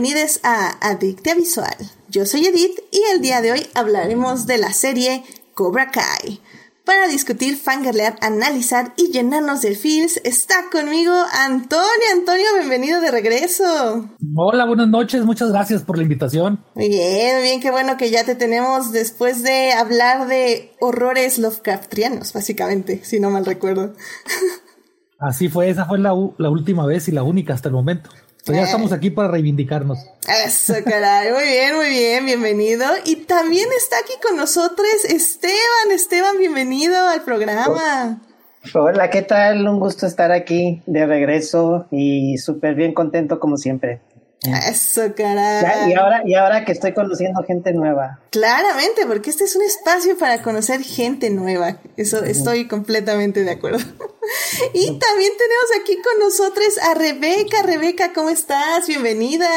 Bienvenidos a Adictia Visual. Yo soy Edith y el día de hoy hablaremos de la serie Cobra Kai. Para discutir, fangirlear, analizar y llenarnos de feels, está conmigo Antonio. Antonio, bienvenido de regreso. Hola, buenas noches, muchas gracias por la invitación. Muy bien, bien, qué bueno que ya te tenemos después de hablar de horrores Lovecraftianos, básicamente, si no mal recuerdo. Así fue, esa fue la, la última vez y la única hasta el momento ya estamos aquí para reivindicarnos. Eso, caray. Muy bien, muy bien. Bienvenido. Y también está aquí con nosotros Esteban. Esteban, bienvenido al programa. Hola, ¿qué tal? Un gusto estar aquí de regreso y súper bien contento como siempre. Eso, caray. y, ahora, y ahora que estoy conociendo gente nueva. Claramente, porque este es un espacio para conocer gente nueva. Eso estoy completamente de acuerdo. y también tenemos aquí con nosotros a Rebeca. Rebeca, ¿cómo estás? Bienvenida.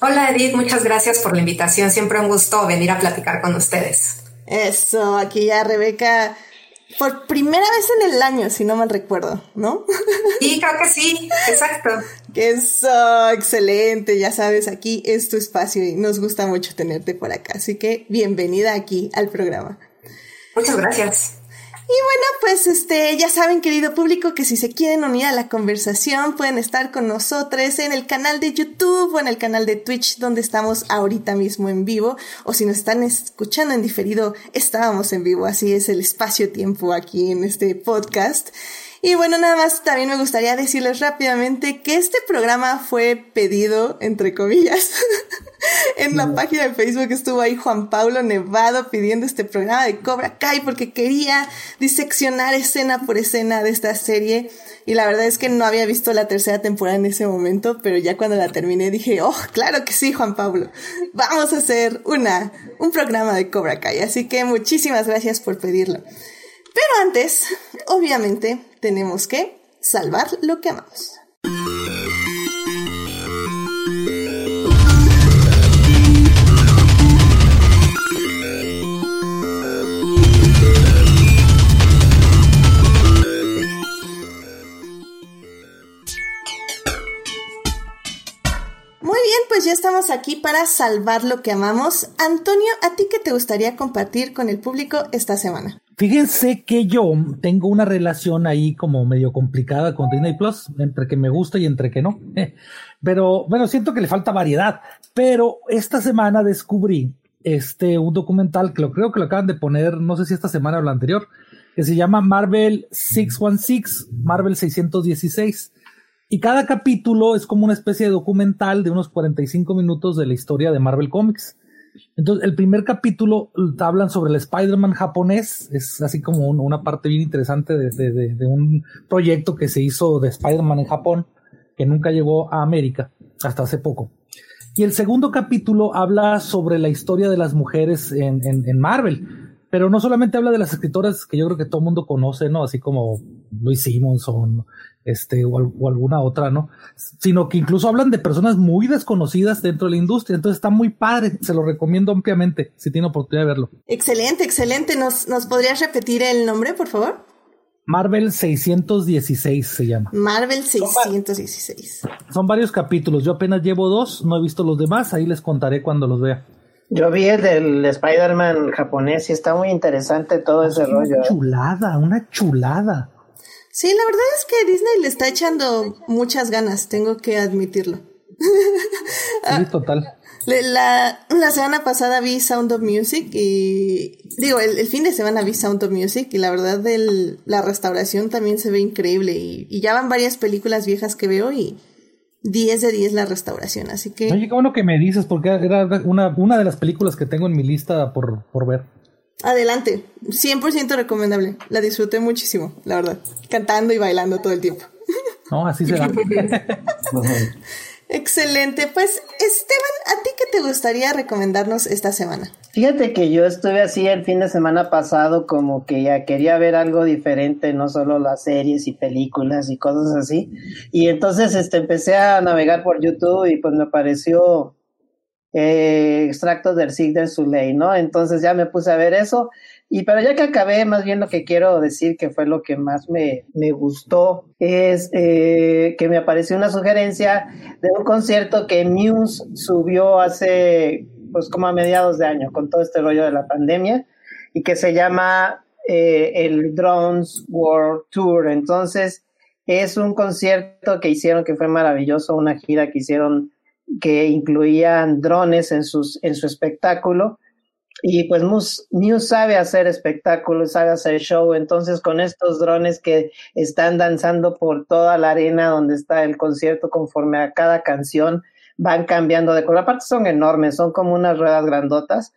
Hola Edith, muchas gracias por la invitación. Siempre un gusto venir a platicar con ustedes. Eso, aquí ya Rebeca por primera vez en el año, si no mal recuerdo, ¿no? Sí, creo que sí, exacto. Eso, excelente, ya sabes, aquí es tu espacio y nos gusta mucho tenerte por acá, así que bienvenida aquí al programa. Muchas gracias. Y bueno, pues este, ya saben, querido público, que si se quieren unir a la conversación, pueden estar con nosotros en el canal de YouTube o en el canal de Twitch, donde estamos ahorita mismo en vivo. O si nos están escuchando en diferido, estábamos en vivo. Así es el espacio-tiempo aquí en este podcast. Y bueno, nada más también me gustaría decirles rápidamente que este programa fue pedido, entre comillas, en la página de Facebook estuvo ahí Juan Pablo Nevado pidiendo este programa de Cobra Kai porque quería diseccionar escena por escena de esta serie. Y la verdad es que no había visto la tercera temporada en ese momento, pero ya cuando la terminé dije, oh, claro que sí, Juan Pablo. Vamos a hacer una, un programa de Cobra Kai. Así que muchísimas gracias por pedirlo. Pero antes, obviamente, tenemos que salvar lo que amamos. Bien, pues ya estamos aquí para salvar lo que amamos. Antonio, ¿a ti qué te gustaría compartir con el público esta semana? Fíjense que yo tengo una relación ahí como medio complicada con Disney Plus, entre que me gusta y entre que no. Pero bueno, siento que le falta variedad. Pero esta semana descubrí este un documental que lo creo que lo acaban de poner, no sé si esta semana o la anterior, que se llama Marvel 616, Marvel 616. Y cada capítulo es como una especie de documental de unos 45 minutos de la historia de Marvel Comics. Entonces, el primer capítulo hablan sobre el Spider-Man japonés, es así como una parte bien interesante de, un proyecto que se hizo de Spider-Man en Japón, que nunca llegó a América hasta hace poco. Y el segundo capítulo habla sobre la historia de las mujeres en, en Marvel, pero no solamente habla de las escritoras que yo creo que todo el mundo conoce, ¿no? Así como Louis Simonson, este, o, alguna otra, ¿no? Sino que incluso hablan de personas muy desconocidas dentro de la industria. Entonces está muy padre, se lo recomiendo ampliamente si tiene oportunidad de verlo. Excelente, excelente. ¿Nos, ¿Nos podrías repetir el nombre, por favor? Marvel 616 se llama. Marvel 616. Son varios capítulos. Yo apenas llevo dos, no he visto los demás. Ahí les contaré cuando los vea. Yo vi el del Spider-Man japonés y está muy interesante todo ese rollo. Una chulada, una chulada. Sí, la verdad es que Disney le está echando muchas ganas, tengo que admitirlo. Sí, total. La, la, semana pasada vi Sound of Music y digo, el, fin de semana vi Sound of Music y la verdad el, la restauración también se ve increíble y, y ya van varias películas viejas que veo y 10 de 10 la restauración, así que... Oye, qué bueno que me dices, porque era una, una de las películas que tengo en mi lista por, por ver. Adelante, 100% recomendable, la disfruté muchísimo, la verdad, cantando y bailando todo el tiempo. No, así será. Excelente. Pues Esteban, ¿a ti qué te gustaría recomendarnos esta semana? Fíjate que yo estuve así el fin de semana pasado como que ya quería ver algo diferente, no solo las series y películas y cosas así. Y entonces este empecé a navegar por YouTube y pues me pareció eh, extractos del Sig del Soleil, ¿no? Entonces ya me puse a ver eso. Y pero ya que acabé, más bien lo que quiero decir que fue lo que más me, me gustó es eh, que me apareció una sugerencia de un concierto que Muse subió hace, pues como a mediados de año, con todo este rollo de la pandemia, y que se llama eh, el Drones World Tour. Entonces, es un concierto que hicieron que fue maravilloso, una gira que hicieron que incluían drones en, sus, en su espectáculo. Y pues Muse, sabe hacer espectáculos, sabe hacer show, entonces con estos drones que están danzando por toda la arena donde está el concierto conforme a cada canción, van cambiando de color. Aparte son enormes, son como unas ruedas grandotas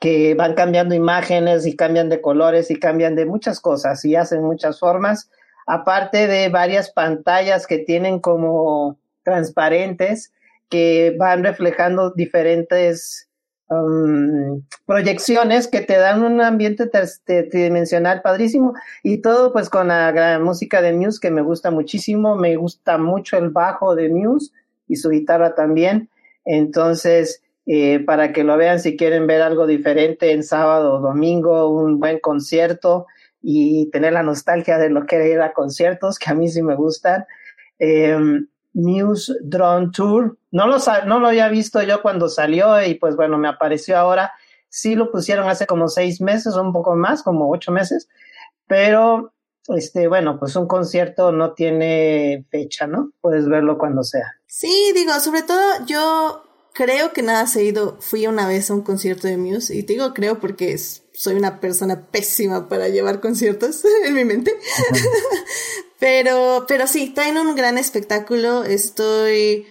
que van cambiando imágenes y cambian de colores y cambian de muchas cosas y hacen muchas formas, aparte de varias pantallas que tienen como transparentes que van reflejando diferentes um, proyecciones que te dan un ambiente tridimensional padrísimo y todo pues con la gran música de Muse que me gusta muchísimo, me gusta mucho el bajo de Muse y su guitarra también, entonces eh, para que lo vean si quieren ver algo diferente en sábado o domingo, un buen concierto y tener la nostalgia de lo que era conciertos que a mí sí me gustan. Eh, Muse Drone Tour. No lo, no lo había visto yo cuando salió y pues bueno, me apareció ahora. Sí lo pusieron hace como seis meses un poco más, como ocho meses, pero este, bueno, pues un concierto no tiene fecha, ¿no? Puedes verlo cuando sea. Sí, digo, sobre todo yo creo que nada se ha ido, fui una vez a un concierto de Muse y te digo creo porque soy una persona pésima para llevar conciertos en mi mente. Pero, pero sí, traen un gran espectáculo. Estoy,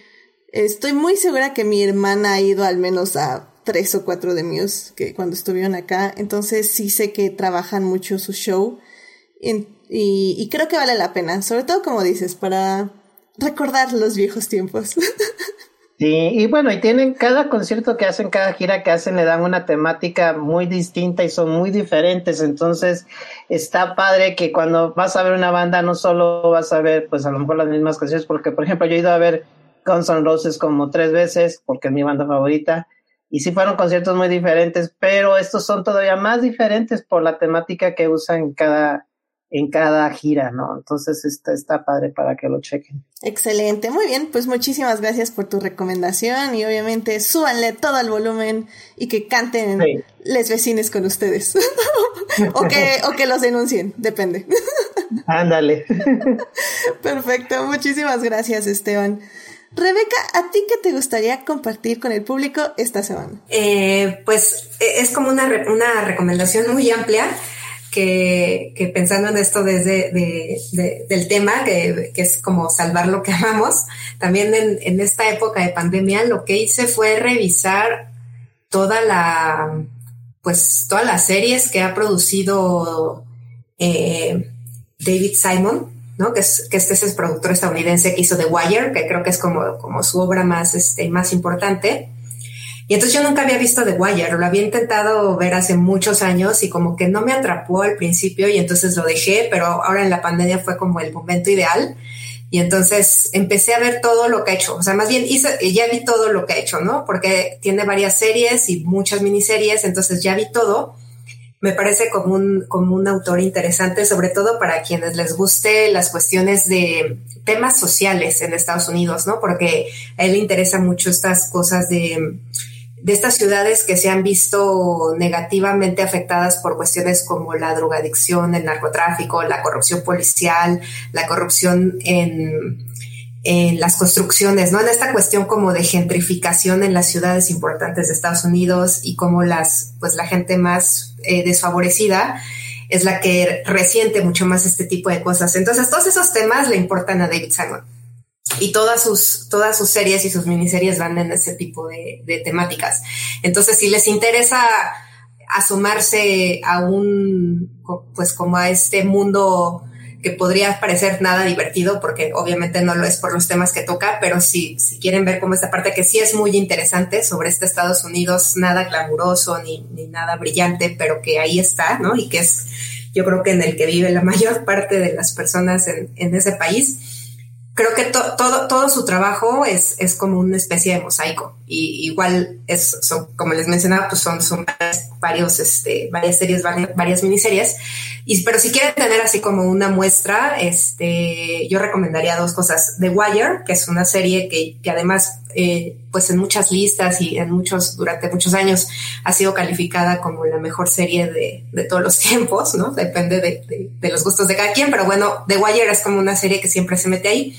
estoy muy segura que mi hermana ha ido al menos a tres o cuatro de Muse que cuando estuvieron acá. Entonces sí sé que trabajan mucho su show. y, y creo que vale la pena. Sobre todo, como dices, para recordar los viejos tiempos. Sí, y bueno, y tienen cada concierto que hacen, cada gira que hacen, le dan una temática muy distinta y son muy diferentes. Entonces, está padre que cuando vas a ver una banda, no solo vas a ver, pues a lo mejor las mismas canciones, porque, por ejemplo, yo he ido a ver Guns N' Roses como tres veces, porque es mi banda favorita, y sí fueron conciertos muy diferentes, pero estos son todavía más diferentes por la temática que usan cada, en cada gira, ¿no? Entonces está, está padre para que lo chequen. Excelente, muy bien, pues muchísimas gracias por tu recomendación y obviamente súbanle todo el volumen y que canten les vecines con ustedes. o, que, o que los denuncien, depende. Ándale. Perfecto, muchísimas gracias Esteban. Rebeca, ¿a ti qué te gustaría compartir con el público esta semana? Eh, pues e, es como una, una recomendación muy amplia que, pensando en esto desde del tema, que, es como salvar lo que amamos, también en, esta época de pandemia lo que hice fue revisar toda la, pues todas las series que ha producido eh, David Simon, ¿no? Que es, que este es el productor estadounidense que hizo The Wire, que creo que es como, como su obra más, este, más importante. Y entonces yo nunca había visto The Wire, lo había intentado ver hace muchos años y como que no me atrapó al principio y entonces lo dejé, pero ahora en la pandemia fue como el momento ideal. Y entonces empecé a ver todo lo que ha hecho. O sea, más bien hice, ya vi todo lo que ha hecho, ¿no? Porque tiene varias series y muchas miniseries, entonces ya vi todo. Me parece como un, como un autor interesante, sobre todo para quienes les guste las cuestiones de temas sociales en Estados Unidos, ¿no? Porque a él le interesa mucho estas cosas de de estas ciudades que se han visto negativamente afectadas por cuestiones como la drogadicción, el narcotráfico, la corrupción policial, la corrupción en, en las construcciones, ¿no? En esta cuestión como de gentrificación en las ciudades importantes de Estados Unidos y como las, pues la gente más eh, desfavorecida es la que resiente mucho más este tipo de cosas. Entonces, todos esos temas le importan a David Simon y todas sus, todas sus series y sus miniseries van en ese tipo de, temáticas. Entonces, si les interesa asomarse a un, pues como a este mundo que podría parecer nada divertido, porque obviamente no lo es por los temas que toca, pero si, si quieren ver como esta parte que sí es muy interesante sobre este Estados Unidos, nada glamuroso ni, ni nada brillante, pero que ahí está, ¿no? Y que es, yo creo que en el que vive la mayor parte de las personas en, en ese país creo que todo, todo su trabajo es, es como una especie de mosaico. Y igual es, son, como les mencionaba, pues son, son varios, este, varias series, varias, miniseries. Y, pero si quieren tener así como una muestra, este, yo recomendaría dos cosas. The Wire, que es una serie que, que además, eh, pues en muchas listas y en muchos, durante muchos años ha sido calificada como la mejor serie de, de todos los tiempos, ¿no? Depende de, de, de los gustos de cada quien, pero bueno, The Wire es como una serie que siempre se mete ahí.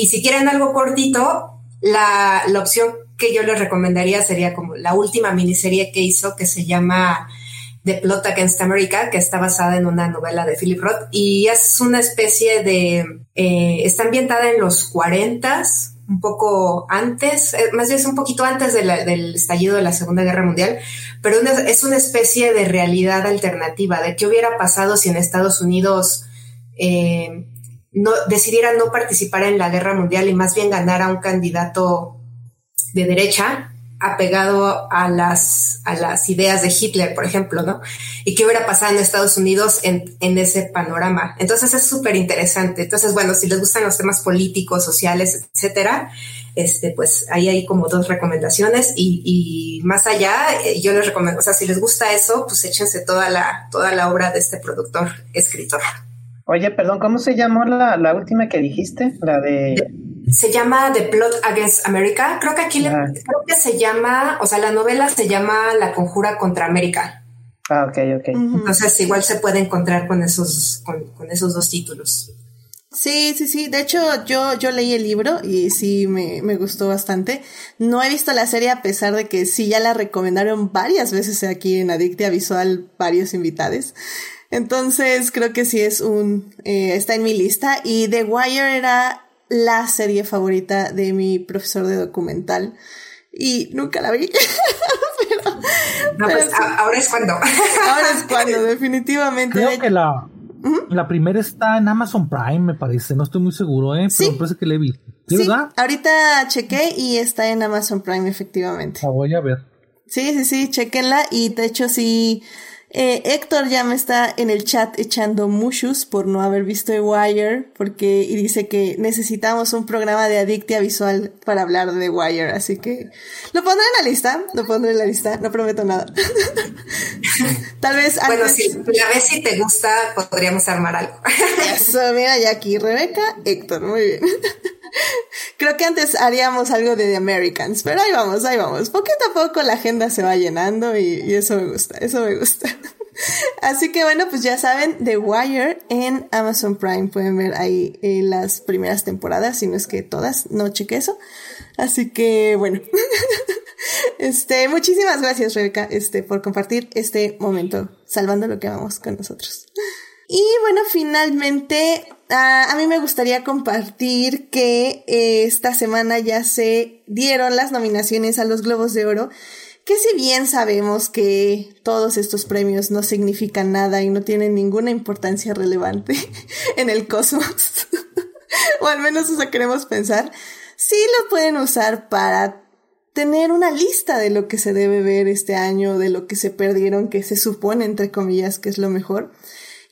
Y si quieren algo cortito, la, la opción que yo les recomendaría sería como la última miniserie que hizo, que se llama The Plot Against America, que está basada en una novela de Philip Roth y es una especie de, eh, está ambientada en los 40 un poco antes, eh, más bien es un poquito antes del estallido de la Segunda Guerra Mundial, pero una, es una especie de realidad alternativa, de qué hubiera pasado si en Estados Unidos eh, no, decidiera no participar en la guerra mundial y más bien ganar a un candidato de derecha apegado a las, a las ideas de Hitler, por ejemplo, ¿no? Y qué hubiera pasado en Estados Unidos en, en ese panorama. Entonces es súper interesante. Entonces, bueno, si les gustan los temas políticos, sociales, etcétera, este, pues ahí hay como dos recomendaciones y, y más allá, eh, yo les recomiendo, o sea, si les gusta eso, pues échense toda la, toda la obra de este productor, escritor. Oye, perdón, ¿cómo se llamó la, la última que dijiste? La de... Se llama The Plot Against America. Creo que aquí le, creo que se llama, o sea, la novela se llama La Conjura contra América. Ah, ok, ok. Entonces igual se puede encontrar con esos, con, con, esos dos títulos. Sí, sí, sí. De hecho, yo, yo leí el libro y sí me, me gustó bastante. No he visto la serie a pesar de que sí ya la recomendaron varias veces aquí en Adictia Visual varios invitados. Entonces creo que sí es un, eh, está en mi lista y The Wire era la serie favorita de mi profesor de documental y nunca la vi. pero, no, pero pues sí. ahora es cuando. ahora es cuando, definitivamente. Creo que la, la primera está en Amazon Prime, me parece. No estoy muy seguro, ¿eh? Pero ¿Sí? me parece que la he visto. ¿Sí, ¿Sí, verdad? Ahorita chequé y está en Amazon Prime, efectivamente. La voy a ver. Sí, sí, sí, chequenla y de hecho sí. Eh, Héctor ya me está en el chat echando mushus por no haber visto The Wire, porque, y dice que necesitamos un programa de adictia visual para hablar de The Wire, así que lo pondré en la lista, lo pondré en la lista, no prometo nada. Tal vez Bueno, antes... si la vez si te gusta, podríamos armar algo. Eso, mira, ya aquí, Rebeca, Héctor, muy bien. Creo que antes haríamos algo de The Americans, pero ahí vamos, ahí vamos. Poquito a poco la agenda se va llenando y, eso me gusta, eso me gusta. Así que bueno, pues ya saben, The Wire en Amazon Prime. Pueden ver ahí eh, las primeras temporadas, si no es que todas, no cheque eso. Así que bueno. este, muchísimas gracias, Rebeca, este, por compartir este momento, salvando lo que vamos con nosotros. Y bueno, finalmente, a mí me gustaría compartir que eh, esta semana ya se dieron las nominaciones a los Globos de Oro, que si bien sabemos que todos estos premios no significan nada y no tienen ninguna importancia relevante en el cosmos, o al menos eso queremos pensar, sí lo pueden usar para tener una lista de lo que se debe ver este año, de lo que se perdieron, que se supone, entre comillas, que es lo mejor.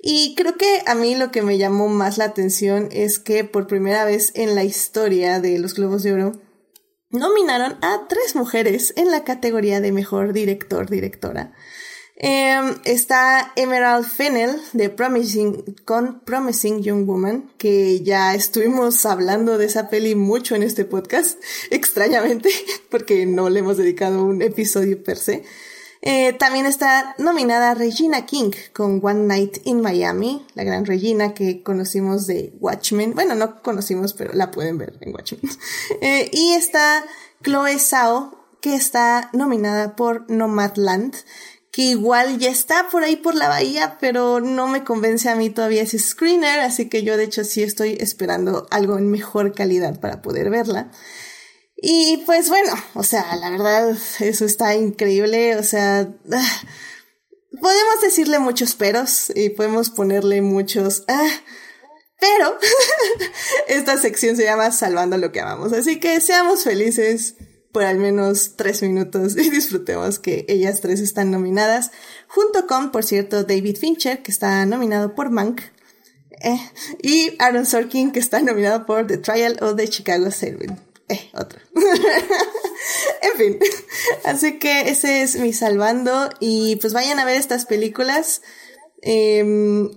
Y creo que a mí lo que me llamó más la atención es que por primera vez en la historia de los Globos de Oro nominaron a tres mujeres en la categoría de mejor director, directora. Eh, está Emerald Fennell de Promising, con Promising Young Woman, que ya estuvimos hablando de esa peli mucho en este podcast, extrañamente, porque no le hemos dedicado un episodio per se. Eh, también está nominada Regina King con One Night in Miami, la gran Regina que conocimos de Watchmen. Bueno, no conocimos, pero la pueden ver en Watchmen. Eh, y está Chloe Zhao, que está nominada por Nomadland, que igual ya está por ahí por la bahía, pero no me convence a mí todavía ese screener, así que yo de hecho sí estoy esperando algo en mejor calidad para poder verla. Y pues bueno, o sea, la verdad, eso está increíble, o sea, ah, podemos decirle muchos peros y podemos ponerle muchos, ah, pero esta sección se llama Salvando lo que amamos, así que seamos felices por al menos tres minutos y disfrutemos que ellas tres están nominadas, junto con, por cierto, David Fincher, que está nominado por Mank, Eh. Y Aaron Sorkin, que está nominado por The Trial of the Chicago 7. Eh, otro. en fin. Así que ese es mi salvando. Y pues vayan a ver estas películas. Em,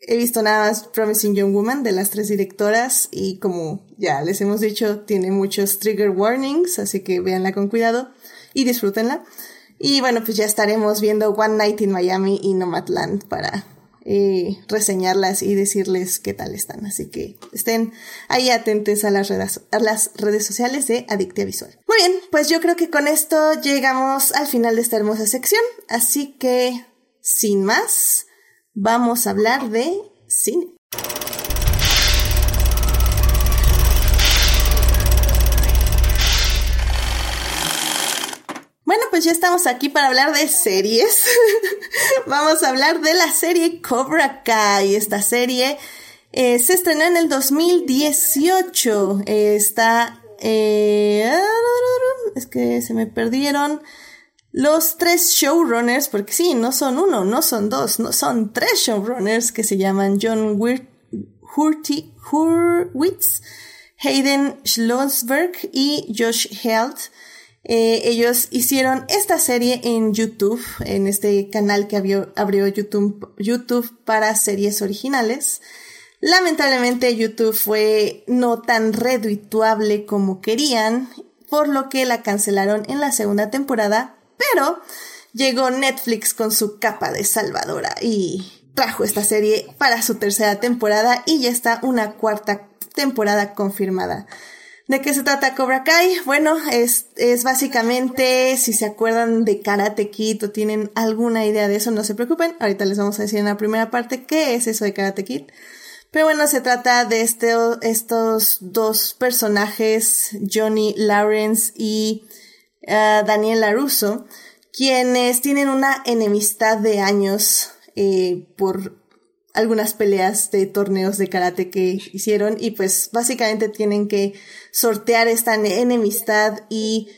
he visto nada más Promising Young Woman de las tres directoras. Y como ya les hemos dicho, tiene muchos trigger warnings. Así que véanla con cuidado y disfrútenla. Y bueno, pues ya estaremos viendo One Night in Miami y Nomadland para reseñarlas y decirles qué tal están. Así que estén ahí atentos a las redes, a las redes sociales de Adictia Visual. Muy bien, pues yo creo que con esto llegamos al final de esta hermosa sección. Así que, sin más, vamos a hablar de cine. Pues ya estamos aquí para hablar de series. Vamos a hablar de la serie Cobra Kai. Esta serie eh, se estrenó en el 2018. está... Eh, es que se me perdieron los tres showrunners, porque sí, no son uno, no son dos, son tres showrunners que se llaman John Hurwitz, Hayden Schlossberg y Josh Held. Eh, ellos hicieron esta serie en YouTube, en este canal que abrió, abrió YouTube, YouTube para series originales. Lamentablemente YouTube fue no tan redituable como querían, por lo que la cancelaron en la segunda temporada, pero llegó Netflix con su capa de salvadora y trajo esta serie para su tercera temporada y ya está una cuarta temporada confirmada. ¿De qué se trata Cobra Kai? Bueno, es, es básicamente, si se acuerdan de Karate Kid o tienen alguna idea de eso, no se preocupen. Ahorita les vamos a decir en la primera parte qué es eso de Karate Kid. Pero bueno, se trata de este, estos dos personajes, Johnny Lawrence y uh, Daniel LaRusso, quienes tienen una enemistad de años eh, por algunas peleas de torneos de karate que hicieron y pues básicamente tienen que sortear esta enemistad y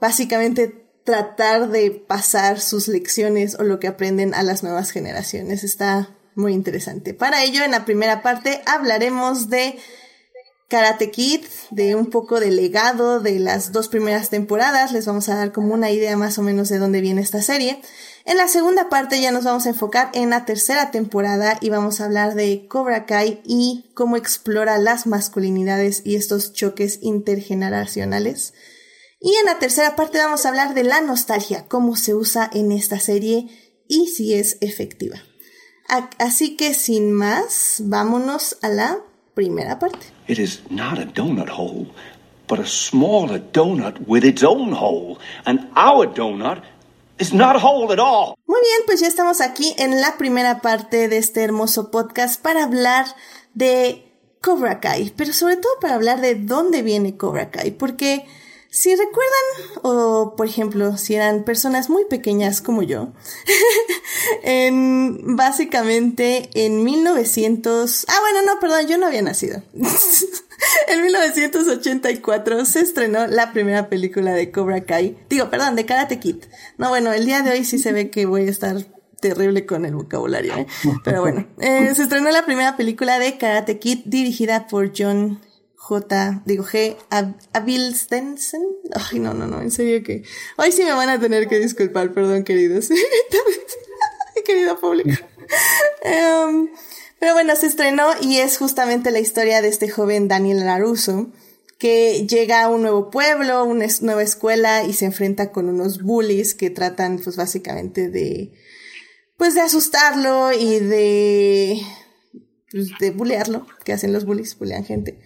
básicamente tratar de pasar sus lecciones o lo que aprenden a las nuevas generaciones. Está muy interesante. Para ello, en la primera parte hablaremos de Karate Kid, de un poco de legado de las dos primeras temporadas. Les vamos a dar como una idea más o menos de dónde viene esta serie. En la segunda parte ya nos vamos a enfocar en la tercera temporada y vamos a hablar de Cobra Kai y cómo explora las masculinidades y estos choques intergeneracionales. Y en la tercera parte vamos a hablar de la nostalgia, cómo se usa en esta serie y si es efectiva. Así que sin más, vámonos a la primera parte. It is not a donut hole, but a smaller donut with its own hole. And our donut muy bien, pues ya estamos aquí en la primera parte de este hermoso podcast para hablar de Cobra Kai, pero sobre todo para hablar de dónde viene Cobra Kai, porque si recuerdan, o por ejemplo, si eran personas muy pequeñas como yo, en, básicamente en 1900, ah bueno, no, perdón, yo no había nacido. En 1984 se estrenó la primera película de Cobra Kai. Digo, perdón, de Karate Kid. No, bueno, el día de hoy sí se ve que voy a estar terrible con el vocabulario, ¿eh? Pero bueno, eh, se estrenó la primera película de Karate Kid dirigida por John J, digo G, Abil Stenson. Ay, no, no, no, en serio que hoy sí me van a tener que disculpar, perdón, queridos. Querido público. Um, pero bueno, se estrenó y es justamente la historia de este joven Daniel Laruso, que llega a un nuevo pueblo, una nueva escuela y se enfrenta con unos bullies que tratan pues básicamente de pues de asustarlo y de pues, de bullearlo, que hacen los bullies, bullean gente.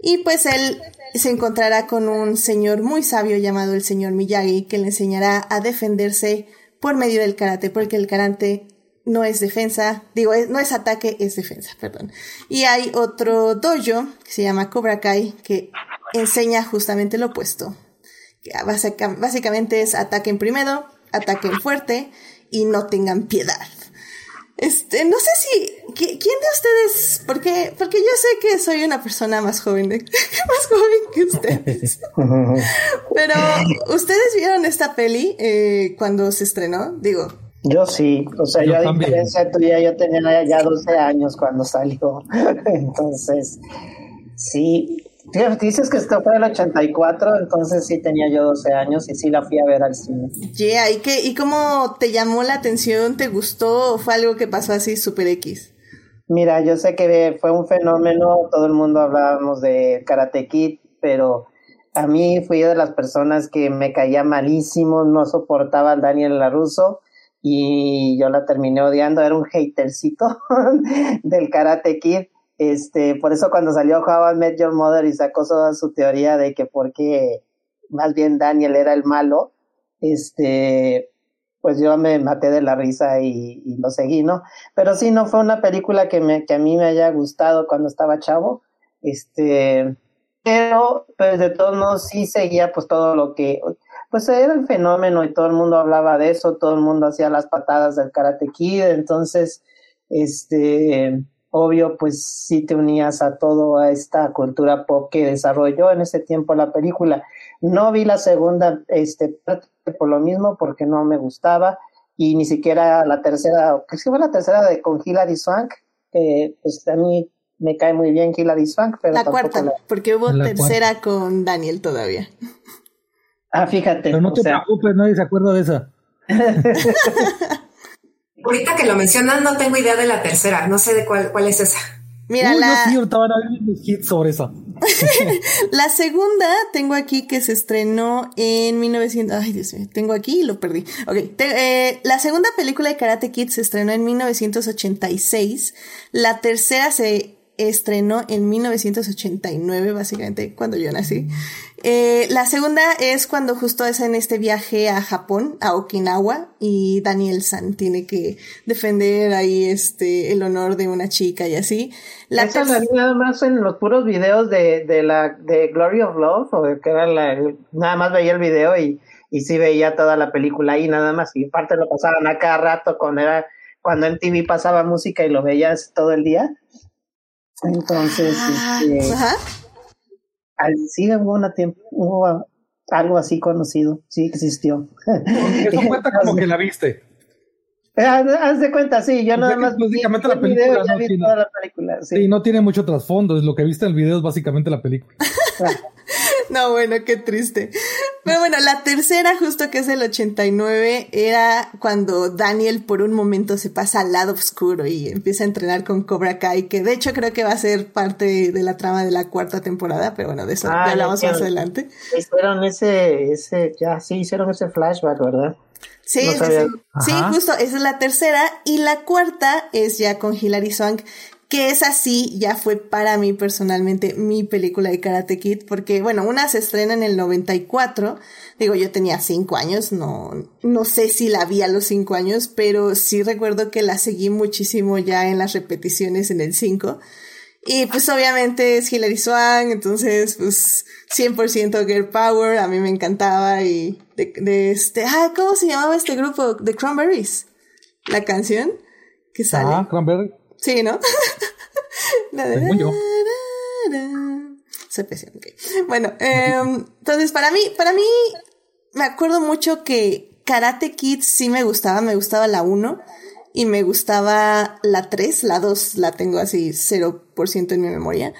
Y pues él se encontrará con un señor muy sabio llamado el señor Miyagi que le enseñará a defenderse por medio del karate, porque el karate no es defensa, digo, no es ataque, es defensa, perdón. Y hay otro dojo que se llama Cobra Kai que enseña justamente lo opuesto. Que básicamente es ataquen primero, ataquen fuerte y no tengan piedad. Este, no sé si, ¿quién de ustedes? Porque, porque yo sé que soy una persona más joven, más joven que ustedes. Pero, ¿ustedes vieron esta peli eh, cuando se estrenó? Digo, Yo sí, o sea, yo, a diferencia tuya, yo tenía ya 12 años cuando salió. Entonces, sí, dices que esto fue el 84, entonces sí tenía yo 12 años y sí la fui a ver al cine. Yeah, ¿y, qué, ¿y cómo te llamó la atención? ¿Te gustó o fue algo que pasó así super X? Mira, yo sé que fue un fenómeno, todo el mundo hablábamos de Karate Kid, pero a mí fui de las personas que me caía malísimo, no soportaba a Daniel LaRusso y yo la terminé odiando, era un hatercito del Karate Kid este, por eso cuando salió How I Met Your Mother y sacó toda su teoría de que porque más bien Daniel era el malo, este, pues yo me maté de la risa y, y, lo seguí, ¿no? Pero sí, no fue una película que, me, que a mí me haya gustado cuando estaba chavo, este, pero pues de todos modos sí seguía pues todo lo que, pues era el fenómeno y todo el mundo hablaba de eso, todo el mundo hacía las patadas del Karate Kid, entonces, este, obvio, pues sí te unías a toda esta cultura pop que desarrolló en ese tiempo la película. No vi la segunda, este, por lo mismo, porque no me gustaba, y ni siquiera la tercera, que sí fue la tercera de con Hilary Swank, que pues a mí me cae muy bien Hilary Swank, pero la cuarta, porque hubo tercera con Daniel todavía. Ah, fíjate. Pero no te preocupes, nadie se acuerda de esa. Ahorita que lo mencionan, no tengo idea de la tercera, no sé de cuál, cuál es esa. Mira, la... sobre esa. la segunda tengo aquí que se estrenó en 1900. Ay, Dios mío, tengo aquí y lo perdí. Ok, eh, la segunda película de Karate Kid se estrenó en 1986. La tercera se estrenó en 1989, básicamente, cuando yo nací. Eh, la segunda es cuando justo es en este viaje a Japón, a Okinawa, y Daniel San tiene que defender ahí este el honor de una chica y así. La nada más en los puros videos de, de la de Glory of Love, o que era la, nada más veía el video y, y sí veía toda la película ahí nada más, y aparte lo pasaban a cada rato cuando era, cuando en TV pasaba música y lo veías todo el día. Entonces, ah, este, sí hubo, una tiempo, hubo algo así conocido, sí existió. Eso cuenta como que la viste. Eh, haz de cuenta, sí, yo nada más. Básicamente la película, no tiene, la película sí. no tiene mucho trasfondo, es lo que viste en el video es básicamente la película. No, bueno, qué triste. Pero bueno, la tercera, justo que es el 89, era cuando Daniel por un momento se pasa al lado oscuro y empieza a entrenar con Cobra Kai, que de hecho creo que va a ser parte de la trama de la cuarta temporada, pero bueno, de eso ya ah, hablamos más adelante. Hicieron ese, ese, ya, sí, hicieron ese flashback, ¿verdad? Sí, sí, justo, esa es la tercera. Y la cuarta es ya con Hilary Swank, que es así, ya fue para mí personalmente mi película de Karate Kid, porque bueno, una se estrena en el 94, digo, yo tenía cinco años, no, no sé si la vi a los cinco años, pero sí recuerdo que la seguí muchísimo ya en las repeticiones en el 5. Y pues obviamente es Hilary Swank, entonces pues 100% Girl Power, a mí me encantaba y de, de este, ah, ¿cómo se llamaba este grupo? The Cranberries, la canción que sale. Ah, Cranberries. Sí, ¿no? Bueno, em, entonces para mí, para mí, me acuerdo mucho que Karate Kid sí me gustaba, me gustaba la 1 y me gustaba la 3, la 2 la tengo así 0% en mi memoria.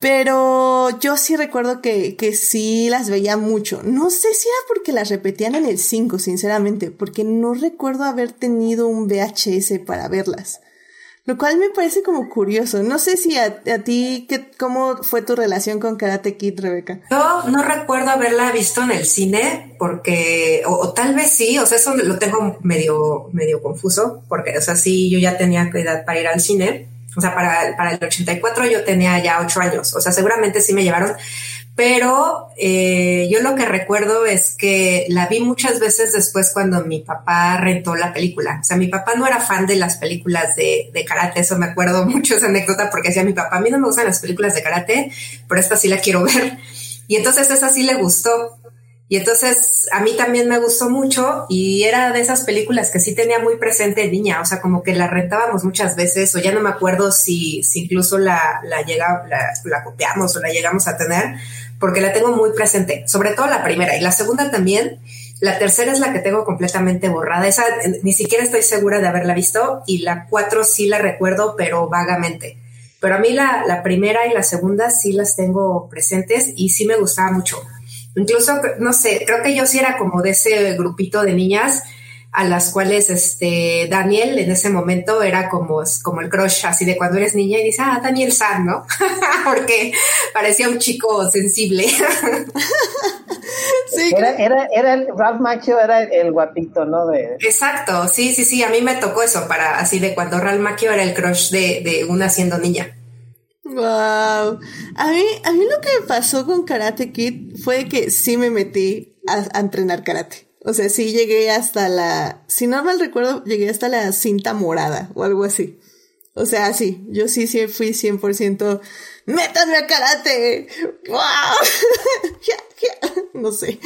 Pero yo sí recuerdo que, que sí las veía mucho. No sé si era porque las repetían en el 5, sinceramente, porque no recuerdo haber tenido un VHS para verlas. Lo cual me parece como curioso. No sé si a, ti, ¿qué, ¿cómo fue tu relación con Karate Kid, Rebeca? Yo no recuerdo haberla visto en el cine, porque, o, tal vez sí, o sea, eso lo tengo medio, medio confuso, porque, o sea, sí, yo ya tenía edad para ir al cine. O sea, para, para el 84 yo tenía ya ocho años. O sea, seguramente sí me llevaron pero eh, yo lo que recuerdo es que la vi muchas veces después cuando mi papá rentó la película. O sea, mi papá no era fan de las películas de, karate, eso me acuerdo mucho esa anécdota porque decía mi papá, a mí no me gustan las películas de karate, pero esta sí la quiero ver. Y entonces esa sí le gustó. Y entonces a mí también me gustó mucho y era de esas películas que sí tenía muy presente niña, o sea, como que la rentábamos muchas veces o ya no me acuerdo si, incluso la, la, la copiamos o la llegamos a tener, porque la tengo muy presente, sobre todo la primera y la segunda también. La tercera es la que tengo completamente borrada. Esa ni siquiera estoy segura de haberla visto y la cuatro sí la recuerdo, pero vagamente. Pero a mí la, la primera y la segunda sí las tengo presentes y sí me gustaba mucho. Incluso, no sé, creo que yo sí era como de ese grupito de niñas a las cuales este Daniel en ese momento era como, como el crush así de cuando eres niña y dices, ah, Daniel San, ¿no? Porque parecía un chico sensible. sí. Era, era, era el, Ralph Macchio era el, guapito, ¿no? De... Exacto, sí, sí, sí, a mí me tocó eso para así de cuando Ralph Macchio era el crush de, de una siendo niña. Wow. A mí, a mí lo que me pasó con Karate Kid fue que sí me metí a entrenar karate. O sea, sí llegué hasta la, si no mal recuerdo, llegué hasta la cinta morada o algo así. O sea, sí, yo sí, sí fui 100%, métanme a karate. ¡Wow! no sé.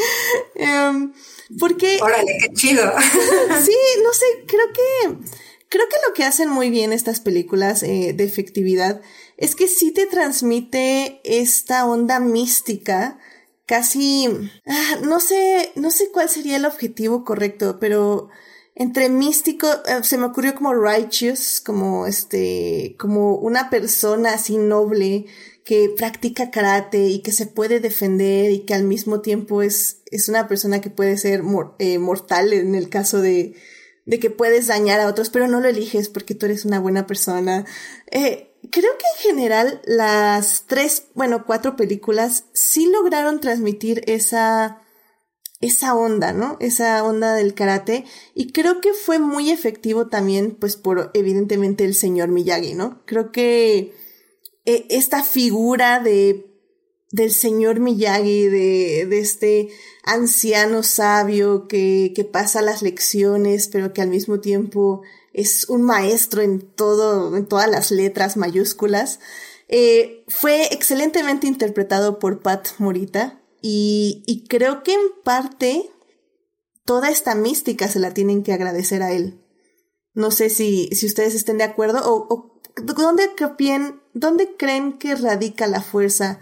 Um, porque... Órale, qué chido. sí, no sé, creo que, creo que lo que hacen muy bien estas películas eh, de efectividad es que sí te transmite esta onda mística casi, ah, no sé, no sé cuál sería el objetivo correcto, pero entre místico, eh, se me ocurrió como righteous, como este, como una persona así noble que practica karate y que se puede defender y que al mismo tiempo es, es una persona que puede ser eh, mortal en el caso de, de que puedes dañar a otros, pero no lo eliges porque tú eres una buena persona. Eh, creo que en general las tres, bueno, cuatro películas sí lograron transmitir esa, esa onda, ¿no? Esa onda del karate. Y creo que fue muy efectivo también, pues por evidentemente el señor Miyagi, ¿no? Creo que eh, esta figura de del señor Miyagi, de, de este anciano sabio que, que pasa las lecciones, pero que al mismo tiempo es un maestro en todo, en todas las letras mayúsculas. Eh, fue excelentemente interpretado por Pat Morita y, y, creo que en parte toda esta mística se la tienen que agradecer a él. No sé si, si ustedes estén de acuerdo o, o ¿dónde, creen, ¿dónde creen que radica la fuerza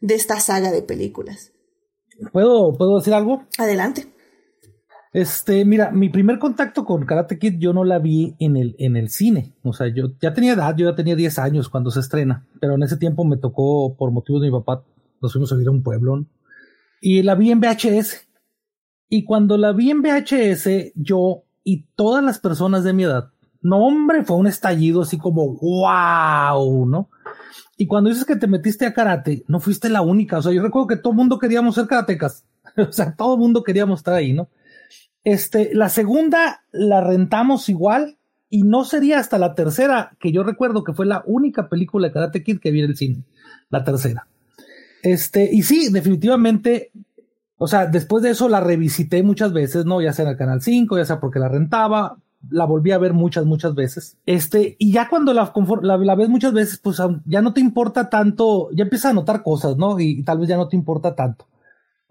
de esta saga de películas? ¿Puedo, ¿Puedo decir algo? Adelante. Este, mira, mi primer contacto con Karate Kid yo no la vi en el, en el cine. O sea, yo ya tenía edad, yo ya tenía 10 años cuando se estrena, pero en ese tiempo me tocó, por motivos de mi papá, nos fuimos a ir a un pueblo. Y la vi en VHS. Y cuando la vi en VHS, yo y todas las personas de mi edad, no hombre, fue un estallido así como wow, ¿no? Y cuando dices que te metiste a karate, no fuiste la única. O sea, yo recuerdo que todo el mundo queríamos ser karatecas. o sea, todo el mundo queríamos estar ahí, ¿no? Este, la segunda la rentamos igual y no sería hasta la tercera, que yo recuerdo que fue la única película de Karate Kid que vi en el cine, la tercera. Este, y sí, definitivamente, o sea, después de eso la revisité muchas veces, ¿no? Ya sea en el Canal 5, ya sea porque la rentaba, la volví a ver muchas, muchas veces. Este, y ya cuando la, la, ves muchas veces, pues ya no te importa tanto, ya empiezas a notar cosas, ¿no? y tal vez ya no te importa tanto.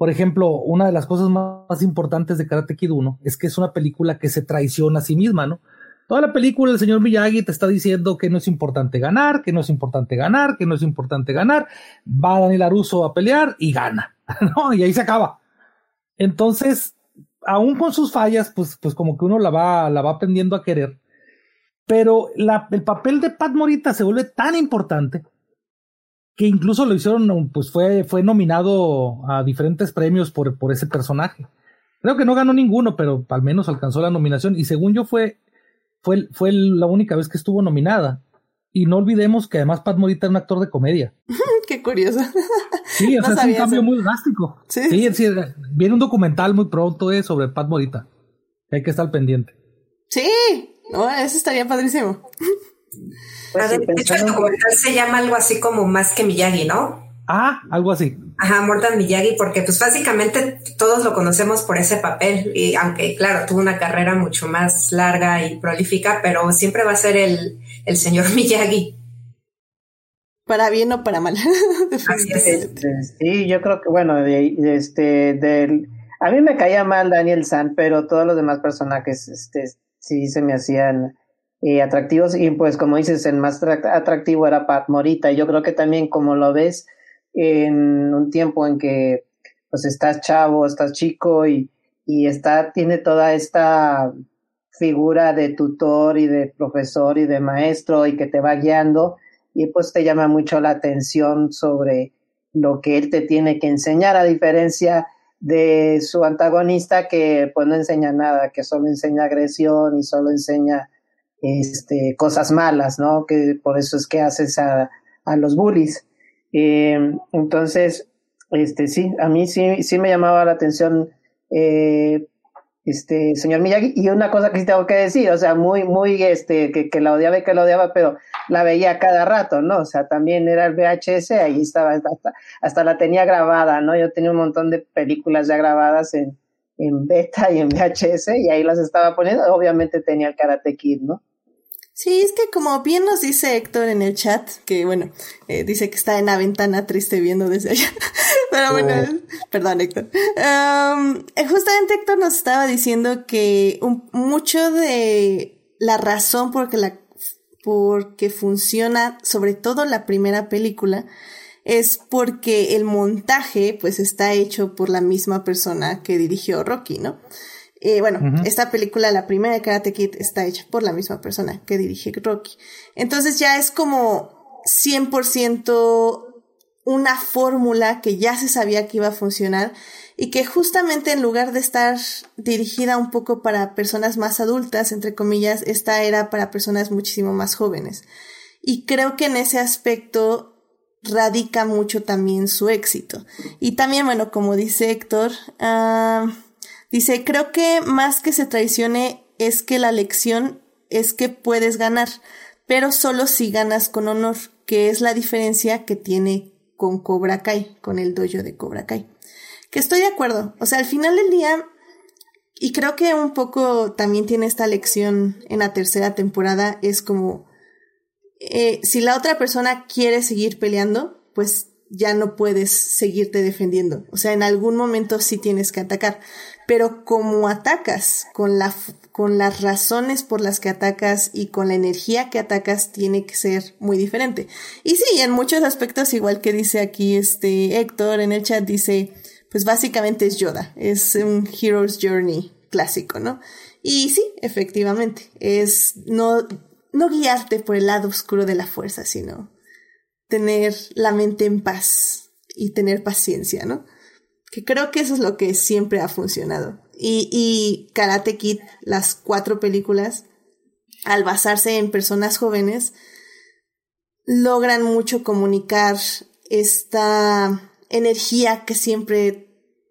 Por ejemplo, una de las cosas más, importantes de Karate Kid 1 es que es una película que se traiciona a sí misma, ¿no? Toda la película el señor Miyagi te está diciendo que no es importante ganar, que no es importante ganar, que no es importante ganar. Va Daniel Aruso a pelear y gana, ¿no? Y ahí se acaba. Entonces, aún con sus fallas, pues, pues como que uno la va, la va aprendiendo a querer. Pero el papel de Pat Morita se vuelve tan importante que incluso lo hicieron, pues fue, fue nominado a diferentes premios por, por ese personaje. Creo que no ganó ninguno, pero al menos alcanzó la nominación. Y según yo fue, fue, fue la única vez que estuvo nominada. Y no olvidemos que además Pat Morita es un actor de comedia. Qué curioso. Sí, o sea, es un cambio muy drástico. Sí, sí, viene un documental muy pronto eh, sobre Pat Morita. Hay que estar pendiente. Sí, no, eso estaría padrísimo. Pues de hecho, el documental se llama algo así como Más que Miyagi, ¿no? Ah, algo así. Ajá, Mortal Miyagi, porque pues básicamente todos lo conocemos por ese papel, y aunque claro, tuvo una carrera mucho más larga y prolífica, pero siempre va a ser el, el señor Miyagi. Para bien o para mal. Este, sí, yo creo que, bueno, de, este, del, a mí me caía mal Daniel San, pero todos los demás personajes, este, sí se me hacían eh, atractivos y pues como dices, el más atractivo era Pat Morita. Yo creo que también como lo ves en un tiempo en que pues estás chavo, estás chico y, y está, tiene toda esta figura de tutor y de profesor y de maestro y que te va guiando y pues te llama mucho la atención sobre lo que él te tiene que enseñar a diferencia de su antagonista que pues no enseña nada, que solo enseña agresión y solo enseña este, cosas malas, ¿no? Que por eso es que haces a, a los bullies. Eh, entonces, este, sí, a mí sí, sí me llamaba la atención eh, este señor Miyagi y una cosa que sí tengo que decir, o sea, muy muy este que, que la odiaba y que la odiaba, pero la veía cada rato, ¿no? O sea, también era el VHS, ahí estaba hasta, hasta la tenía grabada, ¿no? Yo tenía un montón de películas ya grabadas en en beta y en VHS y ahí las estaba poniendo, obviamente tenía el Karate Kid, ¿no? Sí, es que como bien nos dice Héctor en el chat, que bueno, eh, dice que está en la ventana triste viendo desde allá. Pero bueno, oh. perdón Héctor. Um, justamente Héctor nos estaba diciendo que mucho de la razón por que la porque funciona, sobre todo la primera película, es porque el montaje pues está hecho por la misma persona que dirigió Rocky, ¿no? Bueno, esta película, la primera de Karate Kid, está hecha por la misma persona que dirige Rocky. Entonces ya es como 100% una fórmula que ya se sabía que iba a funcionar y que justamente en lugar de estar dirigida un poco para personas más adultas, entre comillas, esta era para personas muchísimo más jóvenes. Y creo que en ese aspecto radica mucho también su éxito. Y también, bueno, como dice Héctor, uh, Dice, creo que más que se traicione es que la lección es que puedes ganar, pero solo si ganas con honor, que es la diferencia que tiene con Cobra Kai, con el dojo de Cobra Kai. Que estoy de acuerdo. O sea, al final del día, y creo que un poco también tiene esta lección en la tercera temporada, es como, eh, si la otra persona quiere seguir peleando, pues ya no puedes seguirte defendiendo. O sea, en algún momento sí tienes que atacar. Pero como atacas, con, la, con las razones por las que atacas y con la energía que atacas, tiene que ser muy diferente. Y sí, en muchos aspectos, igual que dice aquí este Héctor en el chat, dice, pues básicamente es Yoda. Es un Hero's Journey clásico, ¿no? Y sí, efectivamente, es no, no guiarte por el lado oscuro de la fuerza, sino tener la mente en paz y tener paciencia, ¿no? Que creo que eso es lo que siempre ha funcionado. Y, y Karate Kid, las cuatro películas, al basarse en personas jóvenes, logran mucho comunicar esta energía que siempre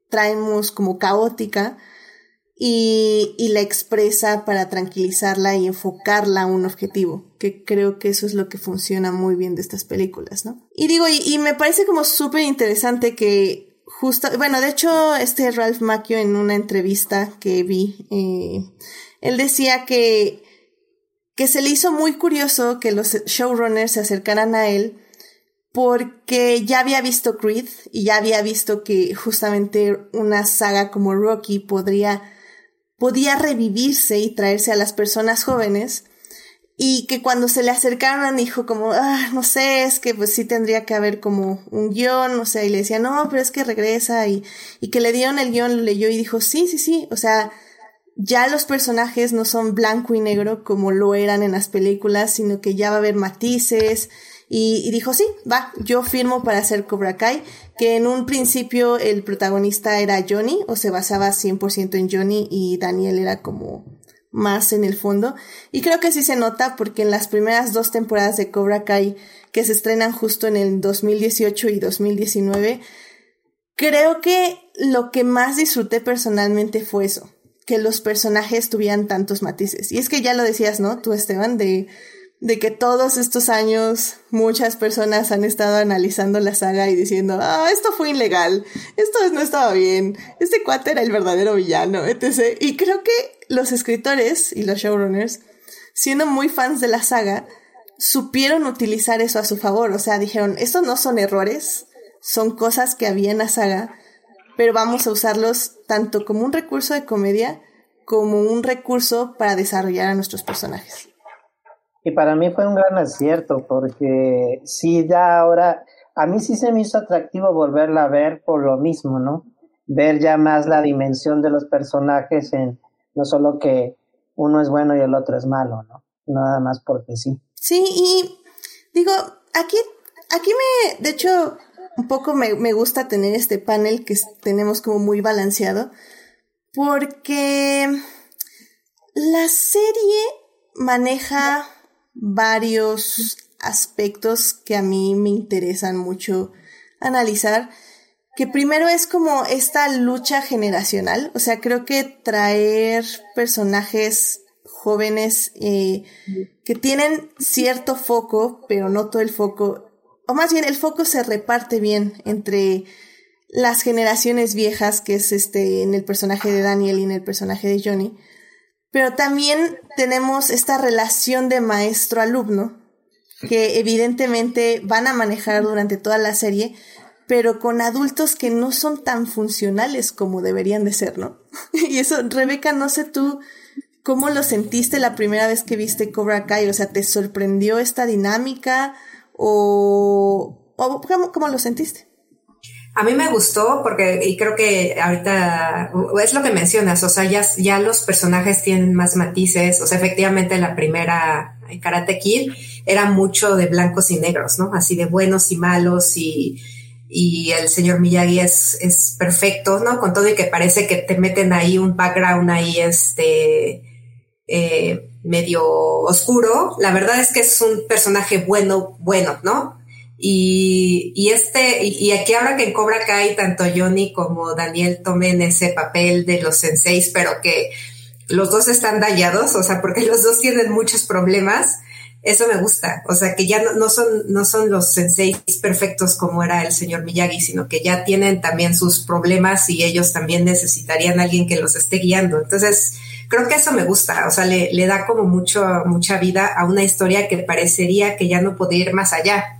traemos como caótica y, y, la expresa para tranquilizarla y enfocarla a un objetivo, que creo que eso es lo que funciona muy bien de estas películas, ¿no? Y digo, y, y me parece como súper interesante que justo, bueno, de hecho, este Ralph Macchio en una entrevista que vi, eh, él decía que, que se le hizo muy curioso que los showrunners se acercaran a él porque ya había visto Creed y ya había visto que justamente una saga como Rocky podría podía revivirse y traerse a las personas jóvenes y que cuando se le acercaron dijo como, ah, no sé, es que pues sí tendría que haber como un guion, o sea, y le decía, no, pero es que regresa y, y que le dieron el guion, lo leyó y dijo, sí, sí, sí, o sea, ya los personajes no son blanco y negro como lo eran en las películas, sino que ya va a haber matices, y, dijo, sí, va, yo firmo para hacer Cobra Kai, que en un principio el protagonista era Johnny, o se basaba 100% en Johnny y Daniel era como más en el fondo. Y creo que sí se nota porque en las primeras dos temporadas de Cobra Kai, que se estrenan justo en el 2018 y 2019, creo que lo que más disfruté personalmente fue eso, que los personajes tuvieran tantos matices. Y es que ya lo decías, ¿no? Tú, Esteban, de de que todos estos años muchas personas han estado analizando la saga y diciendo, ah, esto fue ilegal, esto no estaba bien, este cuate era el verdadero villano, etc. Y creo que los escritores y los showrunners, siendo muy fans de la saga, supieron utilizar eso a su favor, o sea, dijeron, estos no son errores, son cosas que había en la saga, pero vamos a usarlos tanto como un recurso de comedia como un recurso para desarrollar a nuestros personajes. Y para mí fue un gran acierto, porque sí, ya ahora, a mí sí se me hizo atractivo volverla a ver por lo mismo, ¿no? ver ya más la dimensión de los personajes en no solo que uno es bueno y el otro es malo, ¿no? Nada más porque sí. Sí, y digo, aquí, aquí me, de hecho, un poco me, me gusta tener este panel que tenemos como muy balanceado, porque la serie maneja varios aspectos que a mí me interesan mucho analizar que primero es como esta lucha generacional, o sea, creo que traer personajes jóvenes eh, que tienen cierto foco, pero no todo el foco, o más bien el foco se reparte bien entre las generaciones viejas, que es este en el personaje de Daniel y en el personaje de Johnny, pero también tenemos esta relación de maestro-alumno, que evidentemente van a manejar durante toda la serie, pero con adultos que no son tan funcionales como deberían de ser, ¿no? y eso, Rebeca, no sé tú cómo lo sentiste la primera vez que viste Cobra Kai, o sea, ¿te sorprendió esta dinámica o, o ¿cómo, lo sentiste? A mí me gustó porque, y creo que ahorita es lo que mencionas, o sea, ya, los personajes tienen más matices, o sea, efectivamente la primera Karate Kid era mucho de blancos y negros, ¿no? Así de buenos y malos y y el señor Miyagi es, es perfecto, ¿no? Con todo y que parece que te meten ahí un background ahí, este, eh, medio oscuro. La verdad es que es un personaje bueno, bueno, ¿no? Y, este, y, aquí ahora que en Cobra Kai tanto Johnny como Daniel tomen ese papel de los senseis, pero que los dos están dañados, o sea, porque los dos tienen muchos problemas eso me gusta, o sea, que ya no, son, no son los senseis perfectos como era el señor Miyagi, sino que ya tienen también sus problemas y ellos también necesitarían a alguien que los esté guiando. Entonces, creo que eso me gusta, o sea, le, le da como mucho, mucha vida a una historia que parecería que ya no podía ir más allá.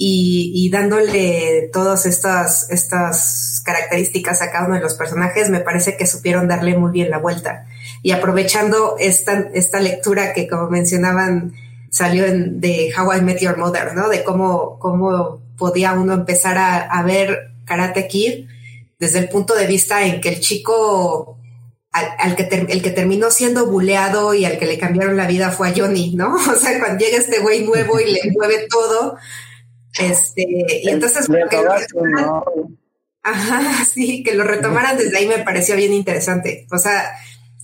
Y, y, dándole todas estas, estas características a cada uno de los personajes, me parece que supieron darle muy bien la vuelta. Y aprovechando esta, esta lectura que, como mencionaban, salió en, de How I Met Your Mother, ¿no? De cómo, cómo podía uno empezar a, ver Karate Kid desde el punto de vista en que el chico al, que el que terminó siendo buleado y al que le cambiaron la vida fue a Johnny, ¿no? O sea, cuando llega este güey nuevo y le mueve todo, este, y entonces ajá, sí, que lo retomaran desde ahí me pareció bien interesante. O sea,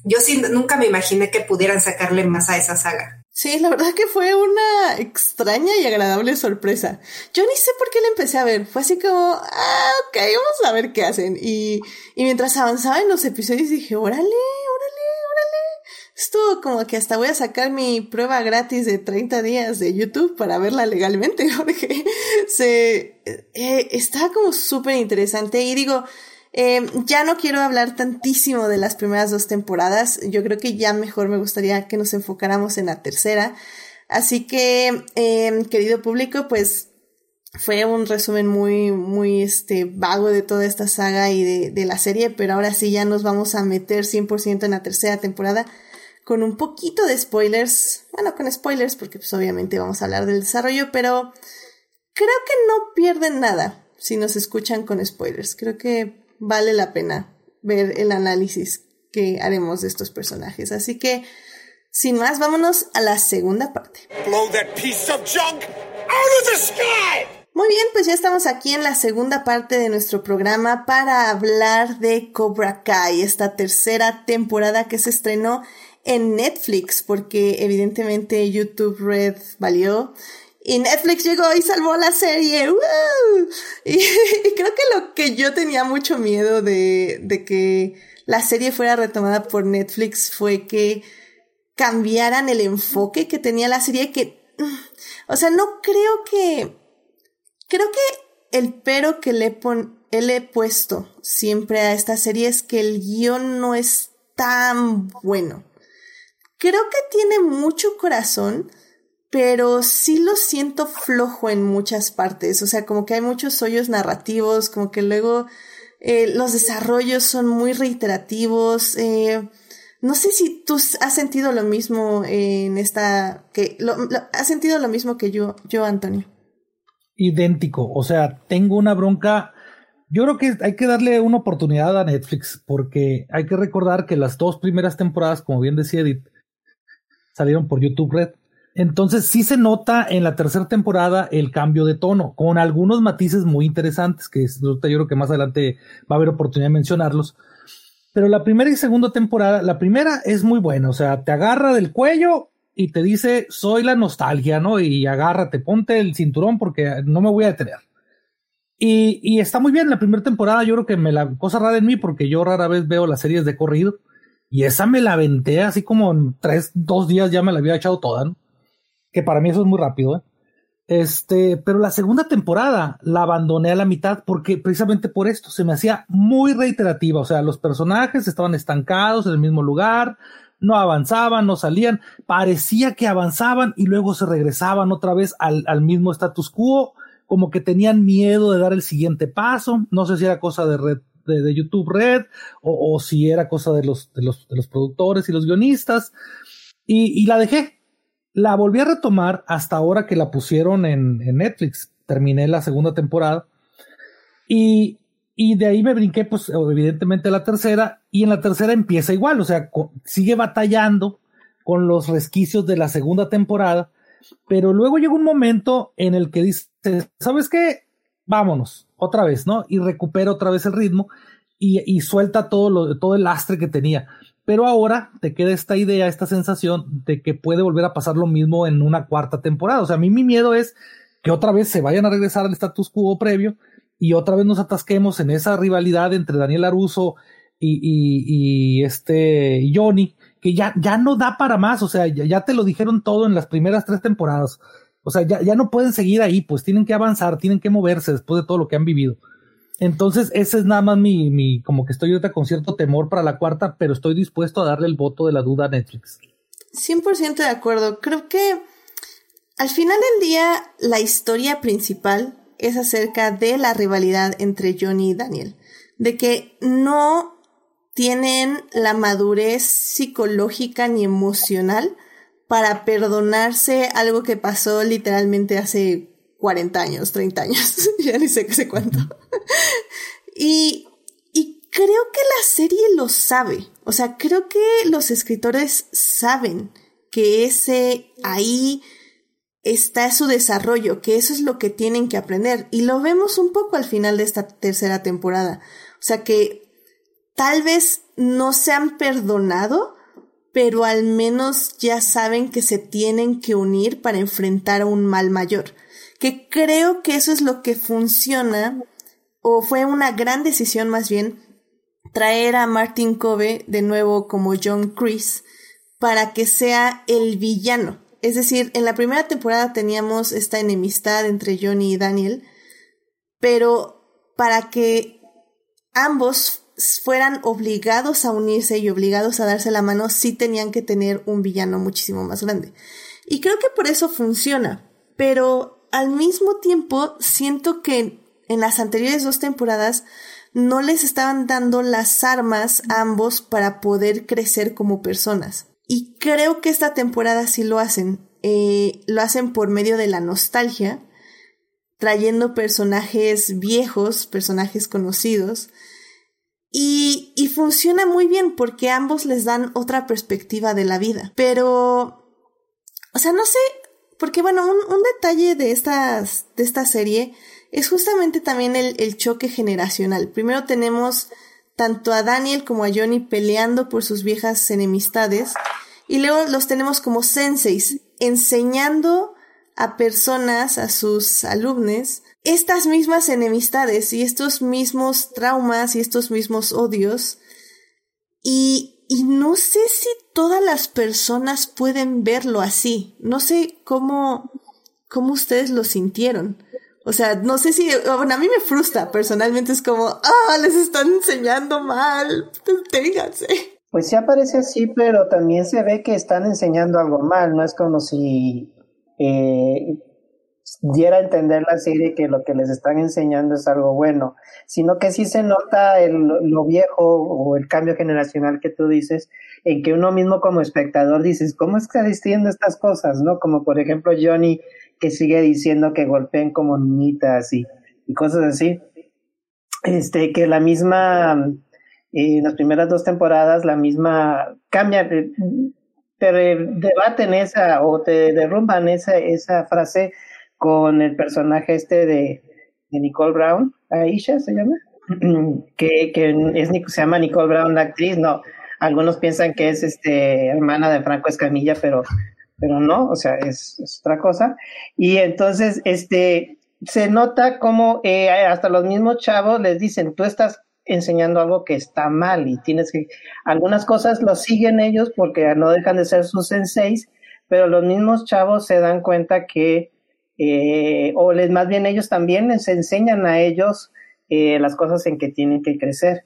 yo sí nunca me imaginé que pudieran sacarle más a esa saga. Sí, la verdad que fue una extraña y agradable sorpresa. Yo ni sé por qué la empecé a ver. Fue así como, ah, ok, vamos a ver qué hacen. Y, y mientras avanzaba en los episodios dije, órale, órale, órale. Estuvo como que hasta voy a sacar mi prueba gratis de 30 días de YouTube para verla legalmente, porque se, eh, está como súper interesante. Y digo, eh, ya no quiero hablar tantísimo de las primeras dos temporadas. Yo creo que ya mejor me gustaría que nos enfocáramos en la tercera. Así que, eh, querido público, pues fue un resumen muy, muy este, vago de toda esta saga y de, de la serie, pero ahora sí ya nos vamos a meter 100% en la tercera temporada con un poquito de spoilers. Bueno, con spoilers porque pues obviamente vamos a hablar del desarrollo, pero creo que no pierden nada si nos escuchan con spoilers. Creo que vale la pena ver el análisis que haremos de estos personajes. Así que, sin más, vámonos a la segunda parte. Muy bien, pues ya estamos aquí en la segunda parte de nuestro programa para hablar de Cobra Kai, esta tercera temporada que se estrenó en Netflix, porque evidentemente YouTube Red valió y Netflix llegó y salvó la serie. Y, creo que lo que yo tenía mucho miedo de, de que la serie fuera retomada por Netflix fue que cambiaran el enfoque que tenía la serie que, o sea, no creo que, creo que el pero que le, pon, le he puesto siempre a esta serie es que el guion no es tan bueno. Creo que tiene mucho corazón, pero sí lo siento flojo en muchas partes, o sea, como que hay muchos hoyos narrativos, como que luego eh, los desarrollos son muy reiterativos. Eh, no sé si tú has sentido lo mismo en esta, que lo, has sentido lo mismo que yo, yo, Antonio. Idéntico, o sea, tengo una bronca Yo creo que hay que darle una oportunidad a Netflix porque hay que recordar que las dos primeras temporadas, como bien decía Edith, salieron por YouTube Red. Entonces sí se nota en la tercera temporada el cambio de tono, con algunos matices muy interesantes, que yo creo que más adelante va a haber oportunidad de mencionarlos. Pero la primera y segunda temporada, la primera es muy buena, o sea, te agarra del cuello y te dice, soy la nostalgia, ¿no? Y agárrate, ponte el cinturón porque no me voy a detener. Y, y está muy bien, la primera temporada yo creo que me la cosa rara en mí porque yo rara vez veo las series de corrido y esa me la aventé así como en tres, dos días ya me la había echado toda, ¿no? Que para mí eso es muy rápido, ¿eh? Este, pero la segunda temporada la abandoné a la mitad porque precisamente por esto se me hacía muy reiterativa. O sea, los personajes estaban estancados en el mismo lugar, no avanzaban, no salían, parecía que avanzaban y luego se regresaban otra vez al, al mismo status quo, como que tenían miedo de dar el siguiente paso. No sé si era cosa de red, de, YouTube Red o, o, si era cosa de los, de los, de los productores y los guionistas. Y, y la dejé, la volví a retomar hasta ahora que la pusieron en, Netflix. Terminé la segunda temporada. Y, y, de ahí me brinqué, pues, evidentemente, la tercera. Y en la tercera empieza igual. O sea, sigue batallando con los resquicios de la segunda temporada. Pero luego llega un momento en el que dice, ¿sabes qué? Vámonos, otra vez, ¿no? Y recupera otra vez el ritmo y, suelta todo, lo, todo el lastre que tenía. Pero ahora te queda esta idea, esta sensación de que puede volver a pasar lo mismo en una cuarta temporada. O sea, a mí mi miedo es que otra vez se vayan a regresar al status quo previo y otra vez nos atasquemos en esa rivalidad entre Daniel Aruso y, este Johnny, que ya, ya no da para más. O sea, ya, te lo dijeron todo en las primeras tres temporadas. O sea, ya, ya no pueden seguir ahí, pues tienen que avanzar, tienen que moverse después de todo lo que han vivido. Entonces, ese es nada más mi, mi, como que estoy ahorita con cierto temor para la cuarta, pero estoy dispuesto a darle el voto de la duda a Netflix. 100% de acuerdo. Creo que al final del día, la historia principal es acerca de la rivalidad entre Johnny y Daniel. De que no tienen la madurez psicológica ni emocional para perdonarse algo que pasó literalmente hace 40 años, 30 años, ya ni sé qué cuánto. y, y creo que la serie lo sabe. O sea, creo que los escritores saben que ese ahí está su desarrollo, que eso es lo que tienen que aprender. Y lo vemos un poco al final de esta tercera temporada. O sea que tal vez no se han perdonado, pero al menos ya saben que se tienen que unir para enfrentar a un mal mayor que creo que eso es lo que funciona, o fue una gran decisión más bien, traer a Martin Cove de nuevo como John Chris para que sea el villano. Es decir, en la primera temporada teníamos esta enemistad entre Johnny y Daniel, pero para que ambos fueran obligados a unirse y obligados a darse la mano, sí tenían que tener un villano muchísimo más grande. Y creo que por eso funciona, pero al mismo tiempo siento que en las anteriores dos temporadas no les estaban dando las armas a ambos para poder crecer como personas. Y creo que esta temporada sí lo hacen. Eh, lo hacen por medio de la nostalgia, trayendo personajes viejos, personajes conocidos. Y, y funciona muy bien porque ambos les dan otra perspectiva de la vida. Pero, o sea, no sé, porque bueno, un, detalle de, estas, de esta serie es justamente también el, el choque generacional. Primero tenemos tanto a Daniel como a Johnny peleando por sus viejas enemistades y luego los tenemos como senseis enseñando a personas, a sus alumnos, estas mismas enemistades y estos mismos traumas y estos mismos odios. Y y no sé si todas las personas pueden verlo así. No sé cómo, cómo ustedes lo sintieron. O sea, no sé si, bueno, a mí me frustra personalmente, es como, ah, les están enseñando mal, ténganse. Pues sí aparece así, pero también se ve que están enseñando algo mal, no es como si eh, diera a entender la serie que lo que les están enseñando es algo bueno, sino que sí se nota el, lo viejo o el cambio generacional que tú dices, en que uno mismo como espectador dices, ¿cómo está diciendo estas cosas? ¿No? Como por ejemplo Johnny que sigue diciendo que golpeen como niñitas y, y cosas así. este, que la misma, en las primeras dos temporadas, la misma, cambia, te debaten esa o te derrumban esa, esa frase con el personaje este de, de Nicole Brown, Aisha se llama, que, que es, se llama Nicole Brown la actriz, no, algunos piensan que es este hermana de Franco Escamilla, pero, pero no, o sea, es, otra cosa. Y entonces, este, se nota como eh, hasta los mismos chavos les dicen, tú estás enseñando algo que está mal y tienes que, algunas cosas lo siguen ellos porque no dejan de ser sus senseis, pero los mismos chavos se dan cuenta que, eh, o les, más bien ellos también les enseñan a ellos eh, las cosas en que tienen que crecer.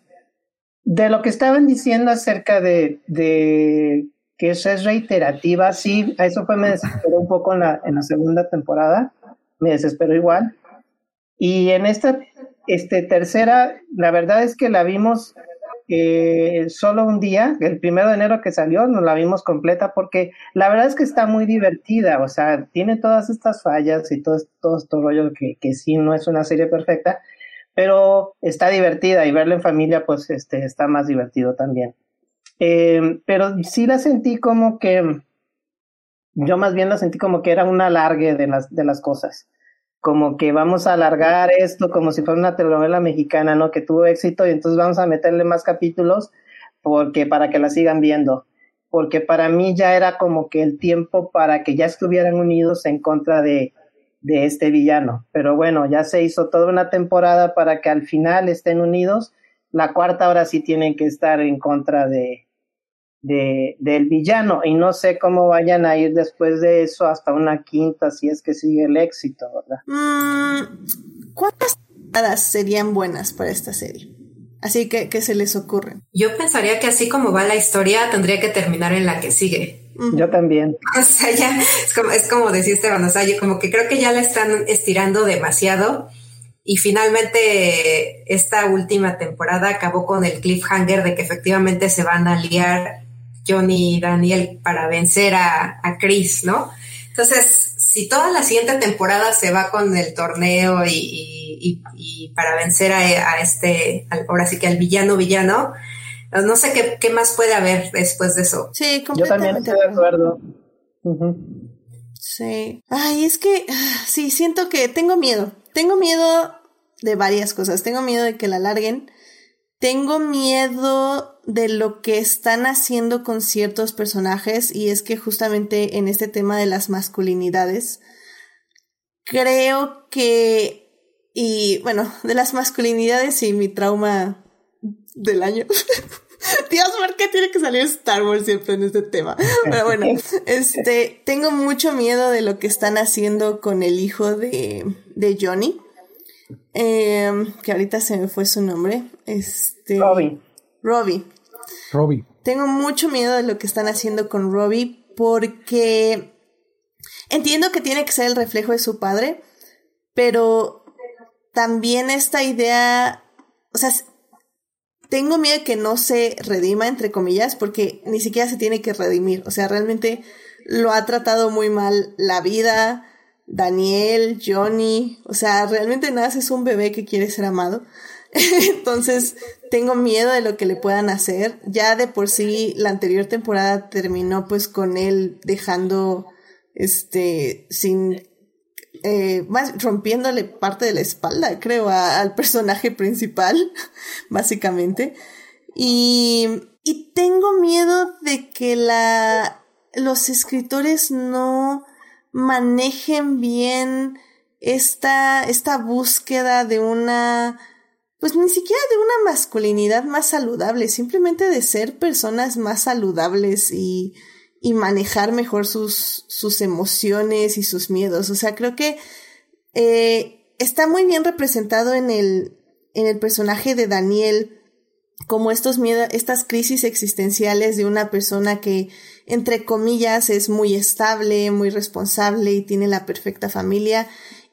De lo que estaban diciendo acerca de, de que eso es reiterativa, sí, a eso fue, me desesperó un poco en la, en la segunda temporada, me desesperó igual. Y en esta este, tercera, la verdad es que la vimos eh, solo un día, el primero de enero que salió, nos la vimos completa porque la verdad es que está muy divertida, o sea, tiene todas estas fallas y todo, todo este rollo que, que sí no es una serie perfecta, pero está divertida y verla en familia pues este, está más divertido también. Eh, pero sí la sentí como que, yo más bien la sentí como que era un alargue de las, de las cosas como que vamos a alargar esto como si fuera una telenovela mexicana, ¿no? Que tuvo éxito y entonces vamos a meterle más capítulos porque para que la sigan viendo. Porque para mí ya era como que el tiempo para que ya estuvieran unidos en contra de, de este villano. Pero bueno, ya se hizo toda una temporada para que al final estén unidos. La cuarta ahora sí tienen que estar en contra de, de, del villano y no sé cómo vayan a ir después de eso hasta una quinta si es que sigue el éxito, ¿verdad? Mm, ¿Cuántas temporadas serían buenas para esta serie? Así que, ¿qué se les ocurre? Yo pensaría que así como va la historia, tendría que terminar en la que sigue. Yo también. O sea, ya es como, es como decía Esteban, o sea, yo como que creo que ya la están estirando demasiado y finalmente esta última temporada acabó con el cliffhanger de que efectivamente se van a liar Johnny y Daniel para vencer a, Chris, ¿no? Entonces, si toda la siguiente temporada se va con el torneo y, para vencer a, este, ahora sí que al villano villano, pues no sé qué, más puede haber después de eso. Sí, completamente. Yo también estoy de acuerdo. Sí. Ay, es que ah, sí, siento que tengo miedo. Tengo miedo de varias cosas. Tengo miedo de que la larguen. Tengo miedo de lo que están haciendo con ciertos personajes y es que justamente en este tema de las masculinidades, creo que, y bueno, de las masculinidades y mi trauma del año. Dios, ¿por qué tiene que salir Star Wars siempre en este tema? Pero bueno, este, tengo mucho miedo de lo que están haciendo con el hijo de, de Johnny. Eh, que ahorita se me fue su nombre. Este. Robbie. Robbie. Robbie. Tengo mucho miedo de lo que están haciendo con Robbie porque entiendo que tiene que ser el reflejo de su padre, pero también esta idea, o sea, tengo miedo de que no se redima, entre comillas, porque ni siquiera se tiene que redimir. O sea, realmente lo ha tratado muy mal la vida, Daniel, Johnny, o sea, realmente nada, es un bebé que quiere ser amado. Entonces, tengo miedo de lo que le puedan hacer. Ya de por sí, la anterior temporada terminó pues con él dejando, este, sin, eh, más rompiéndole parte de la espalda, creo, al personaje principal, básicamente. Y, y tengo miedo de que la, los escritores no manejen bien esta, esta búsqueda de una pues ni siquiera de una masculinidad más saludable, simplemente de ser personas más saludables y, y manejar mejor sus, sus emociones y sus miedos. O sea, creo que eh, está muy bien representado en el, en el personaje de Daniel como estos miedos, estas crisis existenciales de una persona que, entre comillas, es muy estable, muy responsable y tiene la perfecta familia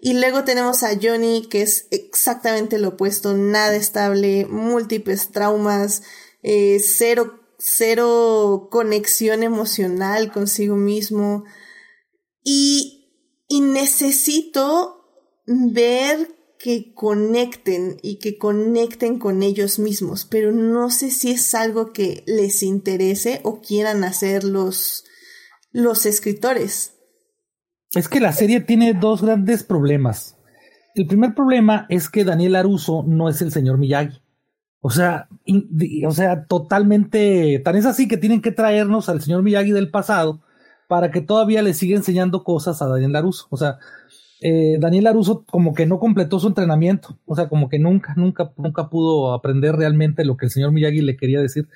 y luego tenemos a Johnny, que es exactamente lo opuesto, nada estable, múltiples traumas, eh, cero, cero conexión emocional consigo mismo. Y, y necesito ver que conecten y que conecten con ellos mismos, pero no sé si es algo que les interese o quieran hacer los, los escritores. Es que la serie tiene dos grandes problemas. El primer problema es que Daniel Aruso no es el señor Miyagi. O sea, o sea, totalmente, tan es así que tienen que traernos al señor Miyagi del pasado para que todavía le siga enseñando cosas a Daniel Aruso. O sea, eh, Daniel Aruso como que no completó su entrenamiento, o sea, como que nunca, nunca, nunca pudo aprender realmente lo que el señor Miyagi le quería decir.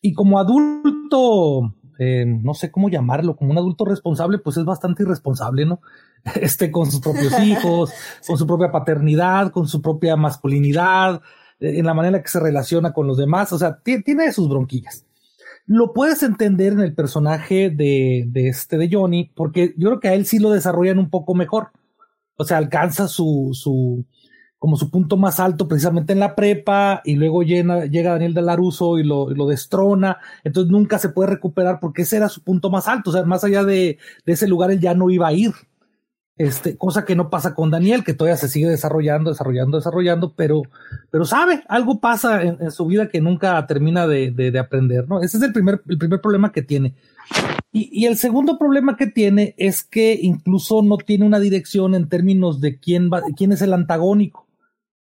Y como adulto, eh, no sé cómo llamarlo, como un adulto responsable, pues es bastante irresponsable, ¿no? Este, con sus propios hijos, con su propia paternidad, con su propia masculinidad, eh, en la manera que se relaciona con los demás, o sea, tiene sus bronquillas. Lo puedes entender en el personaje de, de este de Johnny, porque yo creo que a él sí lo desarrollan un poco mejor o sea, alcanza su, su, como su punto más alto precisamente en la prepa y luego llega Daniel de Laruso y lo, lo, destrona, entonces nunca se puede recuperar porque ese era su punto más alto, o sea, más allá de, ese lugar él ya no iba a ir. Este, cosa que no pasa con Daniel, que todavía se sigue desarrollando, desarrollando, desarrollando, pero, pero sabe, algo pasa en, su vida que nunca termina de, de, de, aprender, ¿no? Ese es el primer, el primer problema que tiene. Y, el segundo problema que tiene es que incluso no tiene una dirección en términos de quién, va, quién es el antagónico.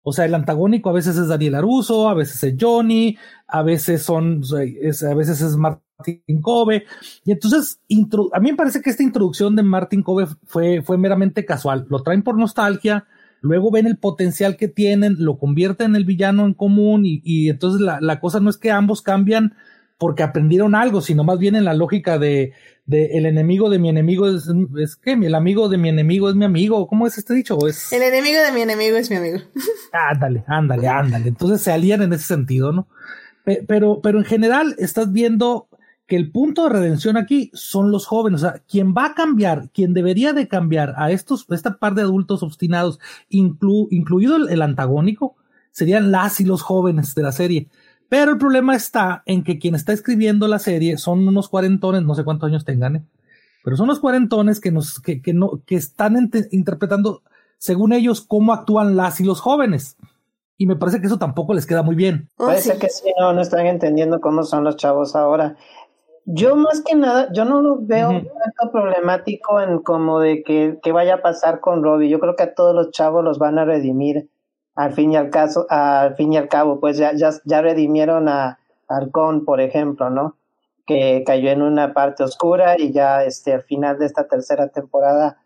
O sea, el antagónico a veces es Daniel Aruso, a veces es Johnny, a veces son, a veces es Martin Cove. Y entonces, a mí me parece que esta introducción de Martin Cove fue, fue meramente casual. Lo traen por nostalgia, luego ven el potencial que tienen, lo convierten en el villano en común y, y entonces la, la cosa no es que ambos cambian porque aprendieron algo, sino más bien en la lógica de, de el enemigo de mi enemigo es, es que el amigo de mi enemigo es mi amigo. ¿Cómo es este dicho? Es... El enemigo de mi enemigo es mi amigo. Ándale, ándale, ándale. Entonces se alían en ese sentido, ¿no? Pero, pero en general estás viendo que el punto de redención aquí son los jóvenes. O sea, quien va a cambiar, quien debería de cambiar a estos, esta par de adultos obstinados, incluido el antagónico, serían las y los jóvenes de la serie pero el problema está en que quien está escribiendo la serie son unos cuarentones, no sé cuántos años tengan, ¿eh? pero son unos cuarentones que nos, que, que no, que están interpretando, según ellos, cómo actúan las y los jóvenes. Y me parece que eso tampoco les queda muy bien. Oh, parece que sí, no, no están entendiendo cómo son los chavos ahora. Yo más que nada, yo no lo veo tanto problemático en como de que, que vaya a pasar con Robbie. Yo creo que a todos los chavos los van a redimir al fin y al caso, al fin y al cabo, pues ya, ya, ya redimieron a Arcon, por ejemplo, ¿no? Que cayó en una parte oscura y ya este al final de esta tercera temporada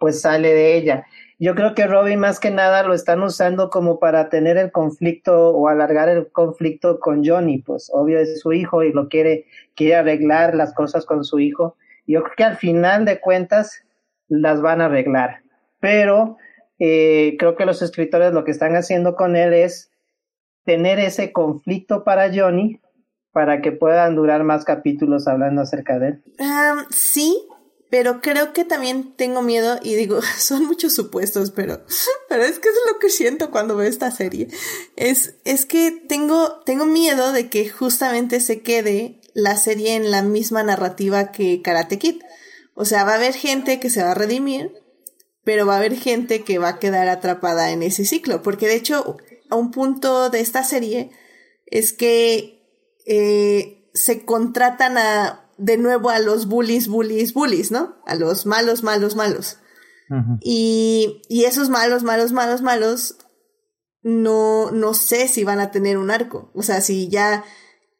pues sale de ella. Yo creo que Robin más que nada lo están usando como para tener el conflicto o alargar el conflicto con Johnny, pues obvio es su hijo y lo quiere, quiere arreglar las cosas con su hijo. Yo creo que al final de cuentas las van a arreglar, pero eh, creo que los escritores lo que están haciendo con él es tener ese conflicto para Johnny para que puedan durar más capítulos hablando acerca de él. sí, pero creo que también tengo miedo y digo, son muchos supuestos, pero, pero es que es lo que siento cuando veo esta serie. Es, es que tengo, tengo miedo de que justamente se quede la serie en la misma narrativa que Karate Kid. O sea, va a haber gente que se va a redimir pero va a haber gente que va a quedar atrapada en ese ciclo, porque de hecho, a un punto de esta serie es que eh, se contratan a de nuevo a los bullies, bullies, bullies, ¿no? A los malos, malos, malos. y, y esos malos, malos, malos, malos, no, no sé si van a tener un arco. O sea, si ya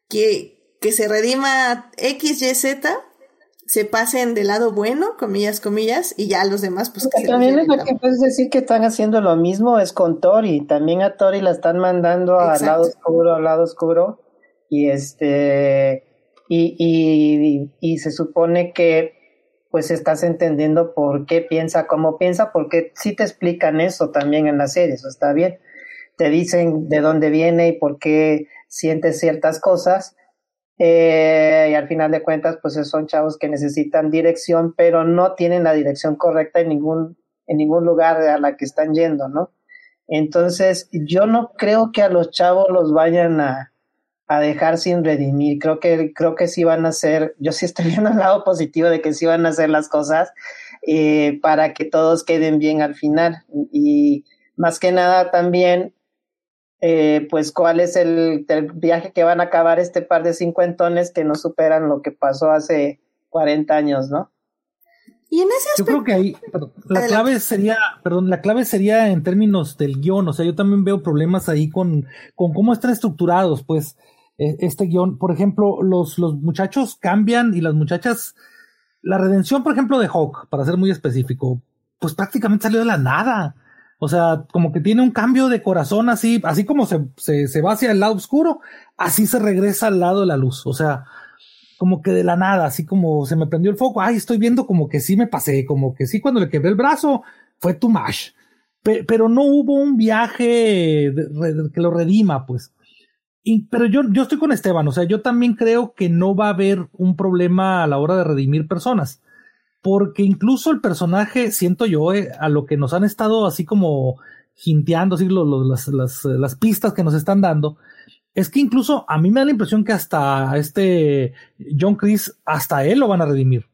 que, que se redima X, Y, Z, se pasen del lado bueno, comillas, comillas, y ya los demás, pues... también es lo que puedes decir que están haciendo lo mismo es con Tori, también a Tori la están mandando al lado oscuro, al lado oscuro, y este, y, y, y, se supone que pues estás entendiendo por qué piensa, cómo piensa, porque sí te explican eso también en la serie, eso está bien, te dicen de dónde viene y por qué siente ciertas cosas, eh, y al final de cuentas, pues son chavos que necesitan dirección, pero no tienen la dirección correcta en ningún, en ningún lugar a la que están yendo, ¿no? Entonces, yo no creo que a los chavos los vayan a, a dejar sin redimir. Creo que, creo que sí van a hacer, yo sí estoy viendo el lado positivo de que sí van a hacer las cosas eh, para que todos queden bien al final. Y más que nada también, eh, pues cuál es el, viaje que van a acabar este par de cincuentones que no superan lo que pasó hace 40 años, ¿no? Y en ese Yo creo que ahí, la clave sería, perdón, la clave sería en términos del guion, o sea, yo también veo problemas ahí con, con cómo están estructurados, pues, e, este guion. Por ejemplo, los, los muchachos cambian y las muchachas, la redención, por ejemplo, de Hawk, para ser muy específico, pues prácticamente salió de la nada. O sea, como que tiene un cambio de corazón así, así como se, se, se va hacia el lado oscuro, así se regresa al lado de la luz. O sea, como que de la nada, así como se me prendió el foco, ay, estoy viendo como que sí me pasé, como que sí cuando le quebré el brazo fue too much, pero no hubo un viaje que lo redima, pues. Pero yo, yo estoy con Esteban, o sea, yo también creo que no va a haber un problema a la hora de redimir personas, porque incluso el personaje, siento yo, eh, a lo que nos han estado así como jinteando, así las, las, las pistas que nos están dando, es que incluso a mí me da la impresión que hasta este John Chris, hasta él lo van a redimir.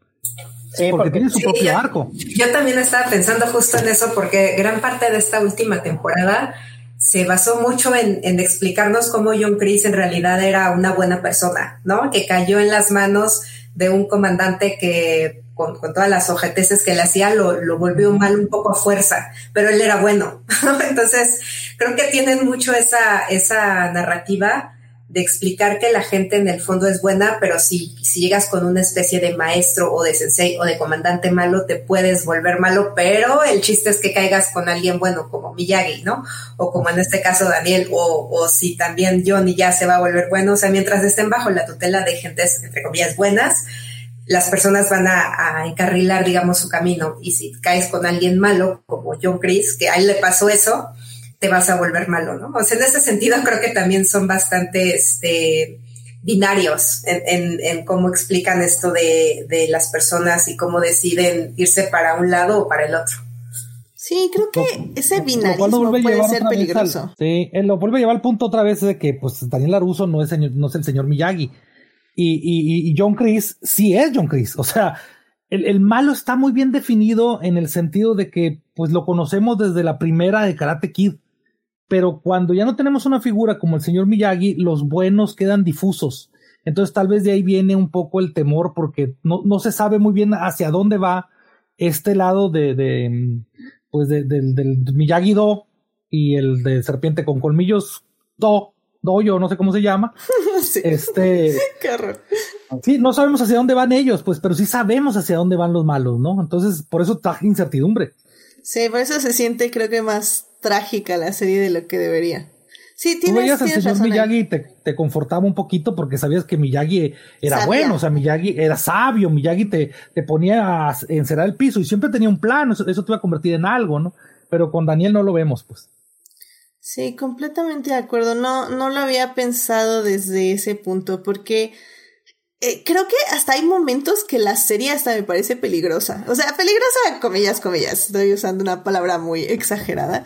Sí, porque, tiene su propio arco. Yo también estaba pensando justo en eso, porque gran parte de esta última temporada se basó mucho en, en, explicarnos cómo John Chris en realidad era una buena persona, ¿no? Que cayó en las manos de un comandante que con, todas las ojeteces que le hacía, lo, lo, volvió mal un poco a fuerza, pero él era bueno. Entonces, creo que tienen mucho esa, esa narrativa de explicar que la gente en el fondo es buena, pero si, si llegas con una especie de maestro o de sensei o de comandante malo, te puedes volver malo, pero el chiste es que caigas con alguien bueno, como Miyagi, ¿no? O como en este caso Daniel, o, o si también Johnny ya se va a volver bueno, o sea, mientras estén bajo la tutela de gentes, entre comillas, buenas, las personas van a, encarrilar, digamos, su camino. Y si caes con alguien malo, como John Chris, que a él le pasó eso, te vas a volver malo, ¿no? O sea, en ese sentido creo que también son bastante este, binarios en, en, cómo explican esto de, de, las personas y cómo deciden irse para un lado o para el otro. Sí, creo que ese binarismo puede ser peligroso. sí, él lo vuelve a llevar al punto otra vez de que pues Daniel Laruso no es, no es el señor Miyagi y, y, John Chris sí es John Chris. O sea, el, el, malo está muy bien definido en el sentido de que pues lo conocemos desde la primera de Karate Kid. Pero cuando ya no tenemos una figura como el señor Miyagi, los buenos quedan difusos. Entonces tal vez de ahí viene un poco el temor porque no, no se sabe muy bien hacia dónde va este lado de, de pues de, del Miyagi Do y el de Serpiente con Colmillos Do doyo, no sé cómo se llama. Este. Sí, no sabemos hacia dónde van ellos, pues, pero sí sabemos hacia dónde van los malos, ¿no? Entonces, por eso está incertidumbre. Sí, por eso se siente, creo que más trágica la serie de lo que debería. Sí, tienes, Tú veías al señor Miyagi y te, te, confortaba un poquito porque sabías que Miyagi era bueno, o sea, Miyagi era sabio, Miyagi te, te ponía a encerar el piso y siempre tenía un plan, eso, eso te iba a convertir en algo, ¿no? Pero con Daniel no lo vemos, pues. Sí, completamente de acuerdo. No, no lo había pensado desde ese punto, porque eh, creo que hasta hay momentos que la serie hasta me parece peligrosa. O sea, peligrosa, comillas, comillas. Estoy usando una palabra muy exagerada.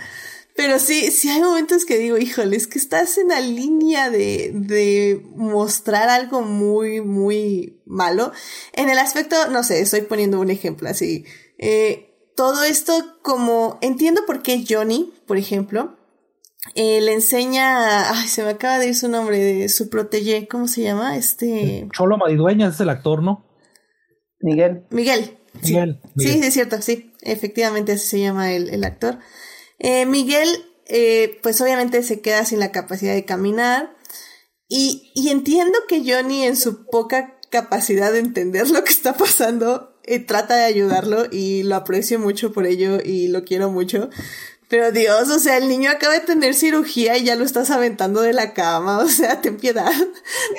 Pero sí, sí hay momentos que digo, híjole, es que estás en la línea de, de mostrar algo muy, muy malo. En el aspecto, no sé, estoy poniendo un ejemplo así. Eh, todo esto como, entiendo por qué Johnny, por ejemplo, eh, le enseña, ay, se me acaba de ir su nombre, de su protege, ¿cómo se llama? Este... Cholo Maridueñas es el actor, ¿no? Miguel. Miguel. Miguel. Sí, sí, es cierto, sí, efectivamente así se llama el, el actor. Eh, Miguel, eh, pues obviamente se queda sin la capacidad de caminar y, y entiendo que Johnny en su poca capacidad de entender lo que está pasando, eh, trata de ayudarlo y lo aprecio mucho por ello y lo quiero mucho. Pero Dios, o sea, el niño acaba de tener cirugía y ya lo estás aventando de la cama, o sea, ten piedad.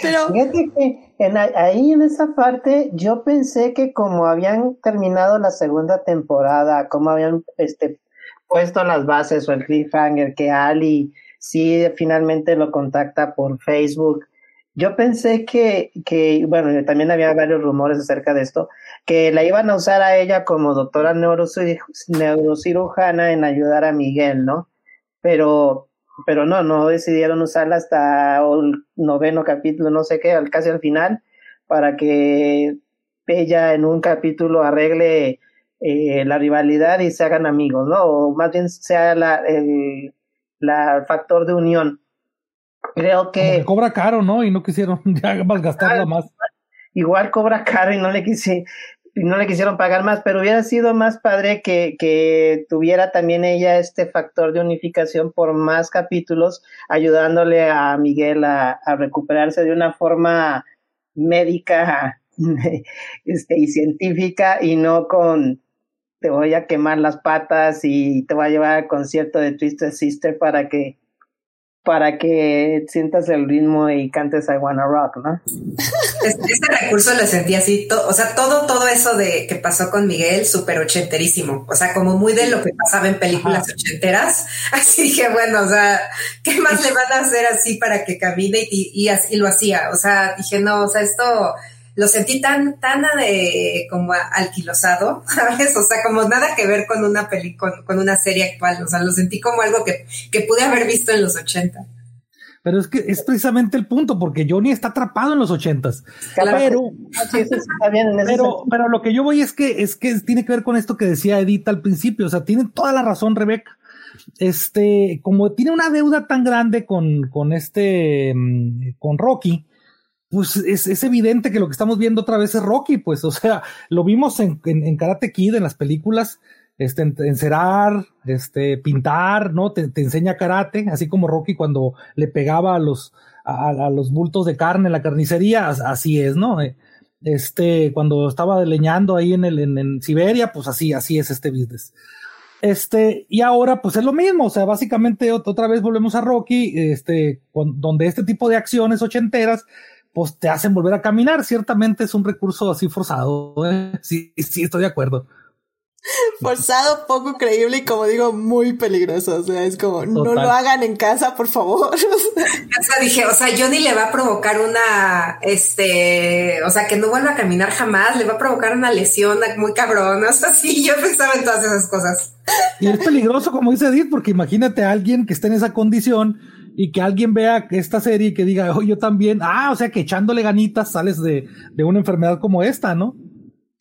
Pero... Fíjate que en, ahí en esa parte yo pensé que como habían terminado la segunda temporada, como habían este, puesto las bases o el cliffhanger, que Ali sí finalmente lo contacta por Facebook, yo pensé que, que, bueno, también había varios rumores acerca de esto, que la iban a usar a ella como doctora neurocirujana en ayudar a Miguel, ¿no? Pero, pero no, no decidieron usarla hasta el noveno capítulo, no sé qué, casi al final, para que ella en un capítulo arregle eh, la rivalidad y se hagan amigos, ¿no? O más bien sea la, el la factor de unión. Creo que... cobra caro, ¿no? Y no quisieron ya gastarla más. Igual cobra caro y no le quise, y no le quisieron pagar más, pero hubiera sido más padre que, que tuviera también ella este factor de unificación por más capítulos, ayudándole a Miguel a, a recuperarse de una forma médica este, y científica y no con te voy a quemar las patas y te voy a llevar al concierto de Twisted Sister para que para que sientas el ritmo y cantes I Wanna Rock, ¿no? Ese recurso lo sentí así, o sea, todo, todo eso de que pasó con Miguel, súper ochenterísimo, o sea, como muy de lo que pasaba en películas ochenteras, así dije, bueno, o sea, ¿qué más le van a hacer así para que camine y, y, y lo hacía? O sea, dije, no, o sea, esto lo sentí tan, tan de, como alquilosado, ¿sabes? O sea, como nada que ver con una peli, con, una serie actual. O sea, lo sentí como algo que, que pude haber visto en los 80. Pero es que es precisamente el punto, porque Johnny está atrapado en los ochentas. Pero, pero, pero lo que yo voy es que, es que tiene que ver con esto que decía Edith al principio. O sea, tiene toda la razón, Rebeca. Este, como tiene una deuda tan grande con, con este, mm, con Rocky, pues es, es, evidente que lo que estamos viendo otra vez es Rocky, pues, o sea, lo vimos en, en, Karate Kid, en las películas, este, encerar, este, pintar, ¿no? Te, te, enseña karate, así como Rocky cuando le pegaba a los, a, a, los bultos de carne en la carnicería, así es, ¿no? Eh, este, cuando estaba leñando ahí en el, en, en Siberia, pues así, así es este business. Este, y ahora pues es lo mismo, o sea, básicamente otra vez volvemos a Rocky, este, con, donde este tipo de acciones ochenteras pues te hacen volver a caminar. Ciertamente es un recurso así forzado. ¿eh? Sí, sí, estoy de acuerdo. Forzado, poco creíble y como digo, muy peligroso. O sea, es como, no lo hagan en casa, por favor. O sea, dije, o sea, Johnny le va a provocar una, este, o sea, que no vuelva a caminar jamás, le va a provocar una lesión muy cabrón. O sea, sí, yo pensaba en todas esas cosas. Y es peligroso, como dice Edith, porque imagínate a alguien que esté en esa condición y que alguien vea esta serie y que diga, oh, yo también, ah, o sea que echándole ganitas sales de, de una enfermedad como esta, ¿no?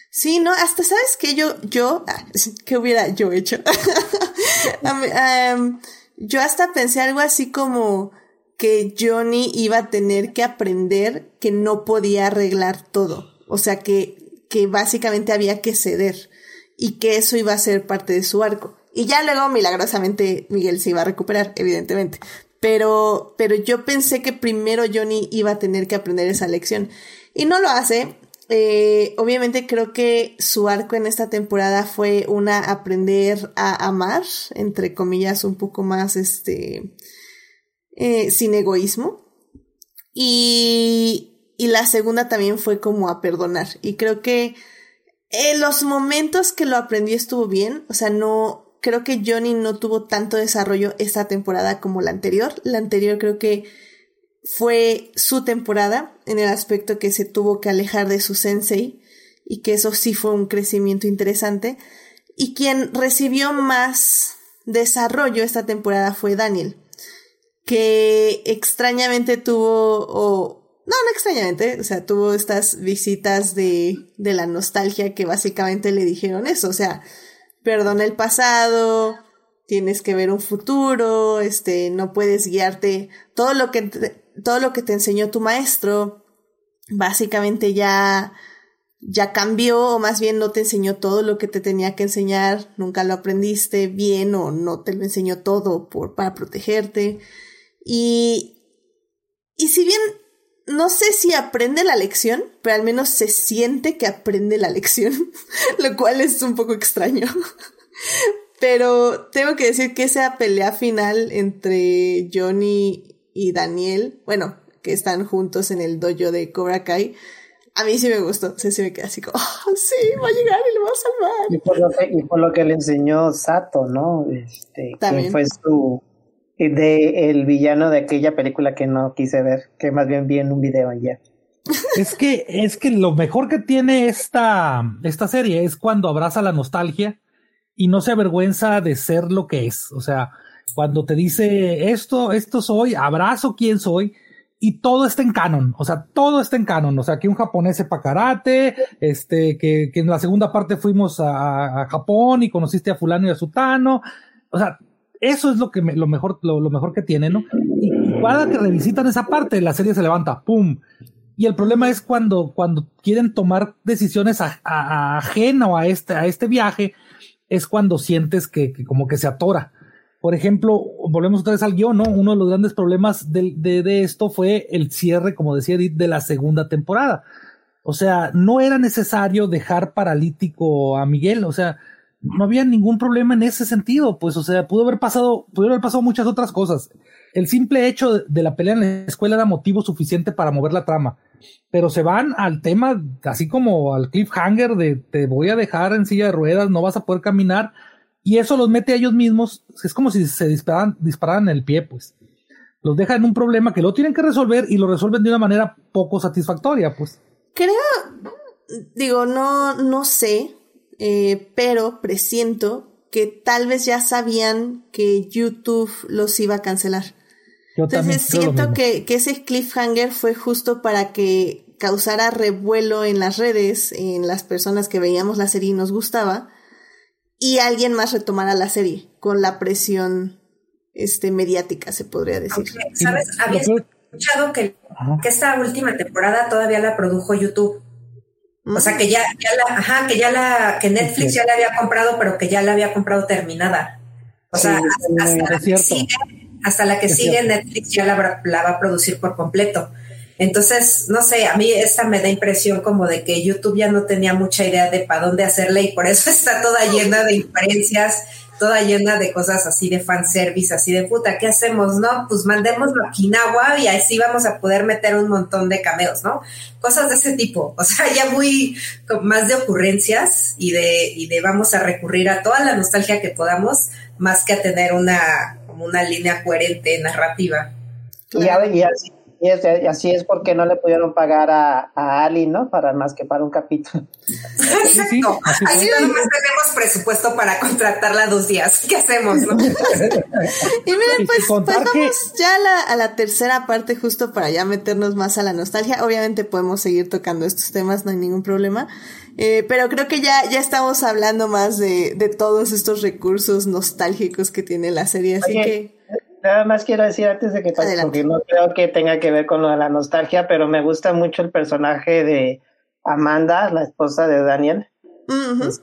Sí, no, hasta sabes que yo, yo, ¿qué hubiera yo hecho? um, yo hasta pensé algo así como que Johnny iba a tener que aprender que no podía arreglar todo. O sea, que, que básicamente había que ceder y que eso iba a ser parte de su arco. Y ya luego, milagrosamente, Miguel se iba a recuperar, evidentemente. Pero, pero yo pensé que primero Johnny iba a tener que aprender esa lección. Y no lo hace. Eh, obviamente creo que su arco en esta temporada fue una aprender a amar, entre comillas, un poco más este eh, sin egoísmo. Y, y la segunda también fue como a perdonar. Y creo que en los momentos que lo aprendí estuvo bien. O sea, no, creo que Johnny no tuvo tanto desarrollo esta temporada como la anterior. La anterior creo que fue su temporada en el aspecto que se tuvo que alejar de su sensei y que eso sí fue un crecimiento interesante. Y quien recibió más desarrollo esta temporada fue Daniel, que extrañamente tuvo, o no, no extrañamente, o sea, tuvo estas visitas de, de la nostalgia que básicamente le dijeron eso, o sea, perdona el pasado, tienes que ver un futuro, este, no puedes guiarte, todo lo que te, todo lo que te enseñó tu maestro, básicamente ya, ya cambió, o más bien no te enseñó todo lo que te tenía que enseñar, nunca lo aprendiste bien o no te lo enseñó todo por, para protegerte. Y, y si bien no sé si aprende la lección, pero al menos se siente que aprende la lección, lo cual es un poco extraño. pero tengo que decir que esa pelea final entre Johnny y Daniel, bueno, que están juntos en el dojo de Cobra Kai, a mí sí me gustó. Sí, sí me quedé así como, oh, sí, va a llegar y lo va a salvar. Y por lo que, y por lo que le enseñó Sato, ¿no? Este, que fue su, de el villano de aquella película que no quise ver, que más bien vi en un video allá. Es que, es que lo mejor que tiene esta, esta serie es cuando abraza la nostalgia y no se avergüenza de ser lo que es. O sea, cuando te dice esto, esto soy, abrazo quién soy y todo está en canon, o sea, todo está en canon, o sea, que un japonés sepa karate, este, que, que en la segunda parte fuimos a, a, Japón y conociste a fulano y a sutano, o sea, eso es lo que me, lo mejor, lo, mejor que tiene, ¿no? Y cada que revisitan esa parte, la serie se levanta, ¡pum! Y el problema es cuando, cuando quieren tomar decisiones a, a, ajeno a este, a este viaje, es cuando sientes que, que como que se atora por ejemplo, volvemos otra vez al guion, ¿no? Uno de los grandes problemas de, de, de, esto fue el cierre, como decía Edith, de la segunda temporada. O sea, no era necesario dejar paralítico a Miguel, o sea, no había ningún problema en ese sentido, pues, o sea, pudo haber pasado, pudo haber pasado muchas otras cosas. El simple hecho de, la pelea en la escuela era motivo suficiente para mover la trama, pero se van al tema, así como al cliffhanger de te voy a dejar en silla de ruedas, no vas a poder caminar, y eso los mete a ellos mismos, es como si se dispararan, dispararan en el pie, pues. Los deja en un problema que lo tienen que resolver y lo resuelven de una manera poco satisfactoria, pues. Creo, digo, no, no sé, eh, pero presiento que tal vez ya sabían que YouTube los iba a cancelar. Yo Entonces siento que, que ese cliffhanger fue justo para que causara revuelo en las redes, en las personas que veíamos la serie y nos gustaba y alguien más retomara la serie con la presión este mediática se podría decir. Okay. ¿Sabes? Había escuchado que, que, esta última temporada todavía la produjo YouTube. O sea que ya, ya la, ajá, que ya la, que Netflix ya la había comprado, pero que ya la había comprado terminada. O sea, sí, hasta, hasta, la que sigue, hasta, la que es sigue, Netflix ya la, la va a producir por completo. Entonces, no sé, a mí esta me da impresión como de que YouTube ya no tenía mucha idea de para dónde hacerle y por eso está toda llena de inferencias, toda llena de cosas así de fanservice, así de puta, ¿qué hacemos? No, pues mandémoslo a Okinawa y así vamos a poder meter un montón de cameos, ¿no? Cosas de ese tipo, o sea, ya muy más de ocurrencias y de, y de vamos a recurrir a toda la nostalgia que podamos, más que a tener una, como una línea coherente narrativa. Y, y así y, es, y, así es porque no le pudieron pagar a, a Ali, ¿no? Para más que para un capítulo. Exacto. Sí, así, así nada más tenemos presupuesto para contratarla dos días. ¿Qué hacemos? No? y miren, pues, pues vamos que... ya a la, a la, tercera parte, justo para ya meternos más a la nostalgia. Obviamente podemos seguir tocando estos temas, no hay ningún problema. Eh, pero creo que ya, ya estamos hablando más de, de todos estos recursos nostálgicos que tiene la serie, así Oye, que Nada más quiero decir antes de que porque no creo que tenga que ver con lo de la nostalgia, pero me gusta mucho el personaje de Amanda, la esposa de Daniel. Uh -huh.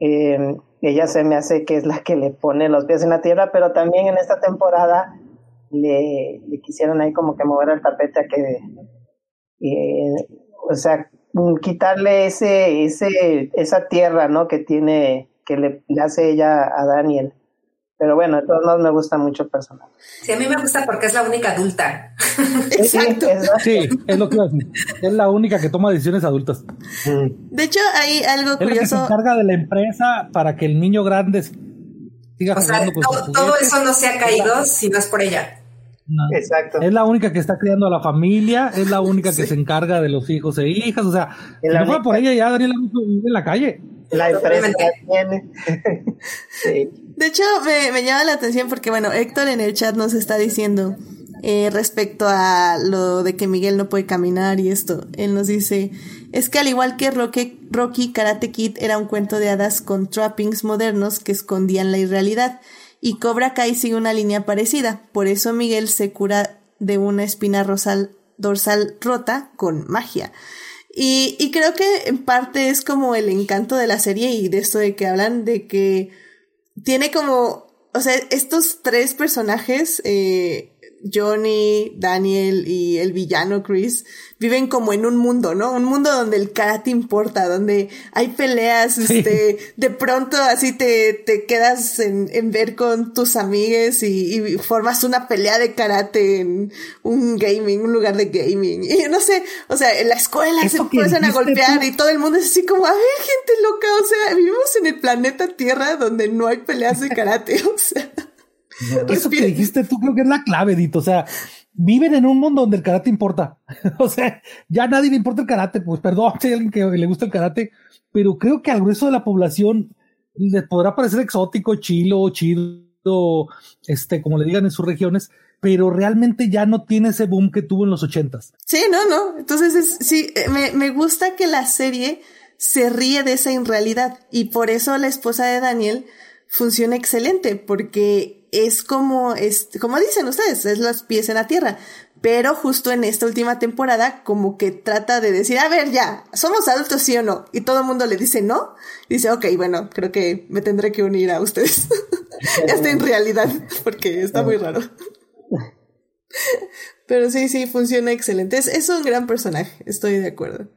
eh, ella se me hace que es la que le pone los pies en la tierra, pero también en esta temporada le, le quisieron ahí como que mover el tapete a que, eh, o sea, quitarle ese, ese, esa tierra, ¿no? Que tiene, que le, le hace ella a Daniel. Pero bueno, de todos modos me gusta mucho el personaje. Sí, a mí me gusta porque es la única adulta. Exacto. Sí, es lo que decir. Es la única que toma decisiones adultas. De hecho, hay algo es curioso. Es la que se encarga de la empresa para que el niño grande siga o sea, jugando con todo, todo eso no se ha caído si no es por ella. No. Exacto. Es la única que está criando a la familia, es la única que se encarga de los hijos e hijas, o sea, si no fuera por ella ya Daniela vive en la calle. La empresa tiene. sí. De hecho, me, me, llama la atención porque, bueno, Héctor en el chat nos está diciendo eh, respecto a lo de que Miguel no puede caminar y esto. Él nos dice, es que al igual que Rocky, Rocky Karate Kid era un cuento de hadas con trappings modernos que escondían la irrealidad. Y Cobra Kai sigue una línea parecida. Por eso Miguel se cura de una espina dorsal rota con magia. Y, y creo que en parte es como el encanto de la serie y de esto de que hablan de que tiene como, o sea, estos tres personajes, eh, Johnny, Daniel y el villano Chris, viven como en un mundo, ¿no? Un mundo donde el karate importa, donde hay peleas, sí. este, de pronto así te, te quedas en, en ver con tus amigues y, y, formas una pelea de karate en un gaming, un lugar de gaming. Y no sé, o sea, en la escuela Eso se empiezan a golpear tú? y todo el mundo es así como, a ver, gente loca, o sea, vivimos en el planeta Tierra donde no hay peleas de karate, o sea. Eso que dijiste tú creo que es la clave, Dito. O sea, viven en un mundo donde el karate importa. o sea, ya a nadie le importa el karate. Pues perdón si hay alguien que le gusta el karate, pero creo que al grueso de la población les podrá parecer exótico, chilo, chido, este, como le digan en sus regiones, pero realmente ya no tiene ese boom que tuvo en los ochentas. Sí, no, no. Entonces, sí, eh, me, me gusta que la serie se ríe de esa irrealidad y por eso la esposa de Daniel funciona excelente porque es como, es, como dicen ustedes, es los pies en la tierra. Pero justo en esta última temporada, como que trata de decir, a ver, ya, ¿somos adultos sí o no? Y todo el mundo le dice no. Y dice, ok, bueno, creo que me tendré que unir a ustedes. Hasta en realidad, porque está muy raro. Pero sí, sí, funciona excelente. Es, es un gran personaje, estoy de acuerdo.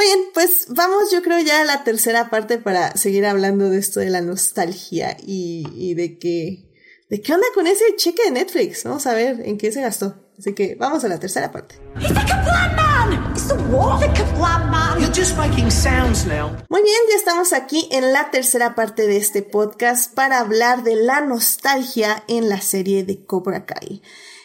Muy bien, pues vamos yo creo ya a la tercera parte para seguir hablando de esto de la nostalgia y, y de que, de qué onda con ese cheque de Netflix. Vamos a ver en qué se gastó. Así que vamos a la tercera parte. Muy bien, ya estamos aquí en la tercera parte de este podcast para hablar de la nostalgia en la serie de Cobra Kai.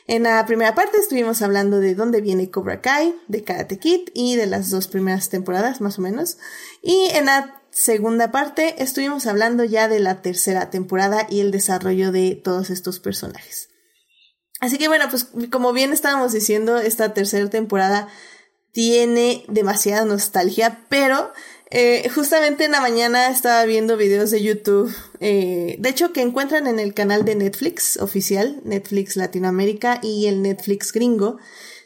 En la primera parte estuvimos hablando de dónde viene Cobra Kai, de Karate Kid y de las dos primeras temporadas más o menos. Y en la segunda parte estuvimos hablando ya de la tercera temporada y el desarrollo de todos estos personajes. Así que bueno, pues como bien estábamos diciendo, esta tercera temporada tiene demasiada nostalgia, pero eh, justamente en la mañana estaba viendo videos de YouTube, eh, de hecho que encuentran en el canal de Netflix oficial, Netflix Latinoamérica y el Netflix gringo,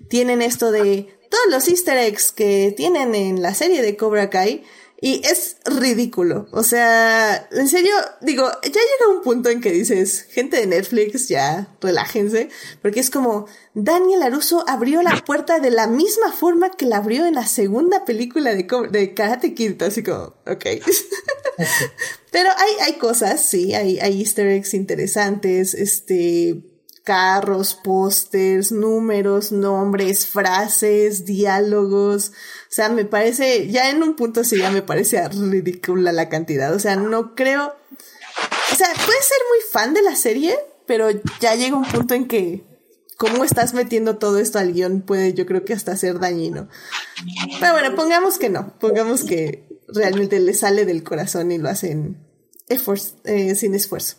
tienen esto de todos los easter eggs que tienen en la serie de Cobra Kai, y es ridículo. O sea, en serio, digo, ya llega un punto en que dices, gente de Netflix, ya, relájense. Porque es como, Daniel Aruso abrió la puerta de la misma forma que la abrió en la segunda película de, de Karate Kid. Así como, ok. Pero hay, hay cosas, sí, hay, hay easter eggs interesantes, este, carros, pósters, números, nombres, frases, diálogos. O sea, me parece, ya en un punto sí ya me parece ridícula la cantidad. O sea, no creo. O sea, puedes ser muy fan de la serie, pero ya llega un punto en que cómo estás metiendo todo esto al guion puede, yo creo que hasta ser dañino. Pero bueno, pongamos que no, pongamos que realmente le sale del corazón y lo hacen eh, sin esfuerzo.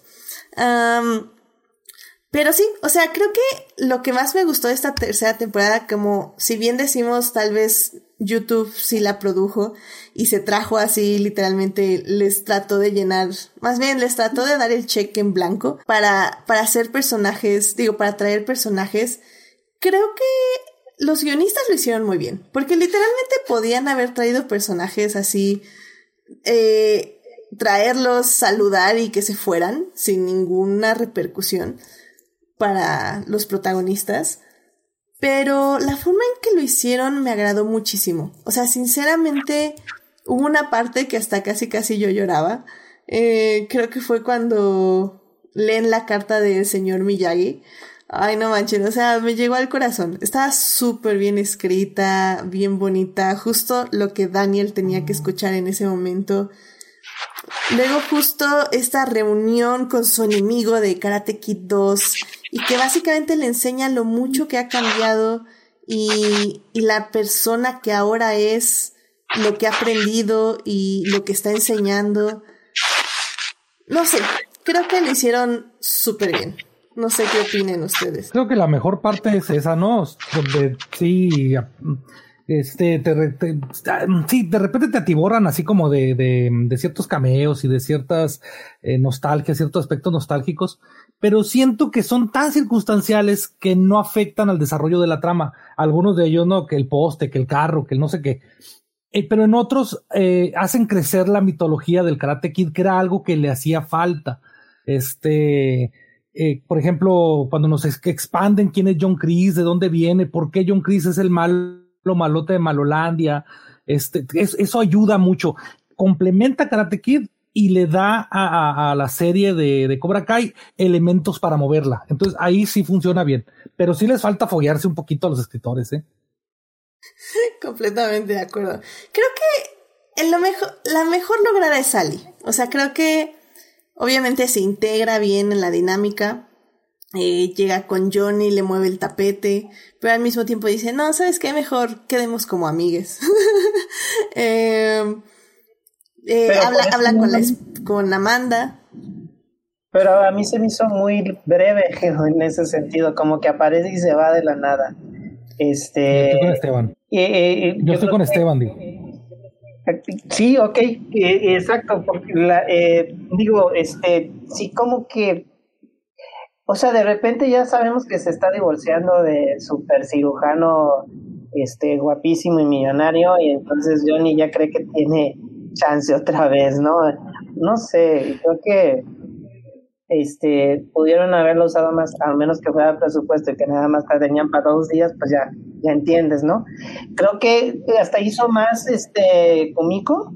Pero sí, o sea, creo que lo que más me gustó de esta tercera temporada, como si bien decimos tal vez YouTube sí la produjo y se trajo así literalmente, les trató de llenar, más bien les trató de dar el cheque en blanco para, para hacer personajes, digo, para traer personajes, creo que los guionistas lo hicieron muy bien, porque literalmente podían haber traído personajes así, eh, traerlos, saludar y que se fueran sin ninguna repercusión para los protagonistas, pero la forma en que lo hicieron me agradó muchísimo. O sea, sinceramente, hubo una parte que hasta casi casi yo lloraba. Eh, creo que fue cuando leen la carta del señor Miyagi. Ay, no manches, o sea, me llegó al corazón. Estaba súper bien escrita, bien bonita, justo lo que Daniel tenía que escuchar en ese momento. Luego justo esta reunión con su enemigo de Karate Kid 2 y que básicamente le enseña lo mucho que ha cambiado y, y la persona que ahora es, lo que ha aprendido y lo que está enseñando. No sé, creo que lo hicieron súper bien. No sé qué opinen ustedes. Creo que la mejor parte es esa, ¿no? Donde sí, este, te, sí, de repente te atiborran así como de, de, de ciertos cameos y de ciertas eh, nostalgias, ciertos aspectos nostálgicos, pero siento que son tan circunstanciales que no afectan al desarrollo de la trama. Algunos de ellos, no, que el poste, que el carro, que el no sé qué. Eh, pero en otros eh, hacen crecer la mitología del Karate Kid, que era algo que le hacía falta. Este, eh, por ejemplo, cuando nos expanden quién es John Chris, de dónde viene, por qué John Chris es el mal lo malote de Malolandia. Este, eso ayuda mucho. Complementa Karate Kid y le da a, la serie de, Cobra Kai elementos para moverla. Entonces ahí sí funciona bien. Pero sí les falta foguearse un poquito a los escritores, ¿eh? Completamente de acuerdo. Creo que en lo mejor, la mejor lograda es Sally. O sea, creo que obviamente se integra bien en la dinámica. Eh, llega con Johnny, le mueve el tapete, pero al mismo tiempo dice, no, ¿sabes qué? Mejor quedemos como amigues. eh, eh habla, habla con, la, con Amanda. Pero a mí se me hizo muy breve en ese sentido, como que aparece y se va de la nada. Este. Yo estoy con Esteban. yo, estoy con Esteban, digo. Sí, ok, exacto, porque la, eh, digo, este, sí, como que, o sea, de repente ya sabemos que se está divorciando de super cirujano, este, guapísimo y millonario, y entonces Johnny ya cree que tiene chance otra vez, ¿no? No sé, creo que este, pudieron haberlo usado más, al menos que fuera presupuesto y que nada más tenían para dos días, pues ya, ya entiendes, ¿no? Creo que hasta hizo más este cómico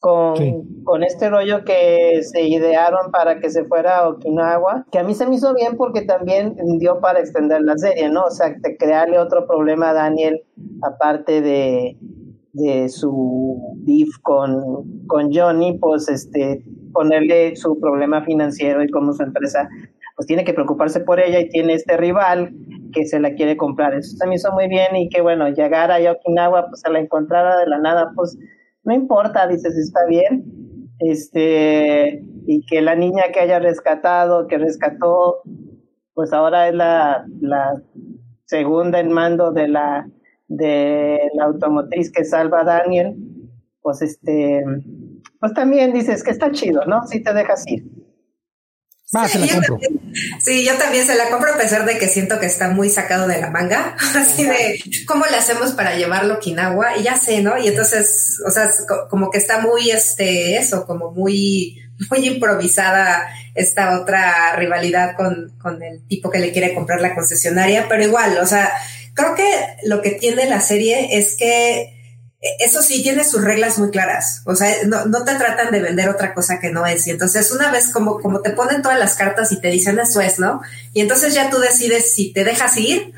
con, con este rollo que se idearon para que se fuera a Okinawa, que a mí se me hizo bien porque también dio para extender la serie, ¿no? O sea, crearle otro problema a Daniel, aparte de, de su beef con, con Johnny, pues este ponerle su problema financiero y cómo su empresa pues tiene que preocuparse por ella y tiene este rival que se la quiere comprar. Eso se me hizo muy bien y que bueno, llegar a Okinawa, pues a la encontrara de la nada, pues no importa, dices, está bien. Este, y que la niña que haya rescatado, que rescató, pues ahora es la, la segunda en mando de la, de la automotriz que salva a Daniel, pues este, pues también dices que está chido, ¿no? Si te dejas ir. Sí, yo También, sí, yo también se la compro a pesar de que siento que está muy sacado de la manga, así de cómo le hacemos para llevarlo a Okinawa y ya sé, ¿no? Y entonces, o sea, como que está muy, este, eso, como muy, muy improvisada esta otra rivalidad con, con el tipo que le quiere comprar la concesionaria, pero igual, o sea, creo que lo que tiene la serie es que eso sí, tiene sus reglas muy claras. O sea, no, no, te tratan de vender otra cosa que no es. Y entonces, una vez como, como te ponen todas las cartas y te dicen eso es, ¿no? Y entonces ya tú decides si te dejas ir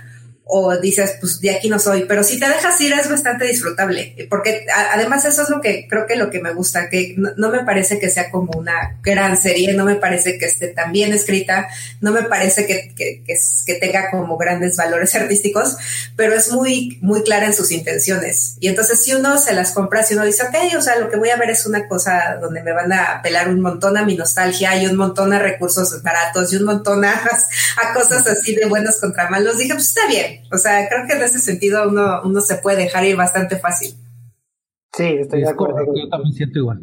o dices, pues de aquí no soy, pero si te dejas ir es bastante disfrutable, porque además eso es lo que creo que lo que me gusta, que no, me parece que sea como una gran serie, no me parece que esté tan bien escrita, no me parece que, que, tenga como grandes valores artísticos, pero es muy, muy clara en sus intenciones. Y entonces si uno se las compra, si uno dice, ok, o sea, lo que voy a ver es una cosa donde me van a apelar un montón a mi nostalgia y un montón a recursos baratos y un montón a, a cosas así de buenos contra malos, dije, pues está bien o sea, creo que en ese sentido uno, uno se puede dejar ir bastante fácil. Sí, estoy de acuerdo. Yo también siento igual.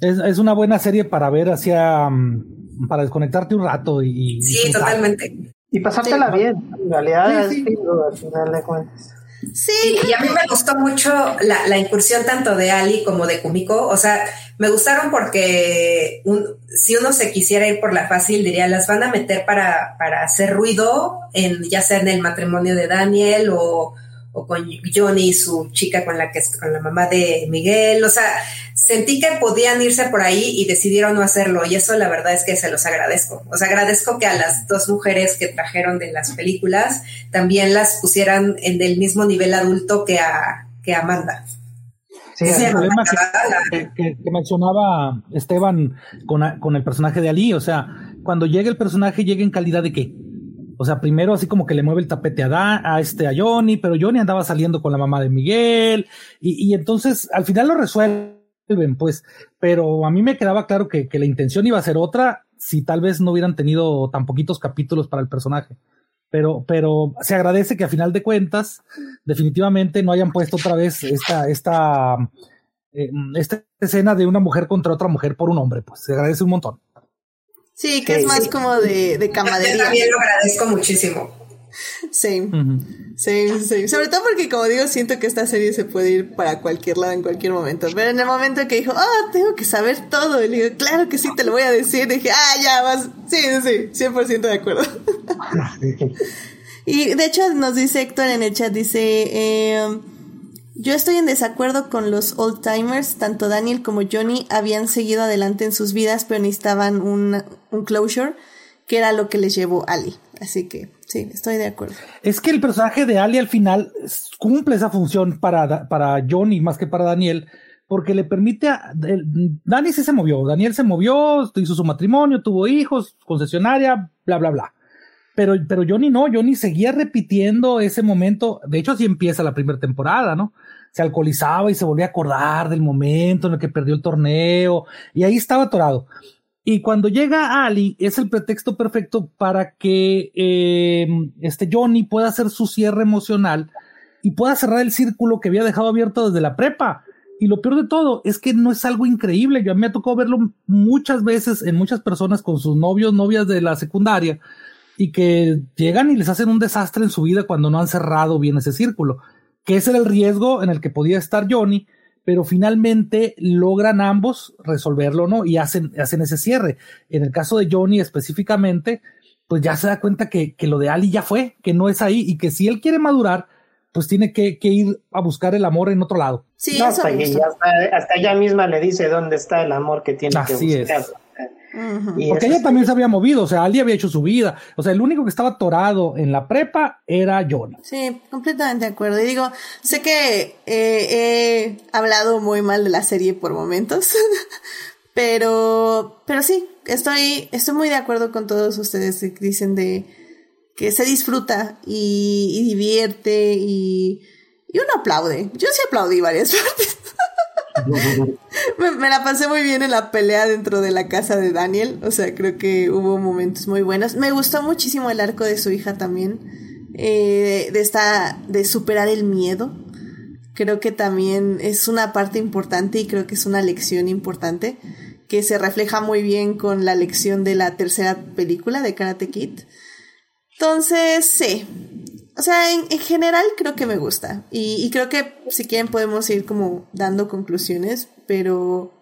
Es, es una buena serie para ver hacia. Mm, para desconectarte un rato y. Sí, totalmente. Y pasártela bien. En realidad, sí, al final de cuentas. Sí, y, a mí me gustó mucho la, la, incursión tanto de Ali como de Kumiko. O sea, me gustaron porque un, si uno se quisiera ir por la fácil, diría, las van a meter para, para hacer ruido, en, ya sea en el matrimonio de Daniel o, o con Johnny, su chica con la que con la mamá de Miguel. O sea, sentí que podían irse por ahí y decidieron no hacerlo. Y eso la verdad es que se los agradezco. O sea, agradezco que a las dos mujeres que trajeron de las películas también las pusieran en el mismo nivel adulto que a, que Amanda. Sí, el problema que, mencionaba Esteban con, con, el personaje de Ali, o sea, cuando llega el personaje, llega en calidad de qué? O sea, primero así como que le mueve el tapete a, a este a Johnny, pero Johnny andaba saliendo con la mamá de Miguel, y, y entonces al final lo pues, pero a mí me quedaba claro que, que la intención iba a ser otra si tal vez no hubieran tenido tan poquitos capítulos para el personaje pero, pero se agradece que a final de cuentas, definitivamente no hayan puesto otra vez esta, esta, eh, esta escena de una mujer contra otra mujer por un hombre, pues se agradece un montón. Sí, que es más como de, de camadería. también lo agradezco muchísimo. Sí, sí, sí. Sobre todo porque, como digo, siento que esta serie se puede ir para cualquier lado en cualquier momento. Pero en el momento que dijo, ah, tengo que saber todo, y le digo, claro que sí, te lo voy a decir. dije, ah, ya vas. Sí, sí, 100% de acuerdo. y de hecho, nos dice Héctor en el chat, dice, eh, yo estoy en desacuerdo con los old timers. Tanto Daniel como Johnny habían seguido adelante en sus vidas, pero necesitaban un, un closure, que era lo que les llevó Ali. Así que sí, estoy de acuerdo. Es que el personaje de Ali al final cumple esa función para, para Johnny más que para Daniel, porque le permite a. Dani sí se movió, Daniel se movió, hizo su matrimonio, tuvo hijos, concesionaria, bla, bla, bla. Pero, pero Johnny no, Johnny seguía repitiendo ese momento. De hecho, así empieza la primera temporada, ¿no? Se alcoholizaba y se volvía a acordar del momento en el que perdió el torneo, y ahí estaba atorado. Y cuando llega Ali, es el pretexto perfecto para que eh, este Johnny pueda hacer su cierre emocional y pueda cerrar el círculo que había dejado abierto desde la prepa. Y lo peor de todo es que no es algo increíble. Yo a mí me ha tocado verlo muchas veces en muchas personas con sus novios, novias de la secundaria, y que llegan y les hacen un desastre en su vida cuando no han cerrado bien ese círculo. Que ese era el riesgo en el que podía estar Johnny, pero finalmente logran ambos resolverlo, ¿no? Y hacen, hacen ese cierre. En el caso de Johnny específicamente, pues ya se da cuenta que, que lo de Ali ya fue, que no es ahí, y que si él quiere madurar, pues tiene que, ir a buscar el amor en otro lado. Sí, hasta, ella misma le dice dónde está el amor que tiene que buscar. Porque ella también se había movido, o sea, Ali había hecho su vida. O sea, el único que estaba atorado en la prepa era John. Sí, completamente de acuerdo. Y digo, sé que eh, he hablado muy mal de la serie por momentos, pero, pero sí, estoy, estoy muy de acuerdo con todos ustedes que dicen de que se disfruta y, divierte y, y, uno aplaude. Yo sí aplaudí varias partes. Me, la pasé muy bien en la pelea dentro de la casa de Daniel. O sea, creo que hubo momentos muy buenos. Me gustó muchísimo el arco de su hija también. Eh, de esta, de superar el miedo. Creo que también es una parte importante y creo que es una lección importante que se refleja muy bien con la lección de la tercera película de Karate Kid. Entonces, sí. O sea, en, general creo que me gusta. Y, creo que si quieren podemos ir como dando conclusiones, pero...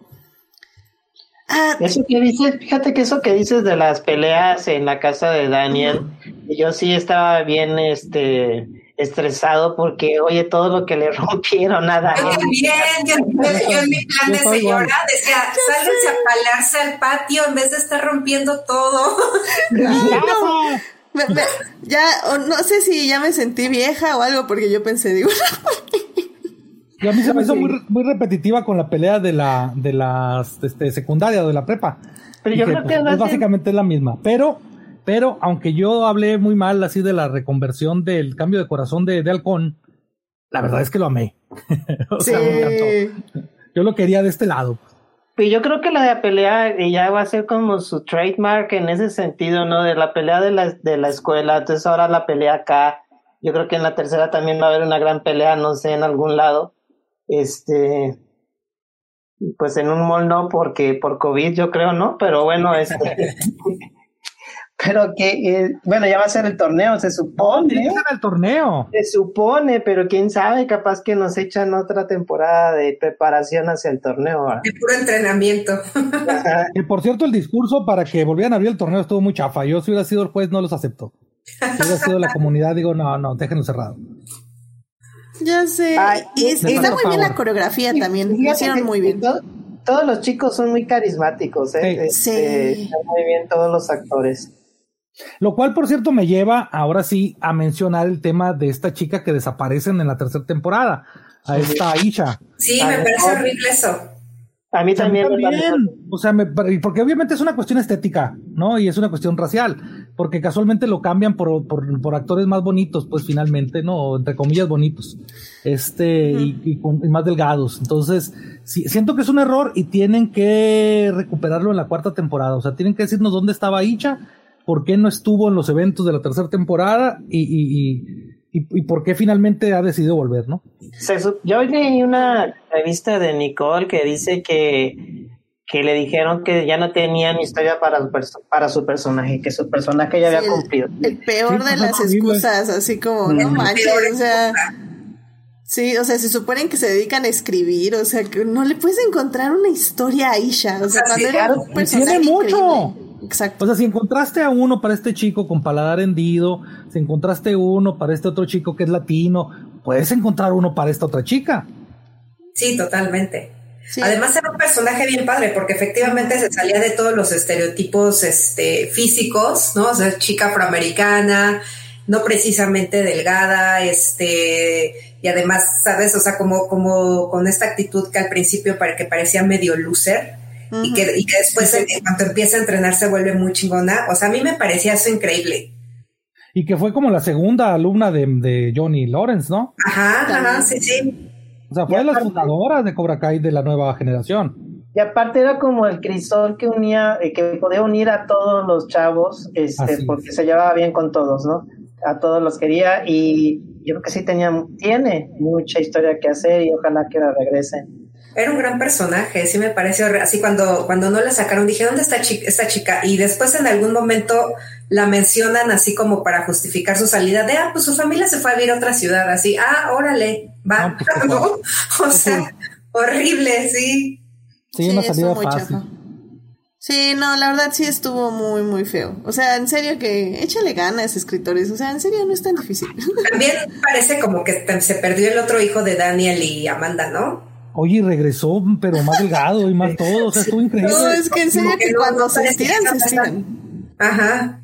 Ah, eso que dices, fíjate que eso que dices de las peleas en la casa de Daniel, yo sí estaba bien este estresado porque oye todo lo que le rompieron a Daniel. Yo también, yo, en mi plan de señora decía, sálvense a palarse al patio en vez de estar rompiendo todo. Ya, no sé si ya me sentí vieja o algo, porque yo pensé, digo. y a mí se me hizo muy, muy repetitiva con la pelea de la de las este, secundaria o de la prepa. Pero yo creo que pues, básicamente es la misma. Pero, pero, aunque yo hablé muy mal así de la reconversión del cambio de corazón de, de Halcón, la verdad es que lo amé. o sea, me encantó. Yo lo quería de este lado. Pues yo creo que la de la pelea ya va a ser como su trademark en ese sentido, ¿no? De la pelea de la, de la escuela, entonces ahora la pelea acá. Yo creo que en la tercera también va a haber una gran pelea, no sé, en algún lado. Este, pues en un mall no, porque por COVID yo creo, ¿no? Pero bueno, este, pero que, eh, bueno, ya va a ser el torneo, se supone. Sí, el torneo. Se supone, pero quién sabe, capaz que nos echan otra temporada de preparación hacia el torneo. De puro entrenamiento. y por cierto, el discurso para que volvieran a abrir el torneo estuvo muy chafa. Yo, si hubiera sido el juez, no los acepto. Si hubiera sido la comunidad, digo, no, no, déjenlo cerrado. Ya sé. y está muy bien la coreografía también. Lo hicieron muy bien. todos los chicos son muy carismáticos, ¿eh? Sí. Este, están muy bien todos los actores. Lo cual, por cierto, me lleva ahora sí a mencionar el tema de esta chica que desaparecen en la tercera temporada, a esta Aisha. Sí, me parece horrible eso. A mí también. O sea, porque obviamente es una cuestión estética, ¿no? Y es una cuestión racial, porque casualmente lo cambian por, por, actores más bonitos, pues finalmente, ¿no? Entre comillas bonitos, este, y, más delgados. Entonces, siento que es un error y tienen que recuperarlo en la cuarta temporada. O sea, tienen que decirnos dónde estaba Aisha por qué no estuvo en los eventos de la tercera temporada y, y, y, por qué finalmente ha decidido volver, ¿no? Yo leí una revista de Nicole que dice que, que le dijeron que ya no tenían historia para, para su personaje, que su personaje ya había cumplido. El peor de las excusas, así como, no manches, o sea... Sí, o sea, se suponen que se dedican a escribir, o sea, que no le puedes encontrar una historia a Isha, o sea, cuando era un personaje Tiene mucho. Exacto. O sea, si encontraste a uno para este chico con paladar hendido, si encontraste uno para este otro chico que es latino, puedes encontrar uno para esta otra chica. Sí, totalmente. Además era un personaje bien padre porque efectivamente se salía de todos los estereotipos este, físicos, ¿no? O sea, chica afroamericana, no precisamente delgada, este, y además, ¿sabes? O sea, como, como con esta actitud que al principio para que parecía medio loser, y, que, después cuando empieza a entrenar se vuelve muy chingona. O sea, a mí me parecía eso increíble. Y que fue como la segunda alumna de, Johnny Lawrence, ¿no? Ajá, ajá, sí, sí. O sea, fue la fundadora de Cobra Kai de la nueva generación. Y aparte era como el crisol que unía, eh, que podía unir a todos los chavos, este, porque se llevaba bien con todos, ¿no? A todos los quería y yo creo que sí tenía, tiene mucha historia que hacer y ojalá que la regresen. Era un gran personaje, sí me pareció así cuando, cuando no la sacaron, dije, ¿dónde está esta chica? Y después en algún momento la mencionan así como para justificar su salida de, ah, pues su familia se fue a vivir a otra ciudad, así, ah, órale, va, ¿no? O sea, horrible, sí. Sí, una salida fácil. Sí, no, la verdad sí estuvo muy, muy feo. O sea, en serio que échale ganas, escritores. O sea, en serio no es tan difícil. También parece como que se perdió el otro hijo de Daniel y Amanda, ¿no? Oye, regresó, pero más delgado y más todo. O sea, estuvo increíble. No, es que en serio que, cuando se estiran, se estiran. Ajá.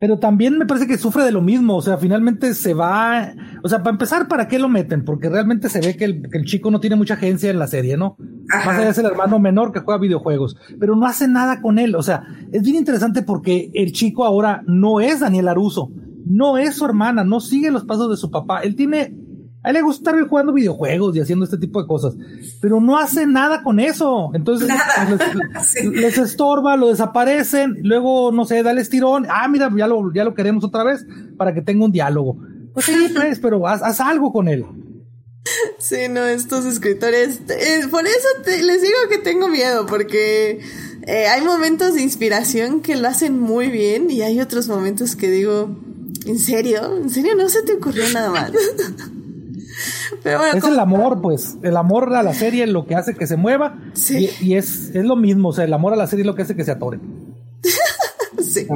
Pero también me parece que sufre de lo mismo, o sea, finalmente se va, o sea, para empezar, ¿para qué lo meten? Porque realmente se ve que el, chico no tiene mucha agencia en la serie, ¿no? Más allá es el hermano menor que juega videojuegos, pero no hace nada con él, o sea, es bien interesante porque el chico ahora no es Daniel Aruso, no es su hermana, no sigue los pasos de su papá, él tiene a él le gusta estar jugando videojuegos y haciendo este tipo de cosas, pero no hace nada con eso. Entonces les, estorba, lo desaparecen, luego, no sé, da el estirón. Ah, mira, ya lo, ya lo queremos otra vez para que tenga un diálogo. Pues sí, pues, pero haz, algo con él. Sí, no, estos escritores, eh, por eso les digo que tengo miedo, porque eh, hay momentos de inspiración que lo hacen muy bien y hay otros momentos que digo, ¿en serio? ¿En serio no se te ocurrió nada más? es el amor, pues. El amor a la serie es lo que hace que se mueva. Y, es, es, lo mismo. O sea, el amor a la serie es lo que hace que se atore. sí.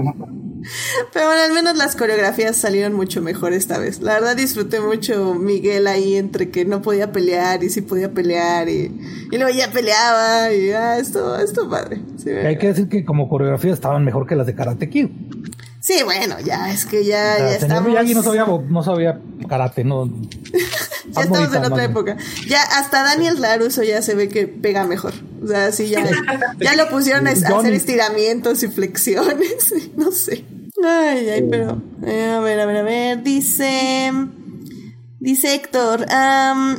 Pero bueno, al menos las coreografías salieron mucho mejor esta vez. La verdad disfruté mucho Miguel ahí entre que no podía pelear y sí podía pelear y, y luego ya peleaba y ah, esto, esto padre. hay que decir que como coreografías estaban mejor que las de Karate Kid. Sí, bueno, ya es que ya, ya estamos... no sabía, no sabía karate, no. ya estamos en otra época. Ya hasta Daniel Laruso ya se ve que pega mejor. O sea, sí, ya, ya lo pusieron a, hacer estiramientos y flexiones. no sé. Ay, ay, pero. Eh, a ver, a ver, a ver. Dice. Dice Héctor,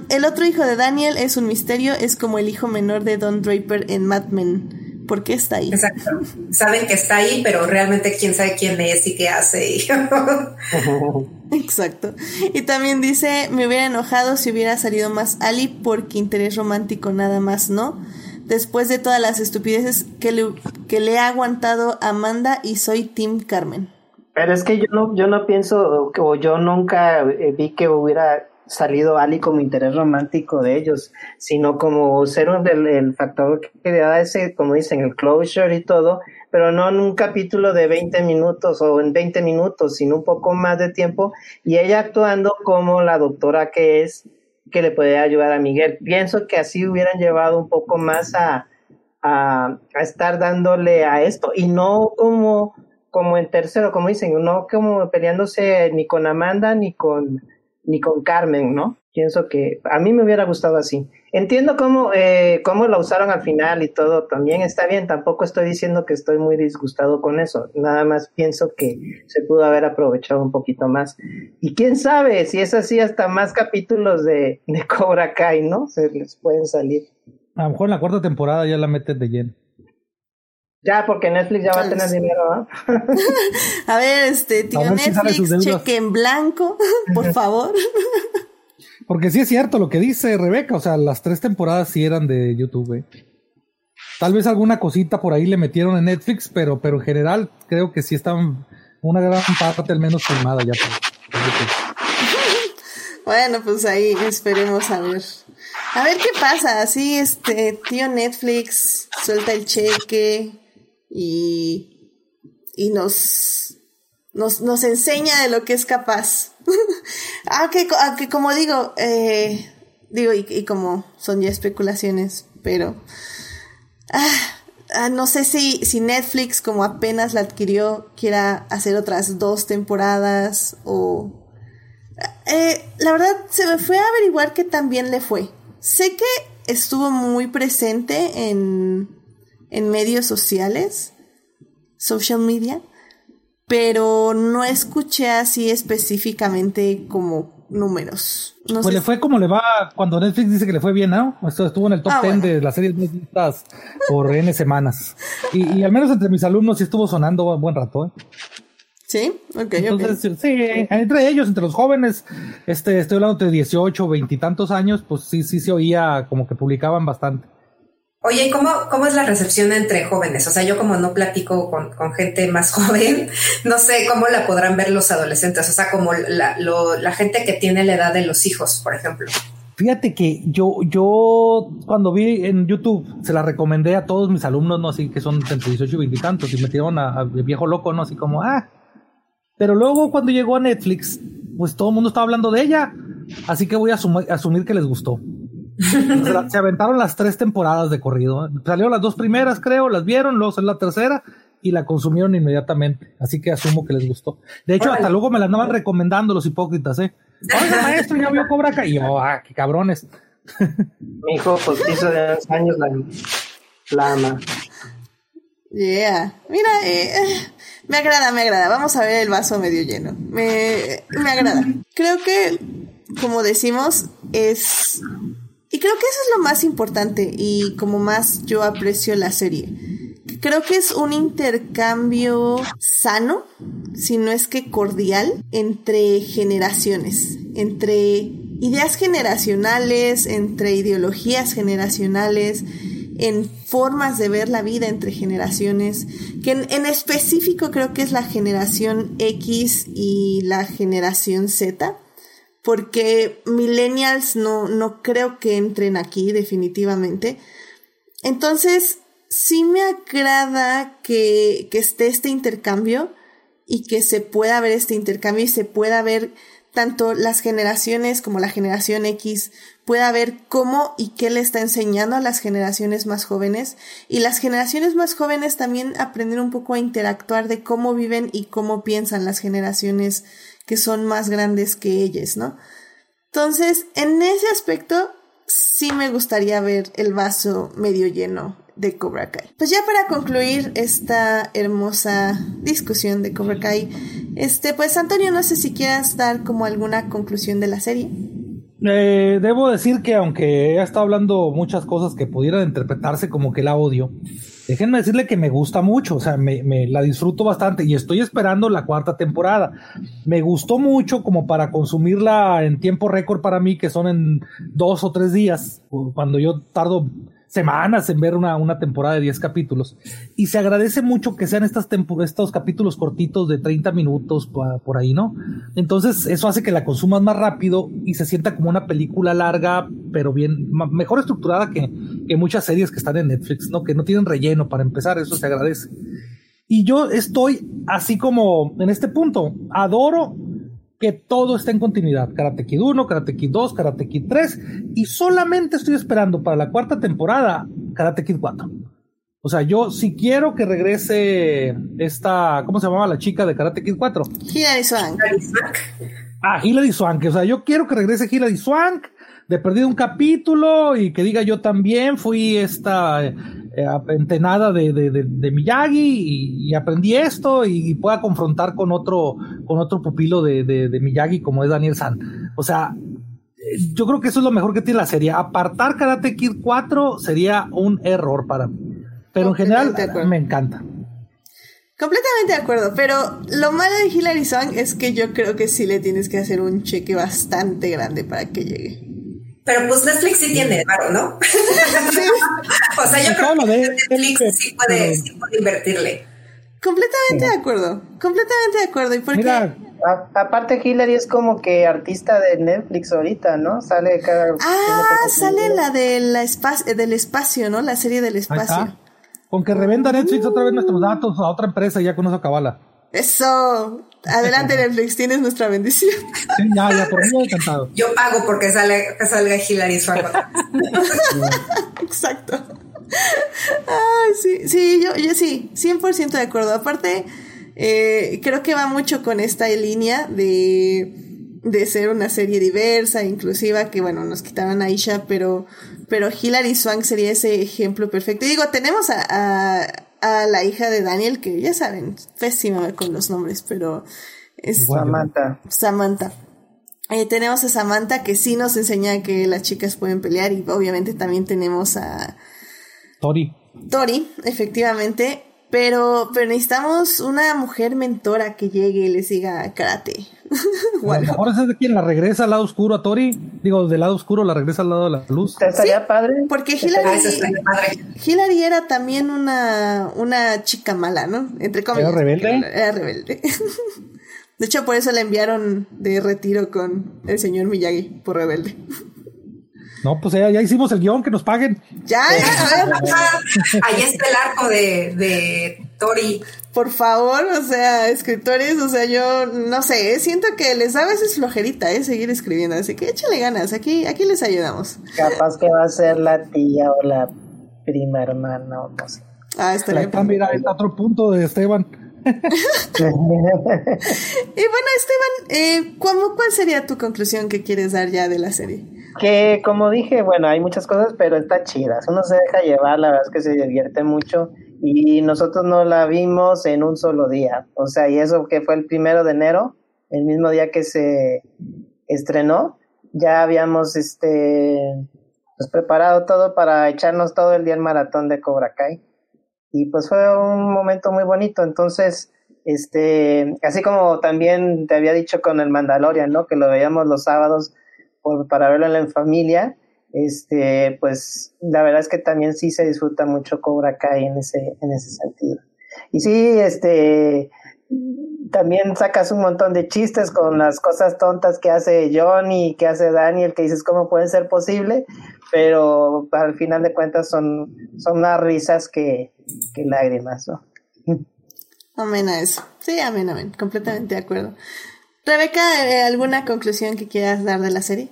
el otro hijo de Daniel es un misterio, es como el hijo menor de Don Draper en Mad Men. ¿Por qué está ahí? Exacto. Saben que está ahí, pero realmente quién sabe quién es y qué hace. Exacto. Y también dice, me hubiera enojado si hubiera salido más Ali porque interés romántico nada más, ¿no? Después de todas las estupideces que le, que le ha aguantado Amanda y soy Tim Carmen. Pero es que yo no, yo no pienso, o yo nunca eh, vi que hubiera salido Ali como interés romántico de ellos, sino como ser un, el, factor que le da ese, como dicen, el closure y todo, pero no en un capítulo de 20 minutos o en 20 minutos, sino un poco más de tiempo, y ella actuando como la doctora que es, que le puede ayudar a Miguel. Pienso que así hubieran llevado un poco más a, a, a estar dándole a esto, y no como, como en tercero, como dicen, no como peleándose ni con Amanda ni con ni con Carmen, ¿no? Pienso que a mí me hubiera gustado así. Entiendo cómo, eh, cómo la usaron al final y todo, también está bien, tampoco estoy diciendo que estoy muy disgustado con eso, nada más pienso que se pudo haber aprovechado un poquito más. Y quién sabe, si es así, hasta más capítulos de, de Cobra Kai, ¿no? Se les pueden salir. A lo mejor en la cuarta temporada ya la meten de lleno. Ya, porque Netflix ya va a tener dinero, a ver, este, tío Netflix, cheque en blanco, por favor. porque sí es cierto lo que dice Rebeca, o sea, las tres temporadas sí eran de YouTube. ¿eh? Tal vez alguna cosita por ahí le metieron en Netflix, pero, pero en general creo que sí estaban una gran parte al menos filmada ya. bueno, pues ahí esperemos a ver. A ver qué pasa, así este tío Netflix suelta el cheque, y, y nos, nos, nos enseña de lo que es capaz. aunque, aunque como digo, eh, digo, y, como son ya especulaciones, pero ah, ah, no sé si, si Netflix, como apenas la adquirió, quiera hacer otras dos temporadas o... Eh, la verdad, se me fue a averiguar que también le fue. Sé que estuvo muy presente en, en medios sociales, social media, pero no escuché así específicamente como números. pues le fue como le va cuando Netflix dice que le fue bien, ¿no? Esto estuvo en el top 10 ah, de las series más vistas por N semanas. Y, al menos entre mis alumnos sí estuvo sonando buen rato, ¿eh? Sí, ok, Entonces, sí, entre ellos, entre los jóvenes, este, estoy hablando de 18, 20 y tantos años, pues sí, sí se oía como que publicaban bastante. Oye, ¿y cómo, cómo es la recepción entre jóvenes? O sea, yo como no platico con, gente más joven, no sé cómo la podrán ver los adolescentes, o sea, como la, la gente que tiene la edad de los hijos, por ejemplo. Fíjate que yo, yo cuando vi en YouTube, se la recomendé a todos mis alumnos, ¿no? Así que son entre 18 y 20 y tantos, y metieron a, a, viejo loco, ¿no? Así como, ah, pero luego cuando llegó a Netflix, pues todo el mundo estaba hablando de ella. Así que voy a asumir que les gustó. Se aventaron las tres temporadas de corrido. Salieron las dos primeras, creo, las vieron, luego salió la tercera y la consumieron inmediatamente. Así que asumo que les gustó. De hecho, hasta luego me la andaban recomendando los hipócritas, ¿eh? Oiga, maestro, ya vio Cobra Kai. Y yo, ah, qué cabrones. Mi hijo, pues hizo de dos años la, la ama. Yeah. Mira, eh, me agrada, me agrada. Vamos a ver el vaso medio lleno. Me, me agrada. Creo que, como decimos, es... Y creo que eso es lo más importante y como más yo aprecio la serie. Creo que es un intercambio sano, si no es que cordial, entre generaciones, entre ideas generacionales, entre ideologías generacionales, en formas de ver la vida entre generaciones, que en, específico creo que es la generación X y la generación Z, porque millennials no, no creo que entren aquí definitivamente. Entonces, sí me agrada que, que esté este intercambio y que se pueda ver este intercambio y se pueda ver tanto las generaciones como la generación X pueda ver cómo y qué le está enseñando a las generaciones más jóvenes y las generaciones más jóvenes también aprender un poco a interactuar de cómo viven y cómo piensan las generaciones que son más grandes que ellas, ¿no? Entonces, en ese aspecto, sí me gustaría ver el vaso medio lleno de Cobra Kai. Pues ya para concluir esta hermosa discusión de Cobra Kai, este, pues Antonio, no sé si quieras dar como alguna conclusión de la serie. Eh, debo decir que aunque he estado hablando muchas cosas que pudieran interpretarse como que la odio, déjenme decirle que me gusta mucho, o sea, me, la disfruto bastante y estoy esperando la cuarta temporada. Me gustó mucho como para consumirla en tiempo récord para mí, que son en dos o tres días, cuando yo tardo semanas en ver una, una temporada de 10 capítulos. Y se agradece mucho que sean estas estos capítulos cortitos de 30 minutos por ahí, ¿no? Entonces eso hace que la consumas más rápido y se sienta como una película larga, pero bien, mejor estructurada que, que muchas series que están en Netflix, ¿no? Que no tienen relleno para empezar, eso se agradece. Y yo estoy así como en este punto, adoro que todo está en continuidad. Karate Kid 1, Karate Kid 2, Karate Kid 3 y solamente estoy esperando para la cuarta temporada Karate Kid 4. O sea, yo si quiero que regrese esta, ¿cómo se llamaba la chica de Karate Kid 4? Hilary Swank. Ah, Hilary Swank. O sea, yo quiero que regrese Hilary Swank de perdido un capítulo y que diga yo también fui esta eh, entenada de, de, Miyagi y, aprendí esto y, pueda confrontar con otro, con otro pupilo de, Miyagi como es Daniel San. O sea, yo creo que eso es lo mejor que tiene la serie. Apartar Karate Kid 4 sería un error para mí. Pero en general me encanta. Completamente de acuerdo, pero lo malo de Hilary Swank es que yo creo que sí le tienes que hacer un cheque bastante grande para que llegue. Pero pues Netflix sí tiene varo, ¿no? o sea, yo creo que Netflix sí puede, invertirle. Completamente de acuerdo, completamente de acuerdo. ¿Y por Mira, aparte Hillary es como que artista de Netflix ahorita, ¿no? Sale cada... Ah, sale la de la del espacio, ¿no? La serie del espacio. Con que revenda Netflix otra vez nuestros datos a otra empresa ya con eso cabala. Eso. Adelante Netflix, tienes nuestra bendición. ya, ya, por mí encantado. Yo pago porque sale, salga Hilary Swank. Exacto. Ay, sí, sí, yo, yo sí, 100% de acuerdo. Aparte, eh, creo que va mucho con esta línea de, de ser una serie diversa, inclusiva, que bueno, nos quitaron a Aisha, pero, pero Hilary Swank sería ese ejemplo perfecto. Y digo, tenemos a a la hija de Daniel, que ya saben, pésima con los nombres, pero es Samantha. Samantha. Eh, tenemos a Samantha que sí nos enseña que las chicas pueden pelear y obviamente también tenemos a Tori. Tori, efectivamente, pero, pero necesitamos una mujer mentora que llegue y les diga karate. A lo mejor esa es de quien la regresa al lado oscuro a Tori. Digo, del lado oscuro la regresa al lado de la luz. Estaría padre. Porque Hillary, padre. Hillary era también una, una chica mala, ¿no? Entre comillas. ¿Era rebelde? Era rebelde. De hecho, por eso la enviaron de retiro con el señor Miyagi, por rebelde. No, pues ya, ya hicimos el guion, que nos paguen. Ya, ya, a ver, Ahí está el arco de, de Tori. Por favor, o sea, escritores, o sea, yo no sé, ¿eh? siento que les da a veces flojerita, ¿eh? Seguir escribiendo, así que échale ganas, aquí, aquí les ayudamos. Capaz que va a ser la tía o la prima hermana o no sé. Ah, estaría Ah, mira, ahí está otro punto de Esteban. Y bueno, Esteban, eh, ¿cómo, ¿cuál sería tu conclusión que quieres dar ya de la serie? Que como dije, bueno, hay muchas cosas, pero está chida. Uno se deja llevar, la verdad es que se divierte mucho. Y nosotros no la vimos en un solo día. O sea, y eso que fue el primero de enero, el mismo día que se estrenó, ya habíamos este pues preparado todo para echarnos todo el día el maratón de Cobra Kai. Y pues fue un momento muy bonito. Entonces, este, así como también te había dicho con el Mandalorian, ¿no? Que lo veíamos los sábados por- para verlo en familia, este, pues la verdad es que también sí se disfruta mucho Cobra Kai en ese, en ese sentido. Y sí, este, también sacas un montón de chistes con las cosas tontas que hace Johnny que hace Daniel, que dices cómo puede ser posible, pero al final de cuentas son, son más risas que, que lágrimas, ¿no? Amén a eso. Sí, amén, amén. Completamente de acuerdo. Rebeca, ¿alguna conclusión que quieras dar de la serie?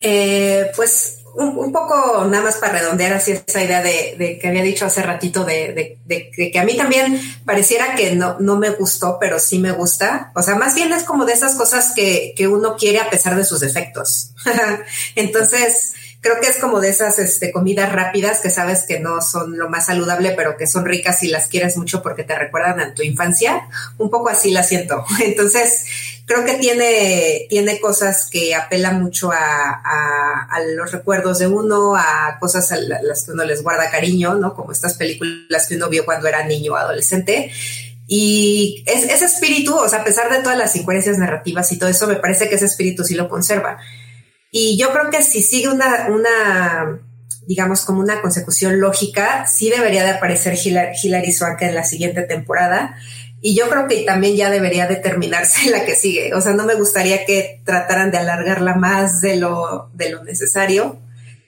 Eh, pues un, poco nada más para redondear así esa idea de, que había dicho hace ratito de que a mí también pareciera que no, no me gustó, pero sí me gusta. O sea, más bien es como de esas cosas que, que uno quiere a pesar de sus defectos. Entonces, creo que es como de esas este, comidas rápidas que sabes que no son lo más saludable, pero que son ricas y las quieres mucho porque te recuerdan a tu infancia. Un poco así la siento. Entonces, creo que tiene, tiene cosas que apelan mucho a, a- los recuerdos de uno, a cosas a la- las que uno les guarda cariño, ¿no? Como estas películas que uno vio cuando era niño o adolescente. Y es- ese espíritu, o sea, a pesar de todas las incoherencias narrativas y todo eso, me parece que ese espíritu sí lo conserva. Y yo creo que si sigue una, una digamos, como una consecución lógica, sí debería de aparecer Hila- Hilary Swank en la siguiente temporada. Y yo creo que también ya debería determinarse la que sigue. O sea, no me gustaría que trataran de alargarla más de lo, de lo necesario,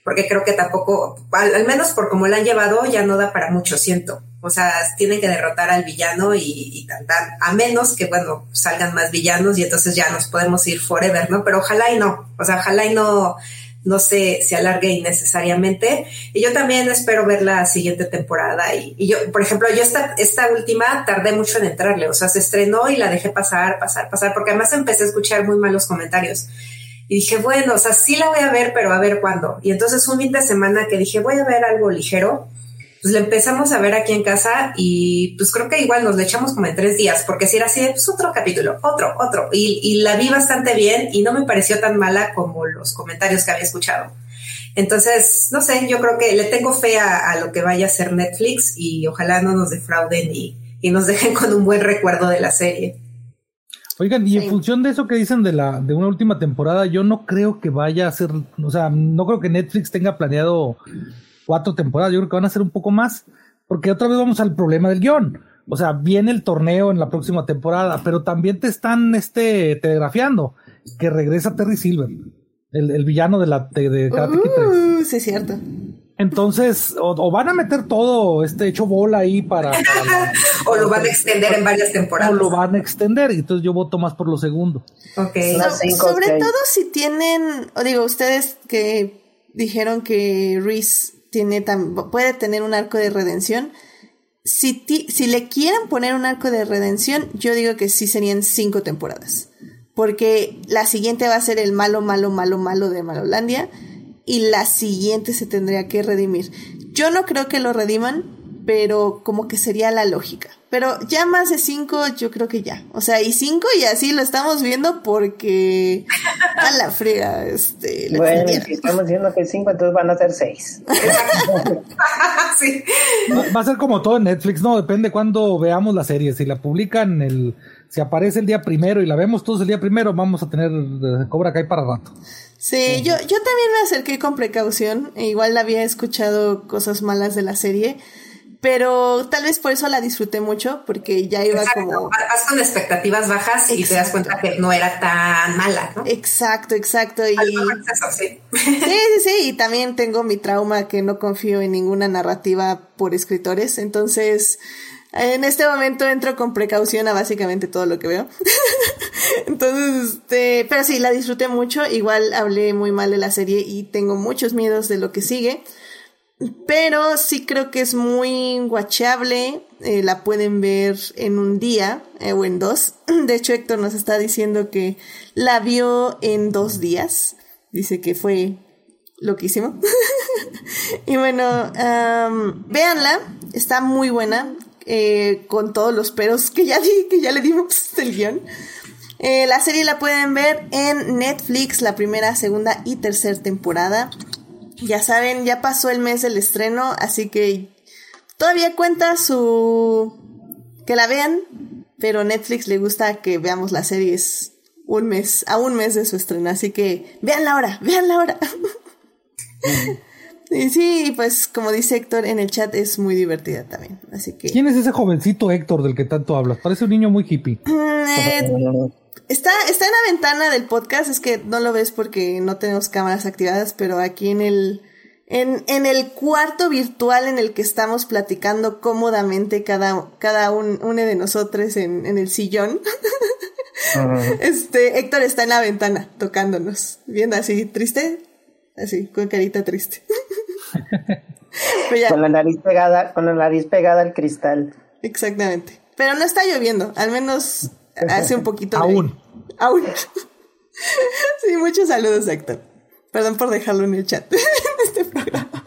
porque creo que tampoco, al, menos por como la han llevado, ya no da para mucho, siento. O sea, tienen que derrotar al villano y, y tan, a menos que, bueno, salgan más villanos y entonces ya nos podemos ir forever, ¿no? Pero ojalá y no. O sea, ojalá y no, no se, se alargue innecesariamente. Y yo también espero ver la siguiente temporada. Y, yo, por ejemplo, yo esta, esta última tardé mucho en entrarle. O sea, se estrenó y la dejé pasar, pasar, pasar, porque además empecé a escuchar muy malos comentarios. Y dije, bueno, o sea, sí la voy a ver, pero a ver cuándo. Y entonces un fin de semana que dije, voy a ver algo ligero, pues la empezamos a ver aquí en casa y pues creo que igual nos le echamos como en tres días, porque si era así, pues otro capítulo, otro, otro. Y, y la vi bastante bien y no me pareció tan mala como los comentarios que había escuchado. Entonces, no sé, yo creo que le tengo fe a, a lo que vaya a ser Netflix y ojalá no nos defrauden y, y nos dejen con un buen recuerdo de la serie. Oigan, y Sí. en función de eso que dicen de la de una última temporada, yo no creo que vaya a ser, o sea, no creo que Netflix tenga planeado cuatro temporadas, yo creo que van a ser un poco más, porque otra vez vamos al problema del guion. O sea, viene el torneo en la próxima temporada, pero también te están este telegrafiando que regresa Terry Silver, el, el villano de la de, de Karate Kid 3. Uh, sí, es cierto. Entonces, o, o van a meter todo este hecho bola ahí para, para la- O lo van a extender en varias o temporadas. lo van a extender, y entonces yo voto más por lo segundo. Ok. Las So- cinco, sobre seis. todo si tienen, o digo, ustedes que dijeron que Reese tiene puede tener un arco de redención. Si, ti- si le quieren poner un arco de redención, yo digo que sí serían cinco temporadas. Porque la siguiente va a ser el malo, malo, malo, malo de Malolandia. Y la siguiente se tendría que redimir. Yo no creo que lo rediman, pero como que sería la lógica. Pero ya más de cinco, yo creo que ya. O sea, y cinco y así lo estamos viendo porque a la fría, este. Bueno, si estamos viendo que cinco, entonces van a ser seis. sí. Va a ser como todo en Netflix, ¿no? Depende cuándo veamos la serie. Si la publican el, si aparece el día primero y la vemos todos el día primero, vamos a tener eh, Cobra Kai para rato. Sí, yo, yo también me acerqué con precaución. E igual había escuchado cosas malas de la serie pero tal vez por eso la disfruté mucho, porque ya iba como... Vas con expectativas bajas y te das cuenta que no era tan mala, ¿no? Exacto, exacto. Y... sí. sí, sí, sí, y también tengo mi trauma que no confío en ninguna narrativa por escritores, entonces... En este momento entro con precaución a básicamente todo lo que veo. Entonces, este, pero sí, la disfruté mucho. Igual hablé muy mal de la serie y tengo muchos miedos de lo que sigue. Pero sí creo que es muy guachable. Eh, la pueden ver en un día eh, o en dos. De hecho, Héctor nos está diciendo que la vio en dos días. Dice que fue loquísimo. y bueno, véanla. Está muy buena. Eh, con todos los peros que ya di, que ya le dimos del guion. la serie la pueden ver en Netflix, la primera, segunda y tercera temporada. Ya saben, ya pasó el mes del estreno, así que todavía cuenta su... que la vean, pero Netflix le gusta que veamos las series un mes, a un mes de su estreno, así que vean ahora, vean ahora. y sí, pues como dice Héctor en el chat es muy divertida también, así que... ¿Quién es ese jovencito Héctor del que tanto hablas? Parece un niño muy hippie. Mm, eh, Está, está en la ventana del podcast, es que no lo ves porque no tenemos cámaras activadas, pero aquí en el, en, en el cuarto virtual en el que estamos platicando cómodamente cada, cada un, uno de nosotros en, en el sillón. Este, Héctor está en la ventana tocándonos, viendo así, triste, así, con carita triste. con la nariz pegada, con la nariz pegada al cristal. Exactamente. Pero no está lloviendo, al menos Hace un poquito Aún. Aún. sí, muchos saludos, Héctor. Perdón por dejarlo en el chat en este programa.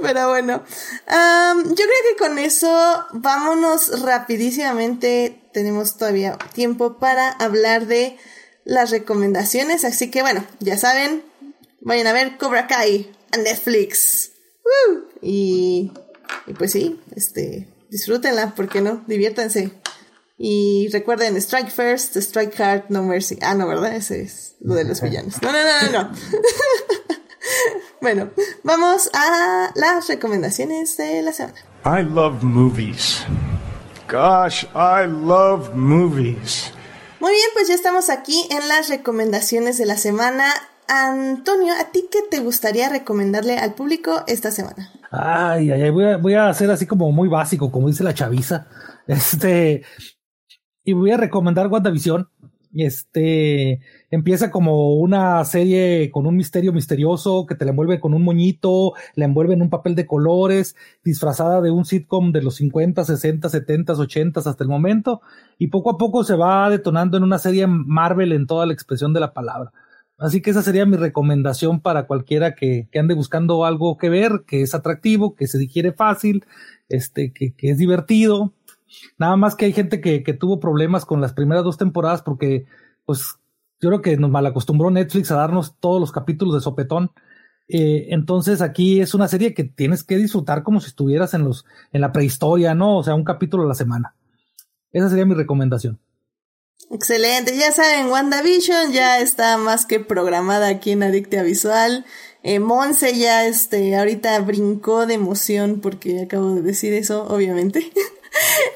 Pero bueno, yo creo que con eso vámonos rapidísimamente. Tenemos todavía tiempo para hablar de las recomendaciones. Así que bueno, ya saben, vayan a ver Cobra Kai a Netflix. Y, y pues sí, este, disfrútenla, ¿por qué no? Diviértanse. Y recuerden, Strike First, Strike Hard, No Mercy. Ah, no, ¿verdad? Ese es lo de los villanos. No, no, no, no, no. bueno, vamos a las recomendaciones de la semana. I love movies. Gosh, I love movies. Muy bien, pues ya estamos aquí en las recomendaciones de la semana. Antonio, ¿a ti qué te gustaría recomendarle al público esta semana? Ay, ay, ay, voy a, voy a hacer así como muy básico, como dice la chaviza. Este, y voy a recomendar WandaVision. Este empieza como una serie con un misterio misterioso que te la envuelve con un moñito, la envuelve en un papel de colores, disfrazada de un sitcom de los 50, 60, 70, 80 hasta el momento, y poco a poco se va detonando en una serie Marvel en toda la expresión de la palabra. Así que esa sería mi recomendación para cualquiera que, que ande buscando algo que ver, que es atractivo, que se digiere fácil, este, que, que es divertido, Nada más que hay gente que, que tuvo problemas con las primeras dos temporadas porque, pues, yo creo que nos malacostumbró Netflix a darnos todos los capítulos de sopetón. Eh, entonces aquí es una serie que tienes que disfrutar como si estuvieras en los, en la prehistoria, ¿no? O sea, un capítulo a la semana. Esa sería mi recomendación. Excelente, ya saben, WandaVision ya está más que programada aquí en Adictia Visual. Eh, Monse ya este, ahorita brincó de emoción porque acabo de decir eso, obviamente.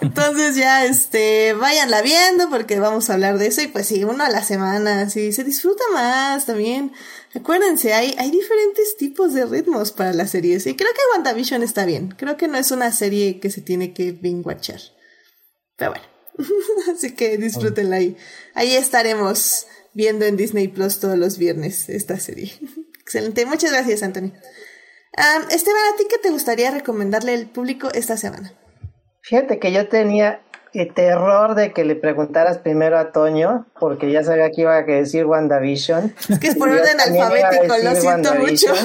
Entonces ya, este, váyanla viendo porque vamos a hablar de eso y pues sí, uno a la semana, sí, se disfruta más también. Acuérdense, hay, hay diferentes tipos de ritmos para las series y creo que WandaVision está bien. Creo que no es una serie que se tiene que binguachar. Pero bueno, así que disfrútenla ahí. Ahí estaremos viendo en Disney Plus todos los viernes esta serie. Excelente, muchas gracias, Anthony. Esteban, ¿a ti qué te gustaría recomendarle al público esta semana? Fíjate que yo tenía el terror de que le preguntaras primero a Toño, porque ya sabía que iba a decir WandaVision. Es que es por orden alfabético, lo siento mucho.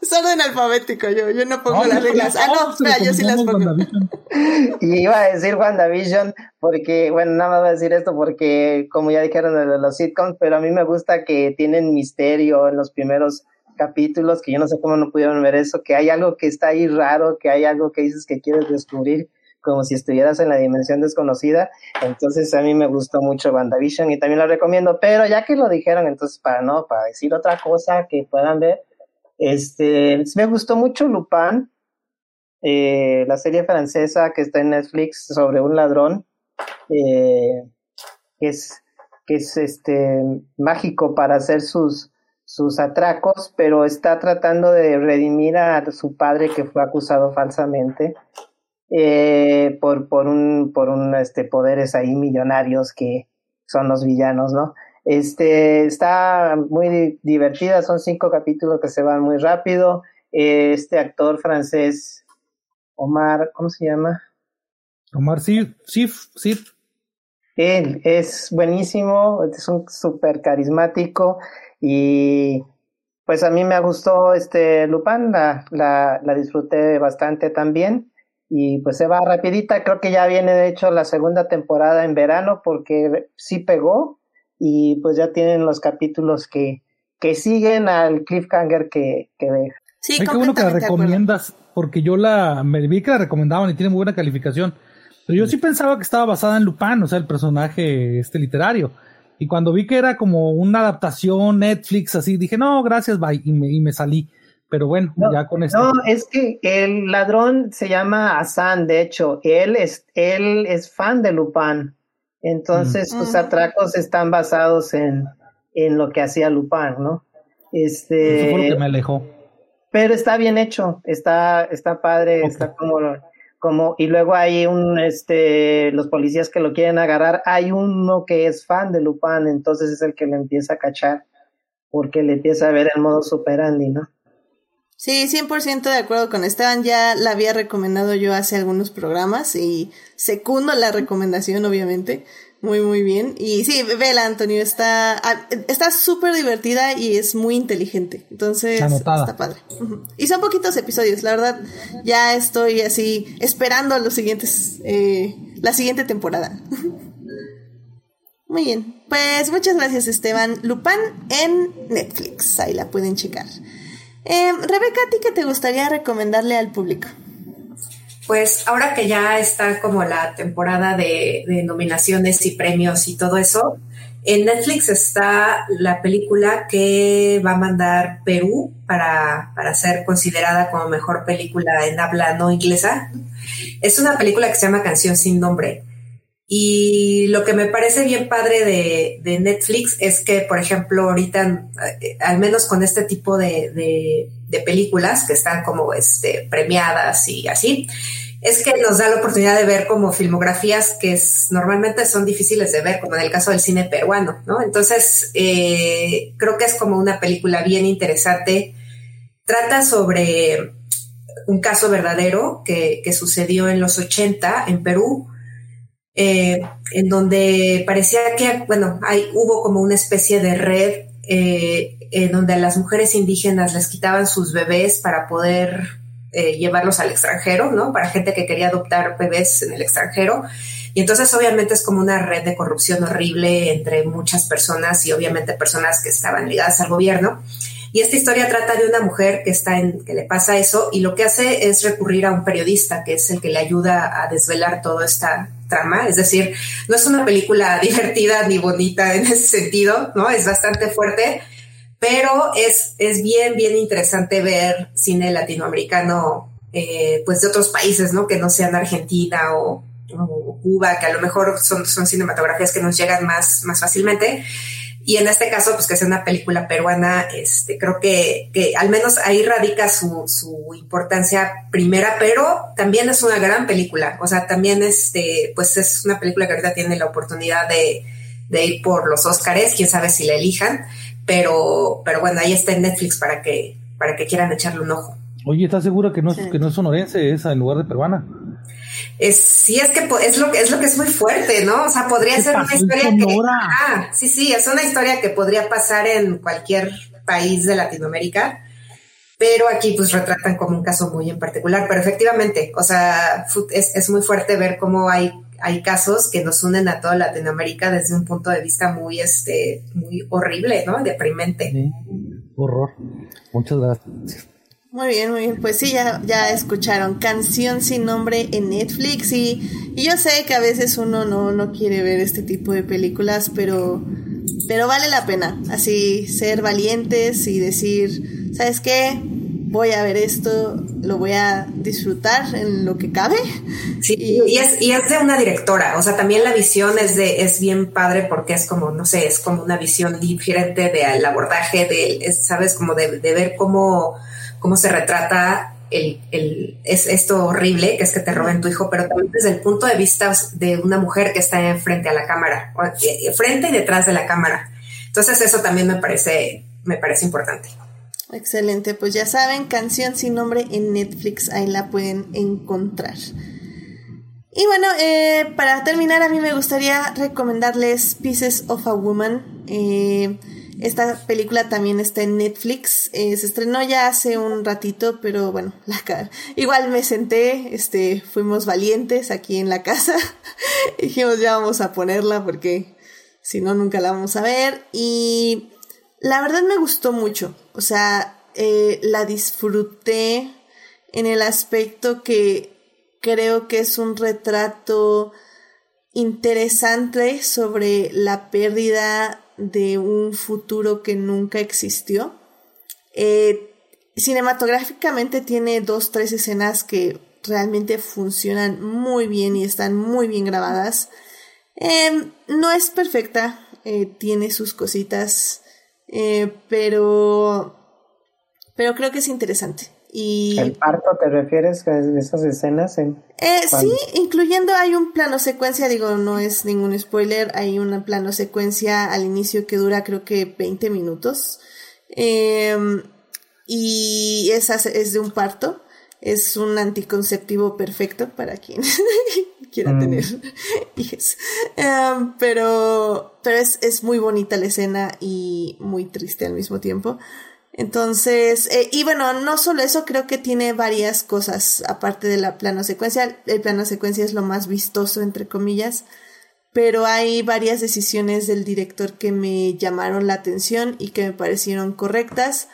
Es orden alfabético, yo, yo no pongo las reglas. Ah, no, espera, yo sí las pongo. Y iba a decir WandaVision porque, bueno, nada más voy a decir esto porque, como ya dijeron de los sitcoms, pero a mí me gusta que tienen misterio en los primeros capítulos, que yo no sé cómo no pudieron ver eso, que hay algo que está ahí raro, que hay algo que dices que quieres descubrir como si estuvieras en la dimensión desconocida. Entonces a mí me gustó mucho WandaVision y también lo recomiendo, pero ya que lo dijeron, entonces para no, para decir otra cosa que puedan ver, este, me gustó mucho Lupin, eh, la serie francesa que está en Netflix sobre un ladrón, eh, que es, que es este, mágico para hacer sus, sus atracos, pero está tratando de redimir a su padre que fue acusado falsamente eh, por, por un, por un, este, poderes ahí millonarios que son los villanos, ¿no? Este, está muy divertida, son cinco capítulos que se van muy rápido. Este actor francés, Omar, ¿cómo se llama? Omar Sif, Sif, Sif. Él es buenísimo, es un súper carismático y pues a mí me gustó este Lupin, la, la, la disfruté bastante también y pues se va rapidita, creo que ya viene de hecho la segunda temporada en verano porque sí pegó y pues ya tienen los capítulos que, que siguen al cliffhanger que, que deja. Sí, qué bueno que la recomiendas, porque yo la me vi que la recomendaban y tiene muy buena calificación. Pero yo sí pensaba que estaba basada en Lupin, o sea, el personaje este literario. Y cuando vi que era como una adaptación Netflix, así, dije, no, gracias, bye, y me, y me salí. Pero bueno, ya con esto. No, es que el ladrón se llama Hassan, de hecho, él es, él es fan de Lupin. Entonces sus atracos están basados en, en lo que hacía Lupin, ¿no? Este. Eso que me alejó. Pero está bien hecho, está, está padre, está como, como, y luego hay un, este, los policías que lo quieren agarrar, hay uno que es fan de Lupin, entonces es el que le empieza a cachar, porque le empieza a ver el modo superandi, ¿no? Sí, 100% de acuerdo con Esteban. Ya la había recomendado yo hace algunos programas y secundo la recomendación, obviamente. Muy, muy bien. Y sí, vela, Antonio, está ah, está súper divertida y es muy inteligente. Entonces, está padre. Y son poquitos episodios, la verdad. Ya estoy así esperando los siguientes, eh, la siguiente temporada. muy bien. Pues muchas gracias, Esteban. Lupin en Netflix. Ahí la pueden checar. Eh, Rebeca, ¿a ti qué te gustaría recomendarle al público? Pues ahora que ya está como la temporada de, nominaciones y premios y todo eso, en Netflix está la película que va a mandar Perú para, para ser considerada como mejor película en habla no inglesa. Es una película que se llama Canción sin nombre. Y lo que me parece bien padre de, Netflix es que, por ejemplo, ahorita, eh, al menos con este tipo de, películas que están como este, premiadas y así, es que nos da la oportunidad de ver como filmografías que normalmente son difíciles de ver, como en el caso del cine peruano, ¿no? Entonces, eh, creo que es como una película bien interesante. Trata sobre un caso verdadero que, que sucedió en los 80 en Perú eh, en donde parecía que, bueno, hay, hubo como una especie de red eh, donde a las mujeres indígenas les quitaban sus bebés para poder eh, llevarlos al extranjero, ¿no? Para gente que quería adoptar bebés en el extranjero. Y entonces obviamente es como una red de corrupción horrible entre muchas personas y obviamente personas que estaban ligadas al gobierno. Y esta historia trata de una mujer que está en, que le pasa eso y lo que hace es recurrir a un periodista que es el que le ayuda a desvelar toda esta trama. Es decir, no es una película divertida ni bonita en ese sentido, ¿no? Es bastante fuerte, pero es, es bien, bien interesante ver cine latinoamericano, eh, pues de otros países, ¿no? Que no sean Argentina o, Cuba, que a lo mejor son, son cinematografías que nos llegan más, más fácilmente. Y en este caso, pues que sea una película peruana, este, creo que, que al menos ahí radica su, su, importancia primera, pero también es una gran película. O sea, también este, pues es una película que ahorita tiene la oportunidad de, de ir por los Óscares, quién sabe si la elijan, pero, pero bueno, ahí está en Netflix para que, para que quieran echarle un ojo. Oye, ¿estás segura que no, es, que no es sonorense esa en lugar de peruana? Es, sí, es que es lo que es lo que es muy fuerte, ¿no? O sea, podría ser una historia que. Ah, sí, sí, es una historia que podría pasar en cualquier país de Latinoamérica. pero aquí pues retratan como un caso muy en particular, pero efectivamente, o sea, es, es muy fuerte ver cómo hay hay casos que nos unen a toda Latinoamérica desde un punto de vista muy, este, muy horrible, ¿no? Deprimente. Sí, horror. Muchas gracias. Muy bien, muy bien. Pues sí, ya, ya escucharon Canción sin nombre en Netflix y, y yo sé que a veces uno no, no quiere ver este tipo de películas, pero, pero vale la pena. Así ser valientes y decir, ¿sabes qué? Voy a ver esto, lo voy a disfrutar en lo que cabe. Sí, y, es, y es de una directora, o sea, también la visión es de, es bien padre porque es como, no sé, es como una visión diferente del abordaje, de, sabes, como de, ver cómo, cómo se retrata el, el, es esto horrible que es que te roben tu hijo, pero también desde el punto de vista de una mujer que está frente a la cámara, eh, frente y detrás de la cámara. Entonces eso también me parece, me parece importante. Excelente, pues ya saben, canción sin nombre en Netflix, ahí la pueden encontrar. Y bueno, eh, para terminar, a mí me gustaría recomendarles Pieces of a Woman. Eh, esta película también está en Netflix. Eh, se estrenó ya hace un ratito, pero bueno, la igual me senté, este, fuimos valientes aquí en la casa. Dijimos ya vamos a ponerla porque si no nunca la vamos a ver. Y la verdad me gustó mucho. O sea, eh, la disfruté en el aspecto que creo que es un retrato interesante sobre la pérdida de un futuro que nunca existió. Eh, cinematográficamente tiene dos, tres escenas que realmente funcionan muy bien y están muy bien grabadas. Em, no es perfecta, eh, tiene sus cositas eh, pero, pero creo que es interesante. Y, ¿El parto te refieres a esas escenas? En, eh, sí, incluyendo hay un plano secuencia, digo, no es ningún spoiler, hay un plano secuencia al inicio que dura creo que 20 minutos. Em, y esa es de un parto. Es un anticonceptivo perfecto para quien quiera mm. tener. Em, pero pero es, es, muy bonita la escena y muy triste al mismo tiempo. Entonces, eh, y bueno, no solo eso, creo que tiene varias cosas aparte de la plano secuencia. El plano secuencia es lo más vistoso, entre comillas, pero hay varias decisiones del director que me llamaron la atención y que me parecieron correctas.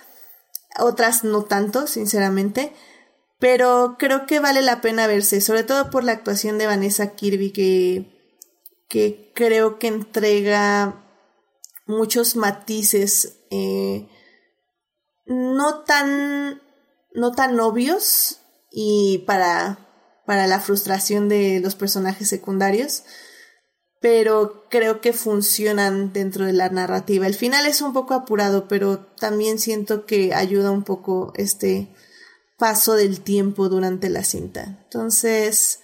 Otras no tanto, sinceramente pero creo que vale la pena verse, sobre todo por la actuación de Vanessa Kirby, que, que creo que entrega muchos matices eh, no tan no tan obvios y para para la frustración de los personajes secundarios pero creo que funcionan dentro de la narrativa. El final es un poco apurado pero también siento que ayuda un poco este paso del tiempo durante la cinta. Entonces,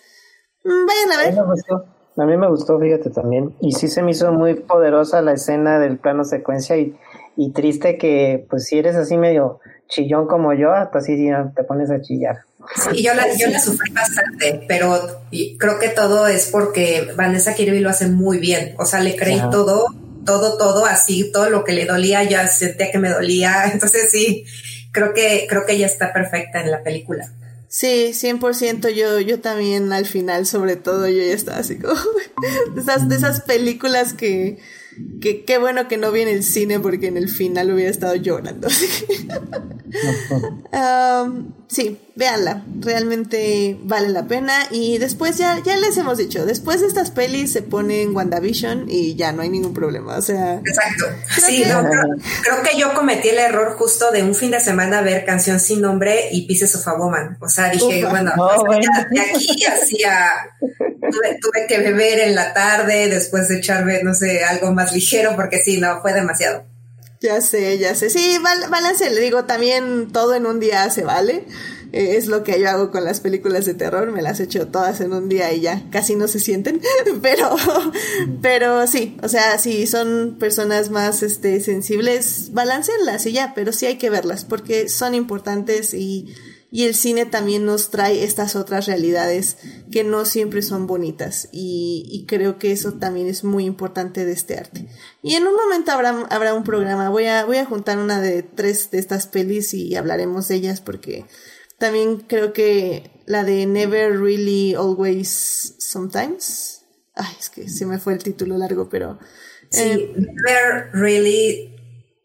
mm, vayan a ver. A mí me gustó, a mí me gustó fíjate también. Y sí se me hizo muy poderosa la escena del plano secuencia y, y triste que, pues si eres así medio chillón como yo, hasta así te pones a chillar. Sí, yo la, yo la sufrí bastante, pero creo que todo es porque Vanessa Kirby lo hace muy bien. O sea, le creí todo, todo, todo, así, todo lo que le dolía, ya sentía que me dolía. Entonces sí, creo que, creo que ella está perfecta en la película. Sí, 100% yo, yo también al final, sobre todo, yo ya estaba así como de esas, de esas películas que, que qué bueno que no vi en el cine porque en el final hubiera estado llorando. um, sí, véanla, realmente vale la pena. Y después ya, ya les hemos dicho, después de estas pelis se pone en WandaVision y ya no hay ningún problema. O sea. Exacto. Sí, creo, que yo cometí el error justo de un fin de semana ver Canción sin nombre y Pieces of a Woman. O sea, dije, bueno, de aquí hacía. Tuve, tuve, que beber en la tarde después de echarme, no sé, algo más ligero, porque sí, no, fue demasiado. Ya sé, ya sé. Sí, balance, le digo, también todo en un día se vale. Eh, es lo que yo hago con las películas de terror, me las echo todas en un día y ya casi no se sienten, pero, pero sí, o sea, si son personas más este, sensibles, balancenlas y ya, pero sí hay que verlas porque son importantes y, y el cine también nos trae estas otras realidades que no siempre son bonitas y, creo que eso también es muy importante de este arte. Y en un momento habrá, habrá un programa, voy a, voy a juntar una de tres de estas pelis y hablaremos de ellas porque también creo que la de Never Really Always Sometimes. Ay, es que se me fue el título largo, pero... Sí, eh, Never Really...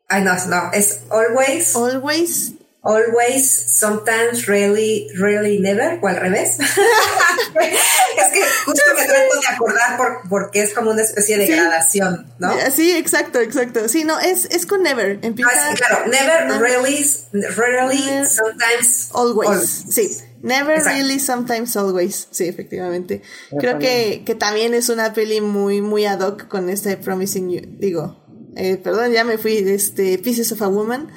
Ay, no, no, es Always. Always always, sometimes, really, really, never, o al revés. es que justo me trato de acordar por, porque es como una especie de gradación, ¿no? Sí, exacto, exacto. Sí, no, es, es con never. Empieza, ah, sí, claro, never, really, really, sometimes, always. Sí. Never really, sometimes always. Sí, efectivamente. Creo que, que también es una peli muy, muy ad hoc con este Promising You. Digo, eh, perdón, ya me fui de este Pieces of a Woman.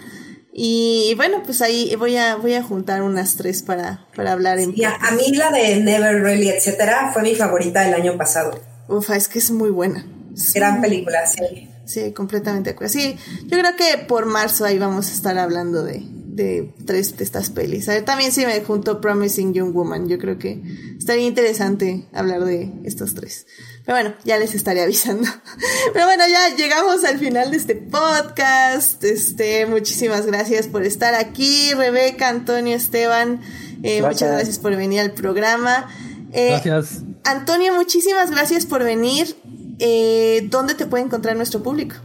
Y bueno, pues ahí voy a, voy a juntar unas tres para, para hablar en sí, a, mí la de Never Really, etcétera, fue mi favorita del año pasado. Ufa, es que es muy buena. Gran película, sí. Sí, completamente de acuerdo. Sí, yo creo que por marzo ahí vamos a estar hablando de, de tres de estas pelis. A ver, también sí me junto Promising Young Woman. Yo creo que estaría interesante hablar de estos tres. Pero bueno, ya les estaré avisando. Pero bueno, ya llegamos al final de este podcast. Este, muchísimas gracias por estar aquí, Rebeca, Antonio, Esteban. Eh, muchas gracias por venir al programa. Eh, gracias. Antonio, muchísimas gracias por venir. Eh, ¿Dónde te puede encontrar nuestro público?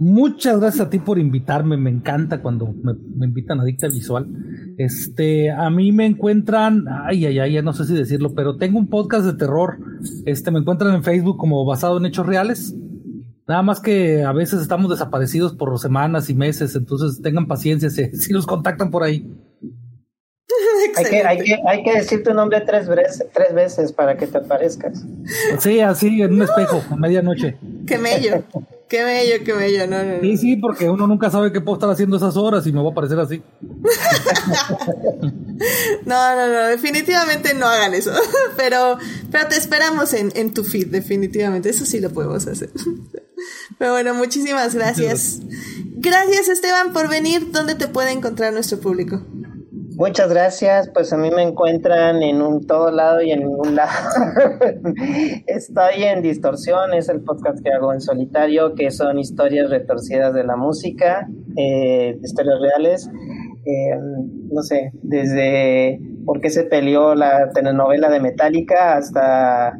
Muchas gracias a ti por invitarme, me encanta cuando me, invitan a Dicta Visual. Este, a mí me encuentran, ay, ay, ay, ya no sé si decirlo, pero tengo un podcast de terror. Este, me encuentran en Facebook como basado en hechos reales. Nada más que a veces estamos desaparecidos por semanas y meses, entonces tengan paciencia si, si nos contactan por ahí. hay, que, hay, que, hay que decir tu nombre tres veces, tres veces para que te aparezcas. Sí, así, en un espejo, a medianoche. Qué mello. Qué bello, qué bello, no, no, Sí, sí, porque uno nunca sabe qué puedo estar haciendo esas horas y me va a parecer así. no, no, no, definitivamente no hagan eso. pero, pero te esperamos en, en tu feed, definitivamente. Eso sí lo podemos hacer. pero bueno, muchísimas gracias. Gracias, Esteban, por venir. ¿Dónde te puede encontrar nuestro público? Muchas gracias, pues a mí me encuentran en un todo lado y en ningún lado. Estoy en Distorsión, es el podcast que hago en solitario, que son historias retorcidas de la música, eh, historias reales. Eh, no sé, desde por qué se peleó la telenovela de Metallica hasta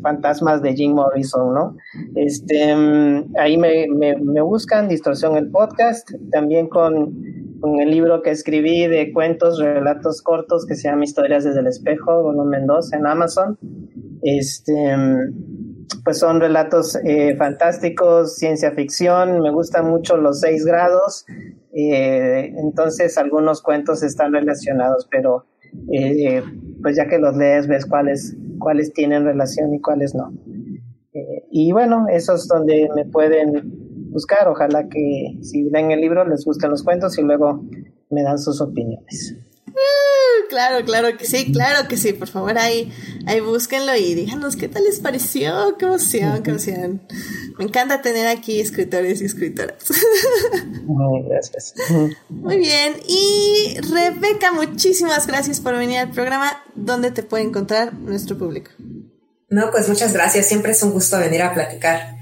fantasmas de Jim Morrison, ¿no? Este, mm, ahí me, me buscan Distorsión el podcast, también con con el libro que escribí de cuentos, relatos cortos que se llama Historias desde el espejo, volumen 2 en Amazon. Este, pues son relatos eh, fantásticos, ciencia ficción, me gustan mucho los seis grados, eh, entonces algunos cuentos están relacionados, pero eh, pues ya que los lees ves cuáles, cuáles tienen relación y cuáles no. y bueno, eso es donde me pueden buscar. Ojalá que si leen el libro les gusten los cuentos y luego me dan sus opiniones. Uh, claro, claro que sí, claro que sí. Por favor, ahí, ahí búsquenlo y díganos qué tal les pareció. Qué emoción, qué emoción. Me encanta tener aquí escritores y escritoras. Muy gracias. Muy bien. Y Rebeca, muchísimas gracias por venir al programa. ¿Dónde te puede encontrar nuestro público? No, pues muchas gracias. Siempre es un gusto venir a platicar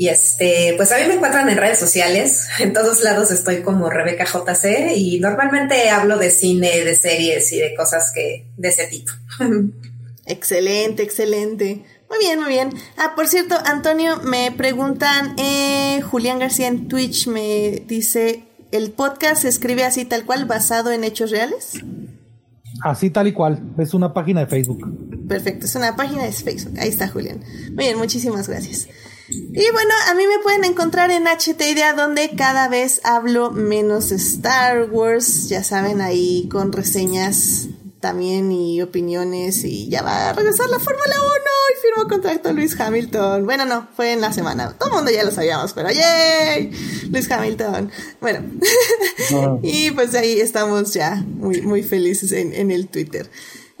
y este, pues a mí me encuentran en redes sociales. En todos lados estoy como Rebeca JC y normalmente hablo de cine, de series y de cosas que de ese tipo. Excelente, excelente. Muy bien, muy bien. Ah, por cierto, Antonio, me preguntan, eh, Julián García en Twitch me dice, ¿el podcast se escribe así tal cual, basado en hechos reales? Así tal y cual, es una página de Facebook. Perfecto, es una página de Facebook. Ahí está, Julián. Muy bien, muchísimas gracias. Y bueno, a mí me pueden encontrar en HT Idea donde cada vez hablo menos Star Wars, ya saben, ahí con reseñas también y opiniones y ya va a regresar la Fórmula 1 y firmó contrato Luis Hamilton. Bueno, no, fue en la semana. Todo el mundo ya lo sabíamos, pero ¡yay! Luis Hamilton. Bueno, y pues ahí estamos ya muy, muy felices en, en el Twitter.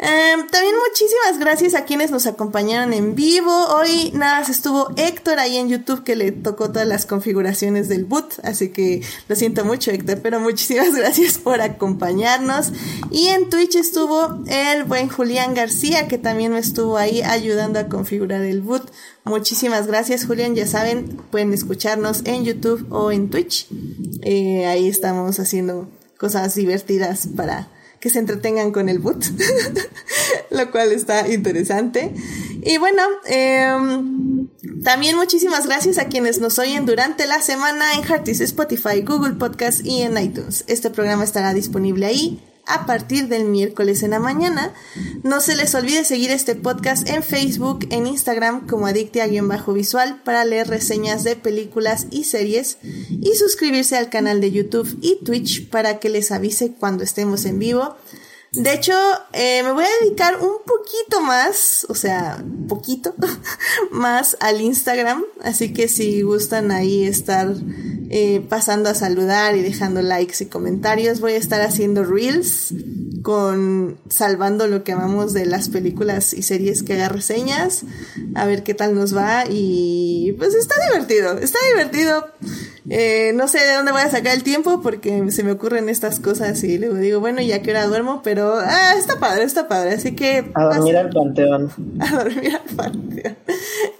Em, también muchísimas gracias a quienes nos acompañaron en vivo. Hoy nada más estuvo Héctor ahí en YouTube que le tocó todas las configuraciones del boot, así que lo siento mucho Héctor, pero muchísimas gracias por acompañarnos. Y en Twitch estuvo el buen Julián García que también me estuvo ahí ayudando a configurar el boot. Muchísimas gracias Julián, ya saben, pueden escucharnos en YouTube o en Twitch. Eh, ahí estamos haciendo cosas divertidas para que se entretengan con el boot, lo cual está interesante. Y bueno, em, también muchísimas gracias a quienes nos oyen durante la semana en Heartis, Spotify, Google Podcast y en iTunes. Este programa estará disponible ahí a partir del miércoles en la mañana. No se les olvide seguir este podcast en Facebook, en Instagram como Adictia-Visual para leer reseñas de películas y series y suscribirse al canal de YouTube y Twitch para que les avise cuando estemos en vivo. De hecho, eh, me voy a dedicar un poquito más, o sea, poquito más al Instagram. Así que si gustan ahí estar eh, pasando a saludar y dejando likes y comentarios, voy a estar haciendo reels con salvando lo que amamos de las películas y series que haga reseñas, a ver qué tal nos va y pues está divertido, está divertido. Eh, no sé de dónde voy a sacar el tiempo porque se me ocurren estas cosas y luego digo, bueno, ya que hora duermo, pero ah, está padre, está padre, así que... A dormir al panteón. A dormir al panteón.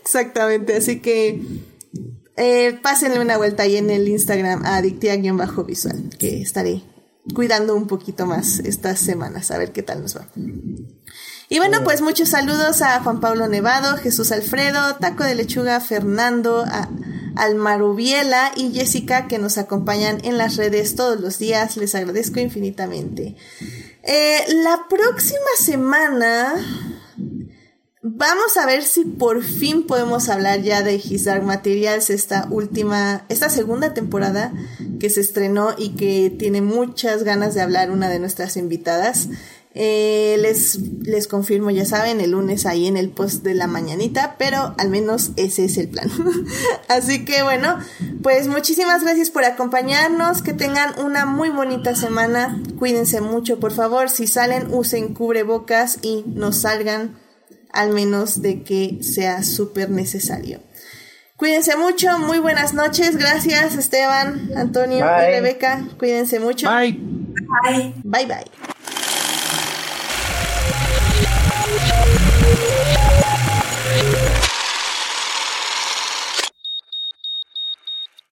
Exactamente, así que eh, pásenle una vuelta ahí en el Instagram a adictia-visual, que estaré cuidando un poquito más estas semanas, a ver qué tal nos va. Y bueno, pues muchos saludos a Juan Pablo Nevado, Jesús Alfredo, Taco de Lechuga, Fernando, a Almarubiela y Jessica que nos acompañan en las redes todos los días. Les agradezco infinitamente. Eh, la próxima semana vamos a ver si por fin podemos hablar ya de His Dark Materials, esta última, esta segunda temporada que se estrenó y que tiene muchas ganas de hablar una de nuestras invitadas. Eh, les, les confirmo, ya saben, el lunes ahí en el post de la mañanita, pero al menos ese es el plan. Así que bueno, pues muchísimas gracias por acompañarnos, que tengan una muy bonita semana, cuídense mucho, por favor, si salen usen cubrebocas y no salgan al menos de que sea súper necesario. Cuídense mucho, muy buenas noches, gracias Esteban, Antonio y Rebeca, cuídense mucho. Bye. Bye. Bye bye.